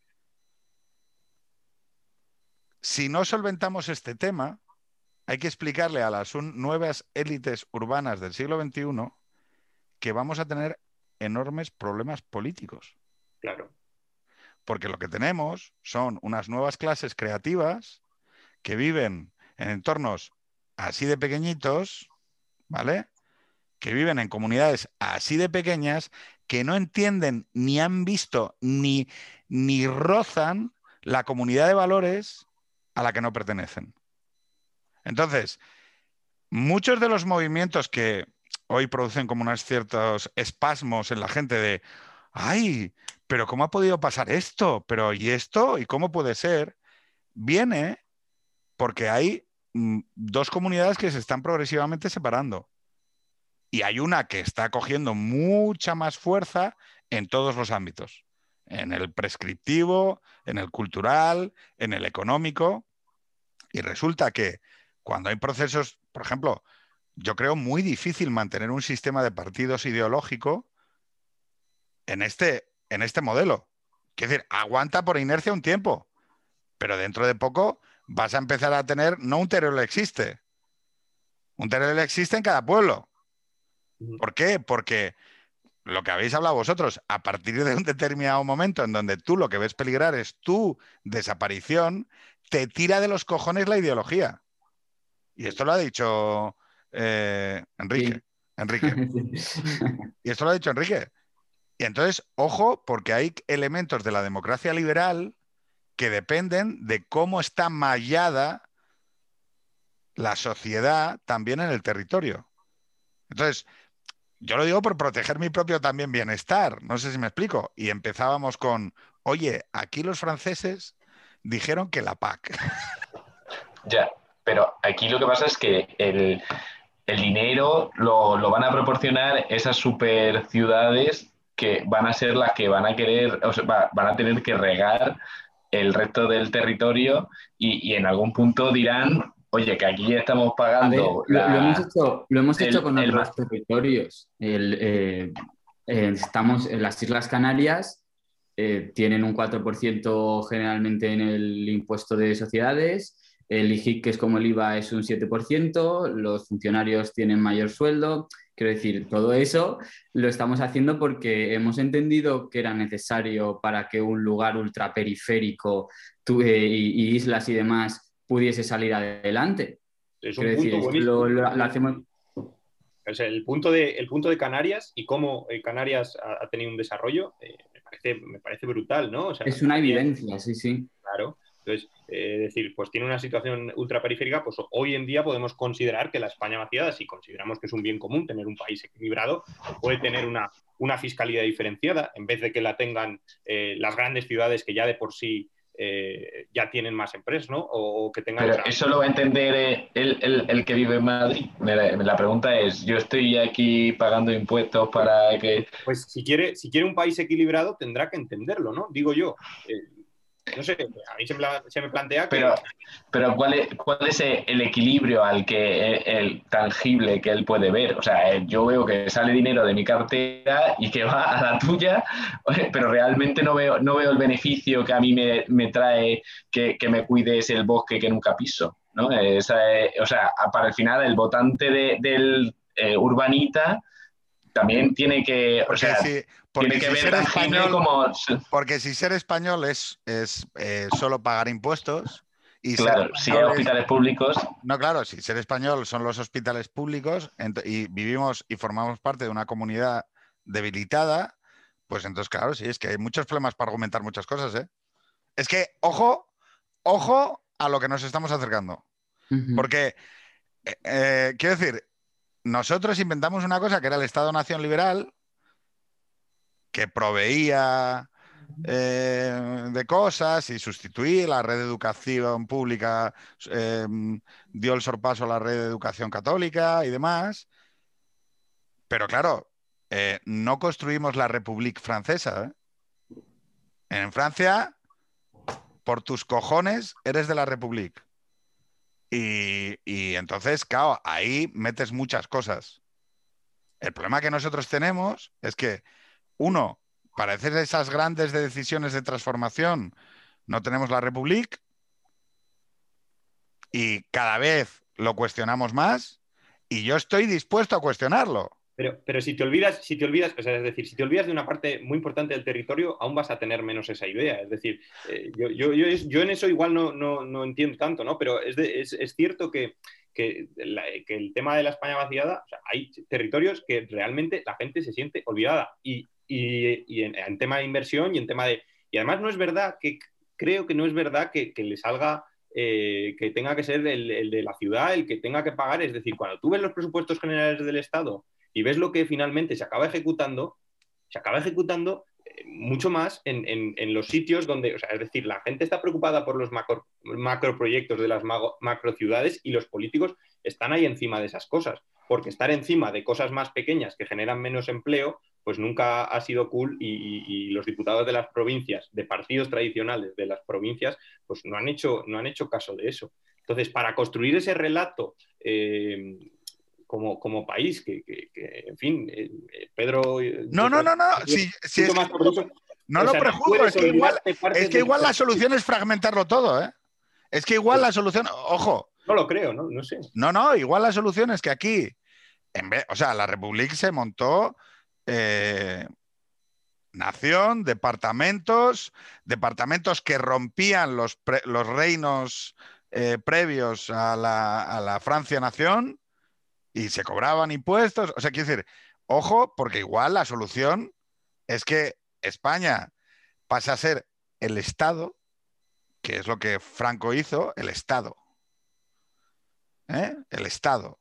si no solventamos este tema, hay que explicarle a las nuevas élites urbanas del siglo XXI que vamos a tener enormes problemas políticos. Claro. Porque lo que tenemos son unas nuevas clases creativas que viven en entornos así de pequeñitos, ¿vale? Que viven en comunidades así de pequeñas, que no entienden ni han visto ni, ni rozan la comunidad de valores a la que no pertenecen. Entonces, muchos de los movimientos que hoy producen como unos ciertos espasmos en la gente de, ay, pero ¿cómo ha podido pasar esto? Pero ¿y esto? ¿Y cómo puede ser? Viene porque hay mm, dos comunidades que se están progresivamente separando. Y hay una que está cogiendo mucha más fuerza en todos los ámbitos, en el prescriptivo, en el cultural, en el económico. Y resulta que cuando hay procesos, por ejemplo, yo creo muy difícil mantener un sistema de partidos ideológico en este, en este modelo. Es decir, aguanta por inercia un tiempo, pero dentro de poco vas a empezar a tener, no un Teruel existe, un Teruel existe en cada pueblo. ¿Por qué? Porque lo que habéis hablado vosotros, a partir de un determinado momento en donde tú lo que ves peligrar es tu desaparición, te tira de los cojones la ideología. Y esto lo ha dicho eh, Enrique. Enrique. y esto lo ha dicho Enrique. Y entonces, ojo, porque hay elementos de la democracia liberal que dependen de cómo está mallada la sociedad también en el territorio. Entonces, yo lo digo por proteger mi propio también bienestar, no sé si me explico. Y empezábamos con, oye, aquí los franceses dijeron que la PAC. Ya, pero aquí lo que pasa es que el, dinero lo, lo, van a proporcionar esas super ciudades que van a ser las que van a querer, o sea, van a tener que regar el resto del territorio y, en algún punto dirán, oye, que aquí estamos pagando. lo, hemos hecho, lo hemos hecho con otros territorios. Eh, eh, estamos en las Islas Canarias. Eh, tienen un 4% generalmente en el impuesto de sociedades, el IGIC, que es como el IVA, es un 7%, los funcionarios tienen mayor sueldo, Quiero decir, todo eso lo estamos haciendo porque hemos entendido que era necesario para que un lugar ultraperiférico eh, y, islas y demás pudiese salir adelante. Es un punto decir, lo, hacemos... el, punto de, el punto de Canarias y cómo eh, Canarias ha, tenido un desarrollo eh, me, parece, me, parece, brutal, ¿no? es una evidencia, sí, sí. Claro. Entonces, eh, decir, pues tiene una situación ultraperiférica, pues hoy en día podemos considerar que la España vaciada, si consideramos que es un bien común tener un país equilibrado, puede tener una, una fiscalidad diferenciada, en vez de que la tengan eh, las grandes ciudades que ya de por sí eh, ya tienen más empresas, ¿no? O, que tengan... Pero eso lo va a entender el, que vive en Madrid. La, pregunta es, yo estoy aquí pagando impuestos para que... Pues si quiere, si quiere un país equilibrado tendrá que entenderlo, ¿no? Digo yo no sé, a mí se me, plantea que... Pero, pero ¿cuál, es, ¿cuál es el equilibrio al que el, tangible que él puede ver? O sea, eh, yo veo que sale dinero de mi cartera y que va a la tuya, pero realmente no veo, no veo el beneficio que a mí me, trae que, me cuides el bosque que nunca piso. ¿no? o sea, para el final el votante del eh, urbanita también tiene que, o sea, tiene que ver ser español como... Porque si ser español es, es eh, solo pagar impuestos... Y claro, si hay hospitales públicos... No, claro, si ser español son los hospitales públicos y vivimos y formamos parte de una comunidad debilitada, pues entonces, claro, sí, es que hay muchos problemas para argumentar muchas cosas, ¿eh? Es que, ojo, ojo a lo que nos estamos acercando. Porque, eh, eh, quiero decir, nosotros inventamos una cosa que era el Estado-Nación liberal, que proveía eh, de cosas y sustituía la red de educación pública, em, dio el sorpaso a la red de educación católica y demás. Pero claro, eh, no construimos la República Francesa. ¿eh? En Francia, por tus cojones, eres de la República. Y, entonces, claro, ahí metes muchas cosas. El problema que nosotros tenemos es que, uno, para hacer esas grandes decisiones de transformación, no tenemos la República y cada vez lo cuestionamos más y yo estoy dispuesto a cuestionarlo. Pero, pero si te olvidas, si te olvidas, es decir, si te olvidas de una parte muy importante del territorio, aún vas a tener menos esa idea. Es decir, eh, yo, yo, yo, en eso igual no, no, no entiendo tanto, ¿no? Pero es, es, es cierto que, que, que, el tema de la España vaciada, hay territorios que realmente la gente se siente olvidada. Y, y, y en, tema de inversión y en tema de. Y además no es verdad que creo que no es verdad que, le salga, eh, que tenga que ser el, de la ciudad el que tenga que pagar. Es decir, cuando tú ves los presupuestos generales del Estado y ves lo que finalmente se acaba ejecutando, se acaba ejecutando eh, mucho más en, los sitios donde, o sea, es decir, la gente está preocupada por los macro, macroproyectos de las macro ciudades y los políticos están ahí encima de esas cosas, porque estar encima de cosas más pequeñas que generan menos empleo, pues nunca ha sido cool y, los diputados de las provincias, de partidos tradicionales de las provincias, pues no han hecho, no han hecho caso de eso. Entonces, para construir ese relato eh, como, como, país, que, en fin, eh, eh, Pedro... No, no, no, no, no lo prejuzgo, es que, igual, es que igual la solución es fragmentarlo todo, ¿eh? Es que igual la solución, ojo. No lo creo, ¿no? No sé. No, no, igual la solución es que aquí, en vez, o sea, la República se montó eh, nación, departamentos, departamentos que rompían los, los reinos eh, previos a la, Francia-nación y se cobraban impuestos. O sea, quiero decir, ojo, porque igual la solución es que España pase a ser el Estado, que es lo que Franco hizo, el Estado. ¿Eh? El Estado.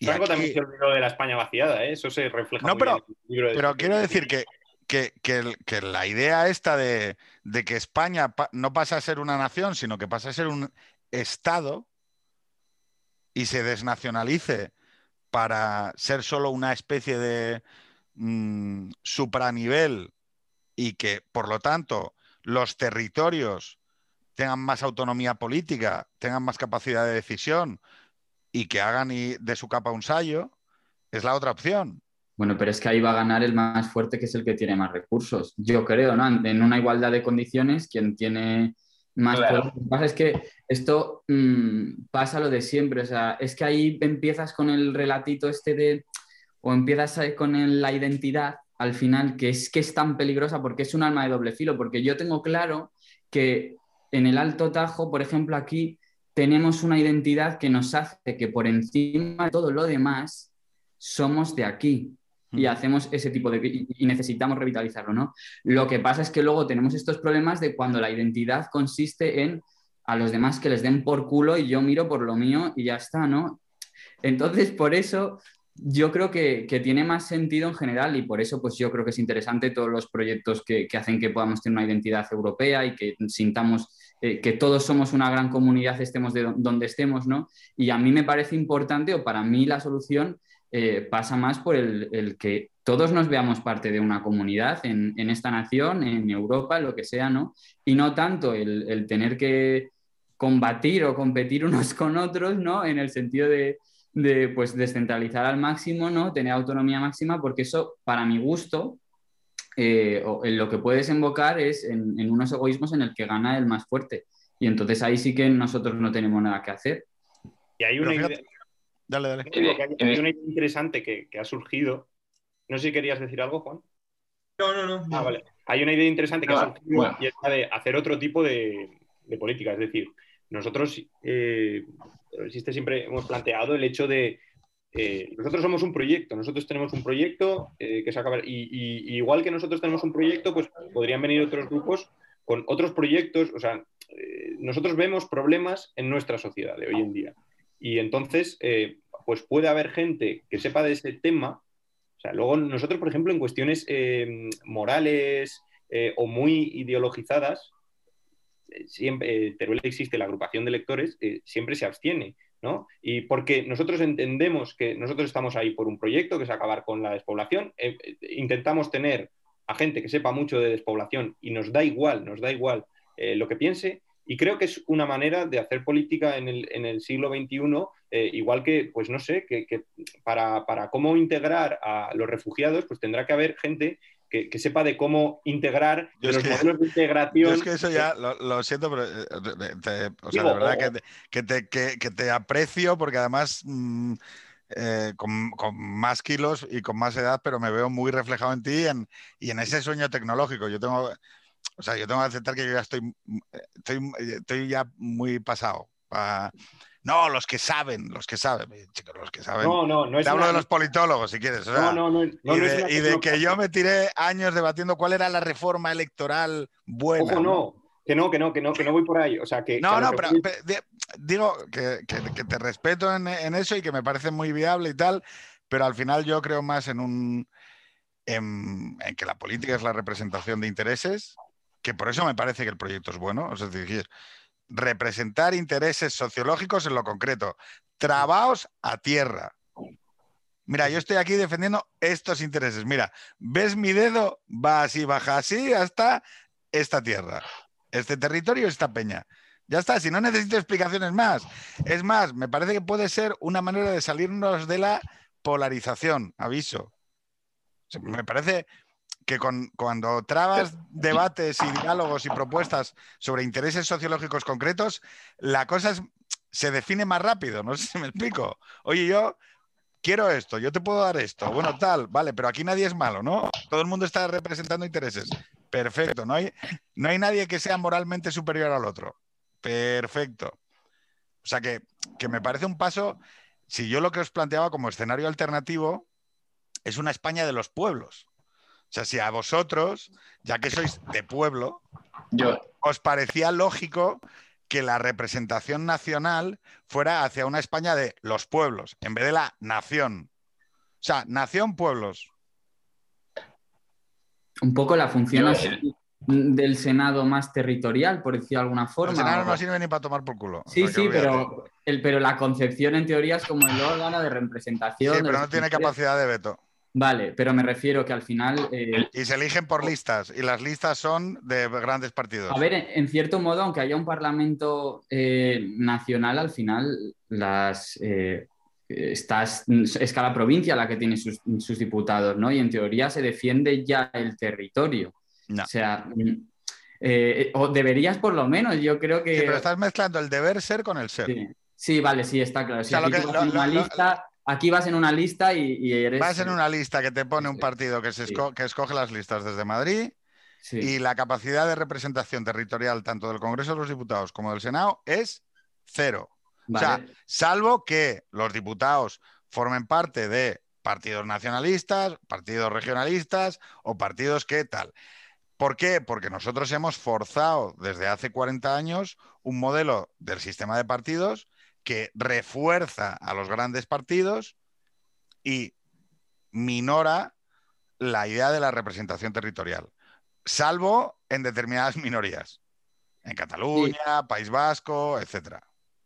Franco también se olvidó de la España vaciada, ¿eh? eso se refleja no, pero, en el libro de Pero quiero decir que, que, la idea esta de, que España no pasa a ser una nación, sino que pasa a ser un Estado y se desnacionalice para ser solo una especie de mm, supranivel y que, por lo tanto, los territorios tengan más autonomía política, tengan más capacidad de decisión, y que hagan de su capa un sallo, es la otra opción. Bueno, pero es que ahí va a ganar el más fuerte, que es el que tiene más recursos. Yo creo, ¿no? En una igualdad de condiciones, quien tiene más Lo que pasa es que esto mm, pasa lo de siempre. O sea, es que ahí empiezas con el relatito este de. o empiezas con la identidad al final, que es que es tan peligrosa porque es un arma de doble filo. Porque yo tengo claro que en el Alto Tajo, por ejemplo, aquí tenemos una identidad que nos hace que por encima de todo lo demás somos de aquí y hacemos ese tipo de y necesitamos revitalizarlo, ¿no? Lo que pasa es que luego tenemos estos problemas de cuando la identidad consiste en a los demás que les den por culo y yo miro por lo mío y ya está, ¿no? Entonces, por eso yo creo que, tiene más sentido en general y por eso pues yo creo que es interesante todos los proyectos que, que hacen que podamos tener una identidad europea y que sintamos eh, que todos somos una gran comunidad, estemos de donde estemos, ¿no? Y a mí me parece importante, o para mí la solución eh, pasa más por el, que todos nos veamos parte de una comunidad en, esta nación, en Europa, lo que sea, ¿no? Y no tanto el, tener que combatir o competir unos con otros, ¿no? En el sentido de, de pues, descentralizar al máximo, ¿no? Tener autonomía máxima, porque eso, para mi gusto, eh, en lo que puede desembocar es en, unos egoísmos en el que gana el más fuerte. Y entonces ahí sí que nosotros no tenemos nada que hacer. Y hay una, idea, dale, dale. Hay una idea interesante que, ha surgido. No sé si querías decir algo, Juan. No, no, no. Ah, vale. Hay una idea interesante que ha ah, surgido y es la de hacer otro tipo de, política. Es decir, nosotros, eh, existe siempre, hemos planteado el hecho de eh, nosotros somos un proyecto, nosotros tenemos un proyecto eh, que se acaba, y, igual que nosotros tenemos un proyecto, pues podrían venir otros grupos con otros proyectos, o sea, eh, nosotros vemos problemas en nuestra sociedad de hoy en día. Y entonces, pues puede haber gente que sepa de ese tema, o sea, luego nosotros, por ejemplo, en cuestiones morales o muy ideologizadas, siempre, Teruel existe la agrupación de lectores, siempre se abstiene ¿no? Y porque nosotros entendemos que nosotros estamos ahí por un proyecto que es acabar con la despoblación, eh, eh, intentamos tener a gente que sepa mucho de despoblación y nos da igual, nos da igual eh, lo que piense, y creo que es una manera de hacer política en el, siglo XXI, igual que, pues no sé, que, para, para, cómo integrar a los refugiados, pues tendrá que haber gente que, sepa de cómo integrar los modelos de integración. Yo es que eso ya lo, siento, pero eh, o sea, de verdad que, te, que, te, aprecio porque además mm, eh, con, más kilos y con más edad, pero me veo muy reflejado en ti y en, ese sueño tecnológico. Yo tengo, o sea, yo tengo que aceptar que yo ya estoy, estoy, estoy ya muy pasado. No, los que saben, los que saben, chicos, los que saben. No, no, no es Te hablo de los politólogos, si quieres. no, no, no. y de, y de que yo me tiré años debatiendo cuál era la reforma electoral buena. Ojo, no. Que no, que no, que no, que no voy por ahí. O sea, que. No, no, pero, digo que, que- que te respeto en, en eso y que me parece muy viable y tal, pero al final yo creo más en un. En, en que la política es la representación de intereses, que por eso me parece que el proyecto es bueno. O sea, es decir, representar intereses sociológicos en lo concreto. Trabaos a tierra. Mira, yo estoy aquí defendiendo estos intereses. Mira, ¿ves mi dedo? Va así, baja así hasta esta tierra, este territorio, esta peña. Ya está, si no necesito explicaciones más. Es más, me parece que puede ser una manera de salirnos de la polarización, aviso. Me parece que con- cuando trabas debates y diálogos y propuestas sobre intereses sociológicos concretos, la cosa es- se define más rápido, no sé si me explico. Oye, yo quiero esto, yo te puedo dar esto, bueno, tal, vale, pero aquí nadie es malo, ¿no? Todo el mundo está representando intereses. Perfecto, no hay, no hay nadie que sea moralmente superior al otro. Perfecto. O sea que, que me parece un paso, si yo lo que os planteaba como escenario alternativo es una España de los pueblos. O sea, si a vosotros, ya que sois de pueblo, Yo, os parecía lógico que la representación nacional fuera hacia una España de los pueblos, en vez de la nación. O sea, nación, pueblos. Un poco la función así del Senado más territorial, por decir de alguna forma. El Senado no sirve ni para tomar por culo. Sí, sí, pero, el, pero la concepción en teoría es como el órgano de representación. Sí, pero no tiene capacidad de veto. Vale, pero me refiero que al final, eh, Y se eligen por listas. Y las listas son de grandes partidos. a ver, en, cierto modo, aunque haya un parlamento eh, nacional, al final las eh, estás, es cada provincia la que tiene sus, sus diputados, ¿no? Y en teoría se defiende ya el territorio. No. O sea, mm, eh, o deberías por lo menos, yo creo que... Sí, pero estás mezclando el deber ser con el ser. Sí, Sí, vale, sí, está claro. Si sea, que- lo- lista, aquí vas en una lista y, y eres... Vas en una lista que te pone un partido que, se Sí. que escoge las listas desde Madrid Sí. y la capacidad de representación territorial tanto del Congreso de los Diputados como del Senado es cero. Vale. sea, salvo que los diputados formen parte de partidos nacionalistas, partidos regionalistas o partidos que tal. ¿Por qué? Porque nosotros hemos forzado desde hace 40 años un modelo del sistema de partidos que refuerza a los grandes partidos y minora la idea de la representación territorial, salvo en determinadas minorías, en Cataluña, País Vasco, etcétera.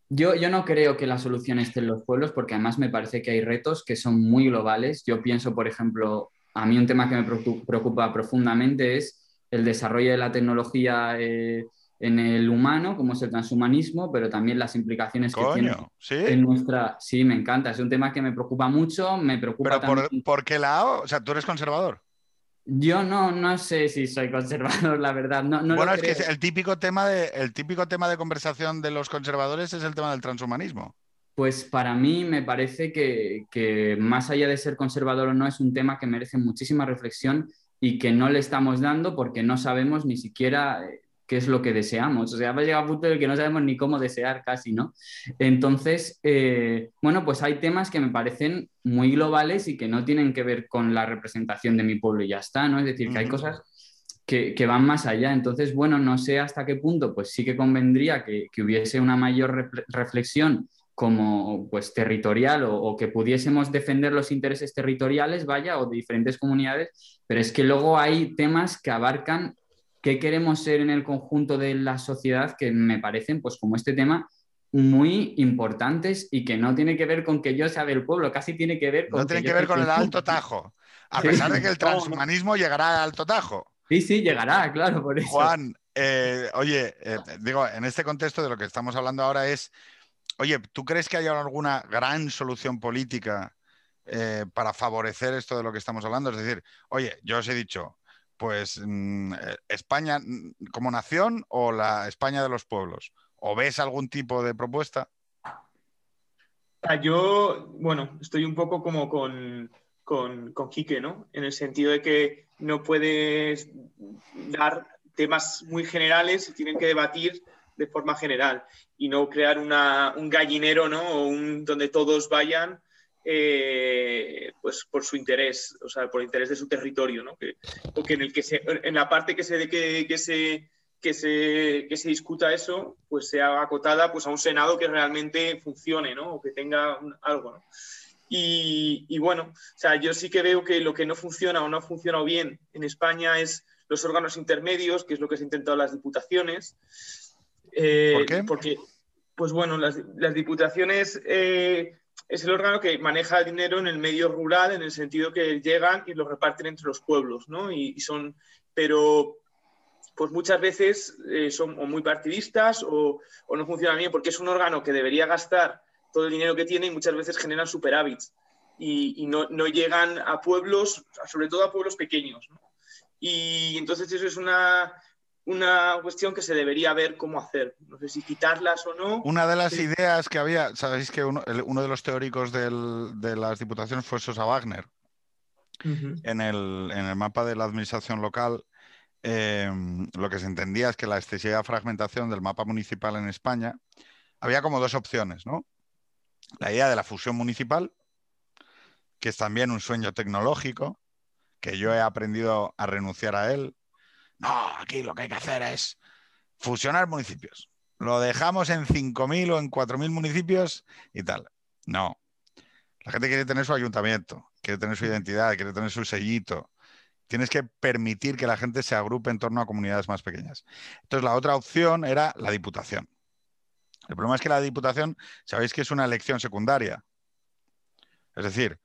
Yo, yo no creo que la solución esté en los pueblos porque además me parece que hay retos que son muy globales. Yo pienso, por ejemplo, a mí un tema que me preocu- preocupa profundamente es el desarrollo de la tecnología eh, en el humano, como es el transhumanismo, pero también las implicaciones que tiene ¿sí? en nuestra... Sí, me encanta, es un tema que me preocupa mucho, me preocupa Pero también... por, ¿por qué lado? O sea, tú eres conservador. Yo no, no sé si soy conservador, la verdad. No, no lo bueno, es que el típico, tema de, el típico tema de conversación de los conservadores es el tema del transhumanismo. Pues para mí me parece que, que más allá de ser conservador o no, es un tema que merece muchísima reflexión y que no le estamos dando porque no sabemos ni siquiera eh, qué es lo que deseamos. O sea, va a llegar a un punto en el que no sabemos ni cómo desear casi, ¿no? Entonces, eh, bueno, pues hay temas que me parecen muy globales y que no tienen que ver con la representación de mi pueblo y ya está, ¿no? Es decir, que hay cosas que, que van más allá. Entonces, bueno, no sé hasta qué punto, pues sí que convendría que, que hubiese una mayor refle- reflexión como pues territorial o, o que pudiésemos defender los intereses territoriales, vaya, o de diferentes comunidades, pero es que luego hay temas que abarcan qué queremos ser en el conjunto de la sociedad que me parecen, pues como este tema, muy importantes y que no tiene que ver con que yo sea del pueblo, casi tiene que ver con... No tiene que ver con el Alto. Tajo. A Sí. pesar de que el transhumanismo llegará al Alto Tajo. Sí, sí, llegará, claro, por eso. Juan, eh, oye, eh, digo, en este contexto de lo que estamos hablando ahora es, oye, ¿tú crees que haya alguna gran solución política eh, para favorecer esto de lo que estamos hablando? Es decir, oye, yo os he dicho, pues mm, eh, España mm, como nación o la España de los pueblos. ¿O ves algún tipo de propuesta? Ah, Yo, bueno, estoy un poco como con, con, con Quique, ¿no? En el sentido de que no puedes dar temas muy generales y tienen que debatir de forma general y no crear una- un gallinero, ¿no? O un, donde todos vayan eh, pues por su interés, o sea, por el interés de su territorio, ¿no? Que, o que en el que se, en la parte que se, que, que se, que se, que se discuta eso, pues sea acotada pues, a un Senado que realmente funcione, ¿no? O que tenga algo, ¿no? Y, y, bueno, o sea, yo sí que veo que lo que no funciona o no ha funcionado bien en España es los órganos intermedios, que es lo que se ha intentado las diputaciones. Eh, ¿Por qué? Porque, pues bueno, las, las diputaciones eh, es el órgano que maneja el dinero en el medio rural, en el sentido que llegan y lo reparten entre los pueblos, ¿no? Y, son, pero pues muchas veces eh, son muy partidistas o, o, no funcionan bien porque es un órgano que debería gastar todo el dinero que tiene y muchas veces generan superávits y, no, no, llegan a pueblos, sobre todo a pueblos pequeños. Y entonces eso es una, una cuestión que se debería ver cómo hacer. No sé si quitarlas o no. Una de las sí. ideas que había, sabéis que uno, el, uno de los teóricos del, de las diputaciones fue Sosa Wagner. Uh -huh. en, el, en, el, mapa de la administración local, eh, lo que se entendía es que la excesiva fragmentación del mapa municipal en España había como dos opciones, ¿no? La idea de la fusión municipal, que es también un sueño tecnológico, que yo he aprendido a renunciar a él. No, aquí lo que hay que hacer es fusionar municipios. Lo dejamos en 5.000 o en 4.000 municipios y tal. No. La gente quiere tener su ayuntamiento, quiere tener su identidad, quiere tener su sellito. Tienes que permitir que la gente se agrupe en torno a comunidades más pequeñas. Entonces, la otra opción era la diputación. El problema es que la diputación, sabéis que es una elección secundaria. Es decir,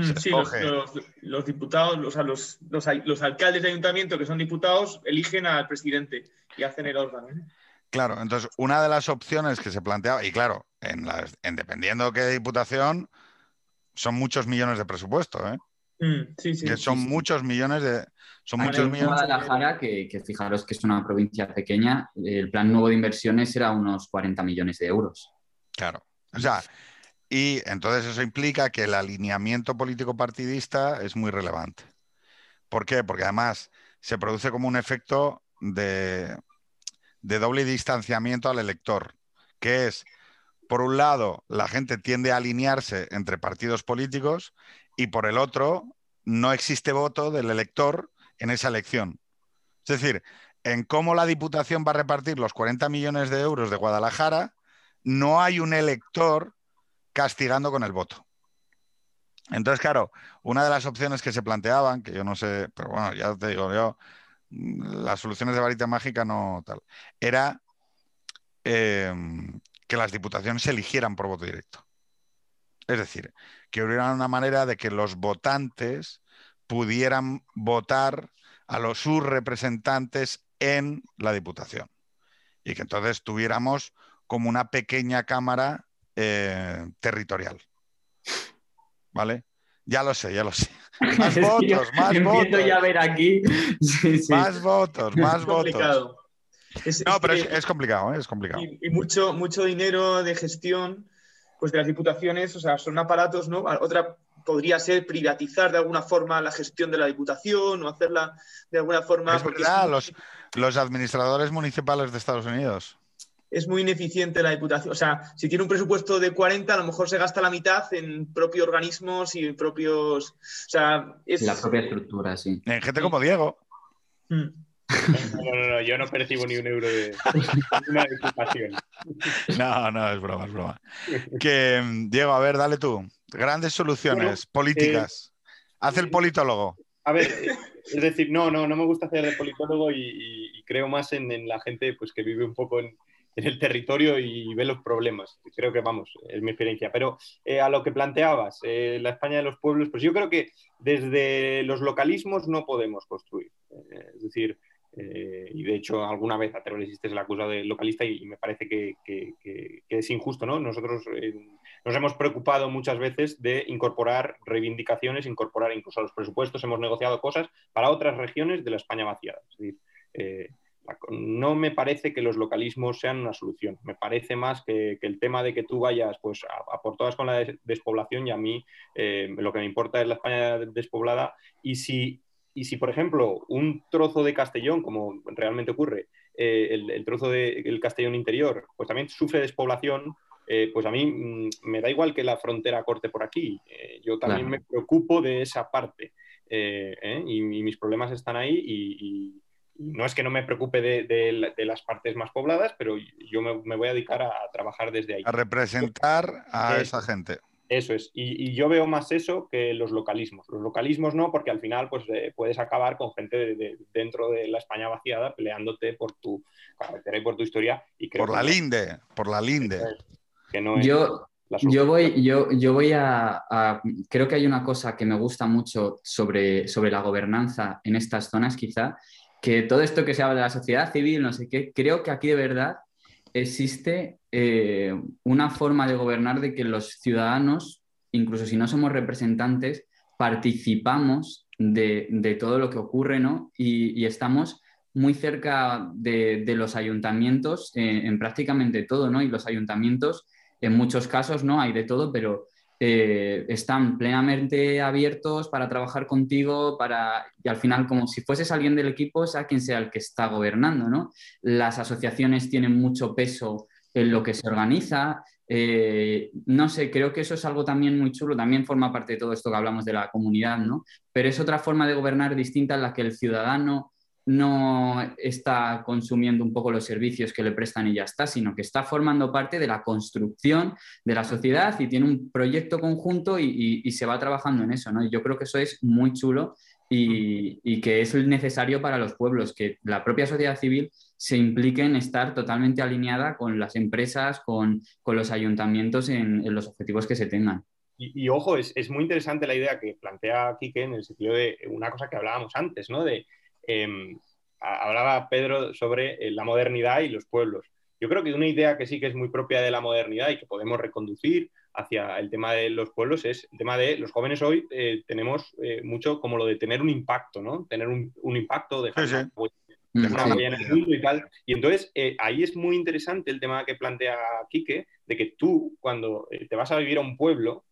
Sí, los, los, los, diputados, o sea, los, los, alcaldes de ayuntamiento que son diputados eligen al presidente y hacen el órgano. ¿eh? Claro, entonces una de las opciones que se planteaba, y claro, en, las, en dependiendo qué diputación, son muchos millones de presupuesto, ¿eh? Mm, sí, sí, que son sí, muchos millones de. Son Ahora, muchos en millones. Guadalajara, que, que, fijaros que es una provincia pequeña, el plan nuevo de inversiones era unos 40 millones de euros. Claro. O sea, y entonces eso implica que el alineamiento político partidista es muy relevante. ¿Por qué? Porque además se produce como un efecto de, de doble distanciamiento al elector, que es, por un lado, la gente tiende a alinearse entre partidos políticos y por el otro, no existe voto del elector en esa elección. Es decir, en cómo la Diputación va a repartir los 40 millones de euros de Guadalajara, no hay un elector castigando con el voto. Entonces, claro, una de las opciones que se planteaban, que yo no sé, pero bueno, ya te digo, yo, las soluciones de varita mágica no tal, era eh, que las diputaciones se eligieran por voto directo. Es decir, que hubiera una manera de que los votantes pudieran votar a los sus representantes en la Diputación. Y que entonces tuviéramos como una pequeña cámara eh, territorial. ¿Vale? Ya lo sé, ya lo sé. Más Es votos, más votos. ya ver aquí. Sí, sí. Más votos, más Es votos. Es- No, pero que- es, complicado, ¿eh? es complicado. y, y mucho, mucho dinero de gestión pues de las diputaciones, o sea, son aparatos, ¿no? Otra podría ser privatizar de alguna forma la gestión de la diputación o hacerla de alguna forma. Es verdad, los, los administradores municipales de Estados Unidos. Es muy ineficiente la diputación. O sea, si tiene un presupuesto de 40, a lo mejor se gasta la mitad en propios organismos y en propios. O sea, es. La propia estructura, sí. En gente como Diego. Mm. No, no, no, yo no percibo ni un euro de, una diputación. No, no, es broma, es broma. Que, Diego, a ver, dale tú. Grandes soluciones políticas. Haz el politólogo. A ver, eh, es decir, no, no, no me gusta hacer de politólogo y, y- y creo más en, en la gente pues, que vive un poco en, en el territorio y ve los problemas. Creo que, vamos, es mi experiencia. Pero eh, a lo que planteabas, eh, la España de los pueblos, pues yo creo que desde los localismos no podemos construir. Eh, es decir, eh, y de hecho alguna vez a Terror Existe se le acusa de localista y, me parece que, que- es injusto, ¿no? Nosotros eh, nos hemos preocupado muchas veces de incorporar reivindicaciones, incorporar incluso a los presupuestos, hemos negociado cosas para otras regiones de la España vaciada. Es decir, eh, no me parece que los localismos sean una solución. Me parece más que, que el tema de que tú vayas pues, a, a por todas con la des- despoblación y a mí eh, lo que me importa es la España despoblada. Y si, y si, por ejemplo, un trozo de Castellón, como realmente ocurre, eh, el, el trozo del Castellón interior, pues también sufre despoblación, eh, pues a mí mm, me da igual que la frontera corte por aquí. Eh, yo también Claro. me preocupo de esa parte. Y, y mis problemas están ahí y- no es que no me preocupe de, las partes más pobladas, pero yo me, voy a dedicar a, trabajar desde ahí. A representar a esa gente. Eso es. Y, yo veo más eso que los localismos. Los localismos no, porque al final pues, eh, puedes acabar con gente dentro de la España vaciada peleándote por tu carretera y por tu historia. Y por la linde, por la linde. Que no yo, yo voy, yo, yo voy a, Creo que hay una cosa que me gusta mucho sobre, sobre la gobernanza en estas zonas, quizá, que todo esto que se habla de la sociedad civil, no sé qué, creo que aquí de verdad existe eh, una forma de gobernar de que los ciudadanos, incluso si no somos representantes, participamos de, todo lo que ocurre, ¿no? Y, estamos muy cerca de, los ayuntamientos en, en prácticamente todo, ¿no? Y los ayuntamientos en muchos casos no hay de todo, pero eh, están plenamente abiertos para trabajar contigo, para, y al final como si fueses alguien del equipo, sea quien sea el que está gobernando, ¿no? Las asociaciones tienen mucho peso en lo que se organiza. Eh, no sé, creo que eso es algo también muy chulo, también forma parte de todo esto que hablamos de la comunidad, ¿no? Pero es otra forma de gobernar distinta en la que el ciudadano no está consumiendo un poco los servicios que le prestan y ya está, sino que está formando parte de la construcción de la sociedad y tiene un proyecto conjunto y, se va trabajando en eso. ¿no? Y yo creo que eso es muy chulo y, que es necesario para los pueblos, que la propia sociedad civil se implique en estar totalmente alineada con las empresas, con, los ayuntamientos en, los objetivos que se tengan. Y, ojo, es, es, muy interesante la idea que plantea Quique en el sentido de una cosa que hablábamos antes, ¿no? De, Em, hablaba Pedro sobre eh, la modernidad y los pueblos. Yo creo que una idea que sí que es muy propia de la modernidad y que podemos reconducir hacia el tema de los pueblos es el tema de los jóvenes hoy eh, tenemos eh, mucho como lo de tener un impacto, ¿no? Tener un, impacto, de una en el mundo y tal. Y entonces ahí es muy interesante el tema que plantea Quique, de que tú cuando te vas a vivir a un pueblo,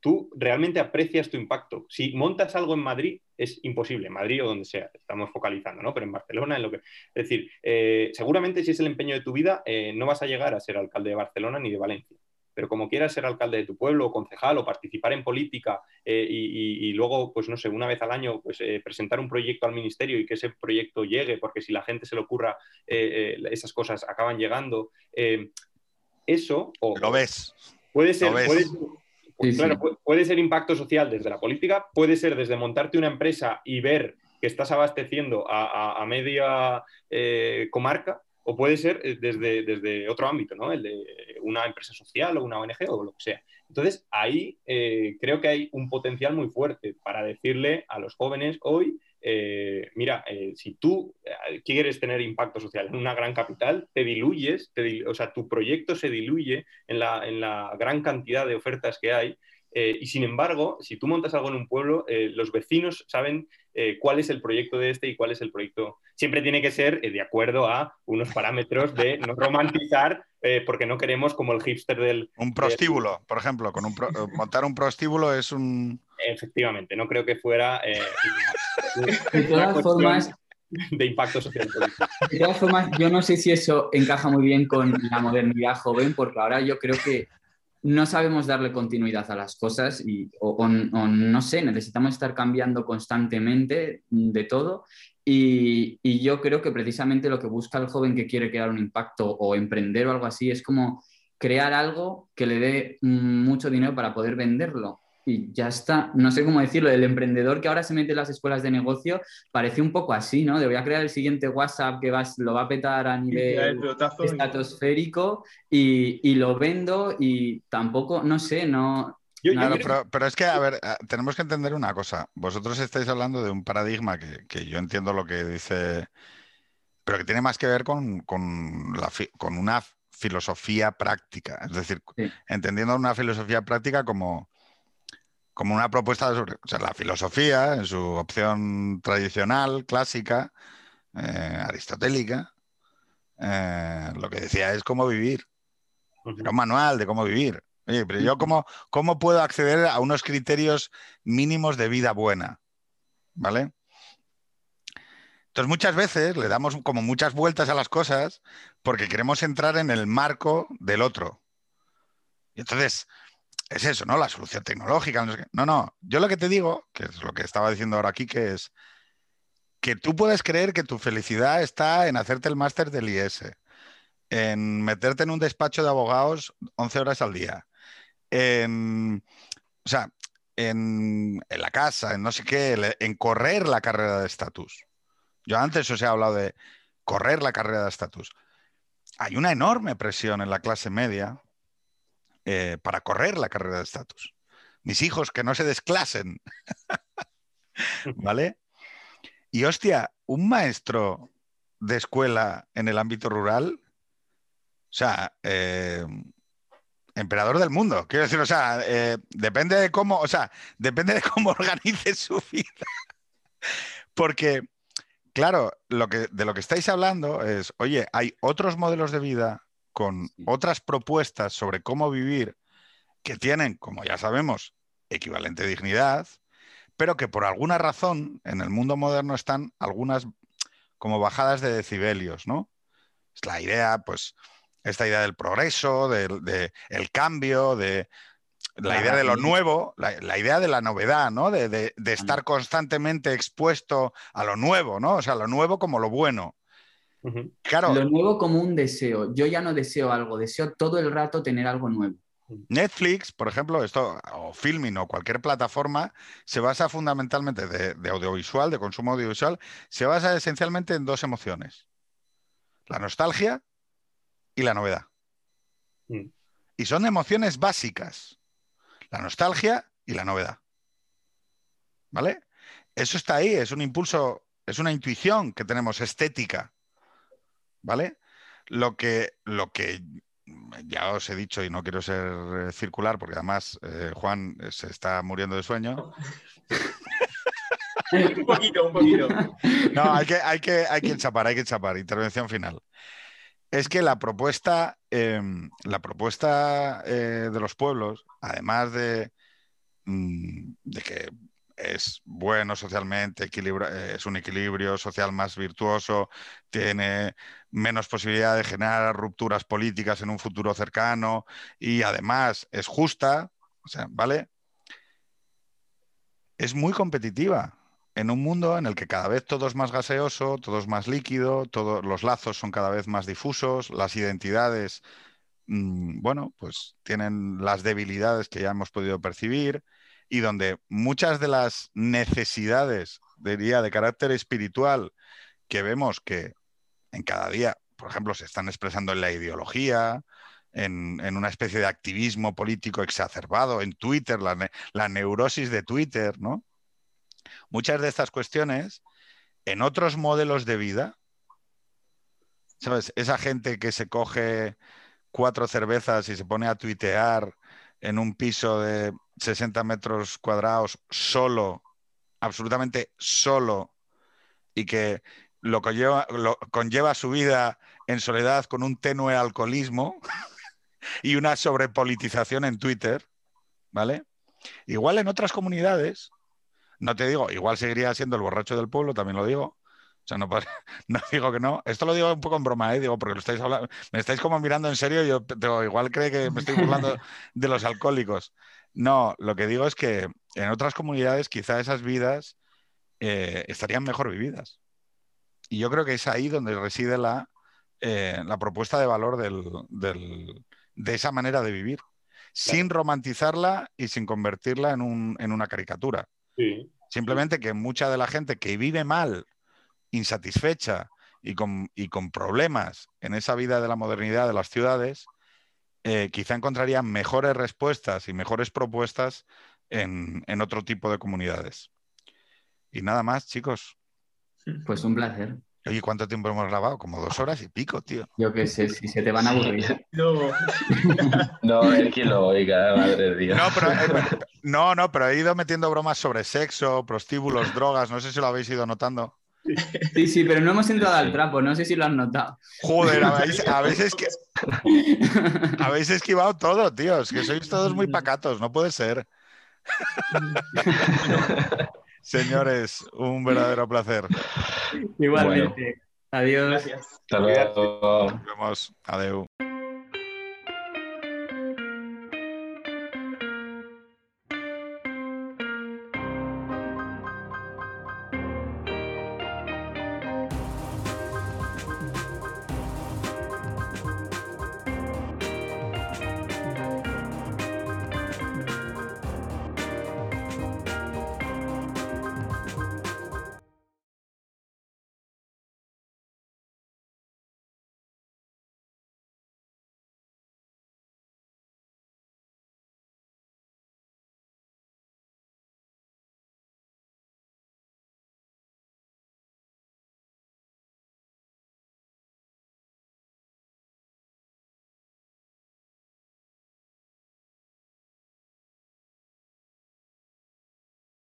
tú realmente aprecias tu impacto. Si montas algo en Madrid, es imposible, en Madrid o donde sea, estamos focalizando, ¿no? Pero en Barcelona, en lo que... Es decir, eh, seguramente si es el empeño de tu vida, eh, no vas a llegar a ser alcalde de Barcelona ni de Valencia. Pero como quieras ser alcalde de tu pueblo, o concejal, o participar en política, eh, y, luego, pues no sé, una vez al año, pues presentar un proyecto al ministerio y que ese proyecto llegue, porque si la gente se le ocurra, esas cosas acaban llegando. eso... O, lo ves. Puede ser, claro, puede ser impacto social desde la política, puede ser desde montarte una empresa y ver que estás abasteciendo a, media eh, comarca, o puede ser eh, desde, desde otro ámbito, ¿no? El de una empresa social o una ONG o lo que sea. Entonces, ahí eh, creo que hay un potencial muy fuerte para decirle a los jóvenes hoy eh, mira, eh, si tú eh, quieres tener impacto social en una gran capital, te diluyes, o sea, tu proyecto se diluye en la, en la gran cantidad de ofertas que hay. y sin embargo, si tú montas algo en un pueblo, los vecinos saben cuál es el proyecto de este y cuál es el proyecto. Siempre tiene que ser de acuerdo a unos parámetros de no romantizar, porque no queremos como el hipster del... Un prostíbulo, por ejemplo, con un montar un prostíbulo es un efectivamente, no creo que fuera de todas formas de impacto social De todas formas, yo no sé si eso encaja muy bien con la modernidad joven, porque ahora yo creo que no sabemos darle continuidad a las cosas y, o, no sé, necesitamos estar cambiando constantemente de todo. Y, y, yo creo que precisamente lo que busca el joven que quiere crear un impacto o emprender o algo así es como crear algo que le dé mucho dinero para poder venderlo y ya está. No sé cómo decirlo, el emprendedor que ahora se mete en las escuelas de negocio parece un poco así, ¿no? De voy a crear el siguiente WhatsApp que vas, lo va a petar a nivel estratosférico y, lo vendo y tampoco, no sé, no... pero, es que, a ver, eh, tenemos que entender una cosa. Vosotros estáis hablando de un paradigma que, yo entiendo lo que dice, pero que tiene más que ver con, la, con una filosofía práctica. Es decir, entendiendo una filosofía práctica como como una propuesta sobre la filosofía, en su opción tradicional, clásica, eh, aristotélica, eh, lo que decía es cómo vivir. Era un manual de cómo vivir. Oye, pero yo cómo, cómo puedo acceder a unos criterios mínimos de vida buena. ¿Vale? Entonces muchas veces le damos como muchas vueltas a las cosas porque queremos entrar en el marco del otro. Y entonces, es eso, ¿no? La solución tecnológica. No, no, yo lo que te digo, que es lo que estaba diciendo ahora aquí, que es, que tú puedes creer que tu felicidad está en hacerte el máster del IS, en meterte en un despacho de abogados 11 horas al día, en, o sea, en la casa, en no sé qué, en correr la carrera de estatus. Yo antes os he hablado de correr la carrera de estatus. Hay una enorme presión en la clase media eh, para correr la carrera de estatus. Mis hijos que no se desclasen. ¿Vale? Y hostia, un maestro de escuela en el ámbito rural, o sea, eh, emperador del mundo. Quiero decir, o sea, eh, depende de cómo, o sea, depende de cómo organice su vida. Porque Claro, lo que, de lo que estáis hablando es, oye, hay otros modelos de vida con otras propuestas sobre cómo vivir que tienen, como ya sabemos, equivalente dignidad, pero que por alguna razón en el mundo moderno están algunas como bajadas de decibelios, ¿no? Es la idea, pues, esta idea del progreso, del de, el cambio, de la idea de lo nuevo, la, idea de la novedad, ¿no? De, estar constantemente expuesto a lo nuevo, ¿no? O sea, lo nuevo como lo bueno. Claro. Lo nuevo como un deseo. Yo ya no deseo algo, deseo todo el rato tener algo nuevo. Netflix, por ejemplo, esto, o Filming o cualquier plataforma, se basa fundamentalmente de, audiovisual, de consumo audiovisual, se basa esencialmente en dos emociones. La nostalgia y la novedad. Mm. Y son emociones básicas la nostalgia y la novedad. ¿Vale? Eso está ahí, es un impulso, es una intuición que tenemos estética. ¿Vale? Lo que, lo que ya os he dicho y no quiero ser eh, circular porque además eh, Juan eh, se está muriendo de sueño. un poquito, un poquito. No, hay que, hay que, hay que chapar, hay que chapar. Intervención final. Es que la propuesta, em, la propuesta de los pueblos, además de, mm, de que es bueno socialmente, es un equilibrio social más virtuoso, tiene menos posibilidad de generar rupturas políticas en un futuro cercano y además es justa, o sea, ¿vale? Es muy competitiva en un mundo en el que cada vez todo es más gaseoso, todo es más líquido, todos los lazos son cada vez más difusos, las identidades, mm, bueno, pues tienen las debilidades que ya hemos podido percibir y donde muchas de las necesidades, diría, de carácter espiritual que vemos que en cada día, por ejemplo, se están expresando en la ideología, en, una especie de activismo político exacerbado, en Twitter, la, la neurosis de Twitter, ¿no? muchas de estas cuestiones en otros modelos de vida, ¿sabes? Esa gente que se coge cuatro cervezas y se pone a tuitear en un piso de 60 metros cuadrados solo, absolutamente solo, y que lo conlleva, lo conlleva su vida en soledad con un tenue alcoholismo y una sobrepolitización en Twitter, ¿vale? Igual en otras comunidades no te digo, igual seguiría siendo el borracho del pueblo, también lo digo. O sea, no, no digo que no. Esto lo digo un poco en broma, ¿eh? digo, porque lo estáis hablando, me estáis como mirando en serio y yo igual cree que me estoy burlando de los alcohólicos. No, lo que digo es que en otras comunidades quizá esas vidas eh, estarían mejor vividas. Y yo creo que es ahí donde reside la, eh, la propuesta de valor de esa manera de vivir, sin romantizarla y sin convertirla en, un, en una caricatura. Simplemente que mucha de la gente que vive mal, insatisfecha y con, con problemas en esa vida de la modernidad de las ciudades, eh, quizá encontraría mejores respuestas y mejores propuestas en, en otro tipo de comunidades. Y nada más, chicos. Pues un placer. Oye, ¿cuánto tiempo hemos grabado? Como dos horas y pico, tío. Yo qué sé, si se te van a aburrir. No, no es que lo oiga, madre de No, pero, eh, no, no, pero he ido metiendo bromas sobre sexo, prostíbulos, drogas, no sé si lo habéis ido notando. Sí, sí, pero no hemos entrado al trapo, no sé si lo has notado. Joder, habéis, habéis, habéis esquivado todo, tíos, que sois todos muy pacatos, no puede ser. Señores, un verdadero placer. Igualmente. Adiós. Hasta luego. Nos vemos. Adiós.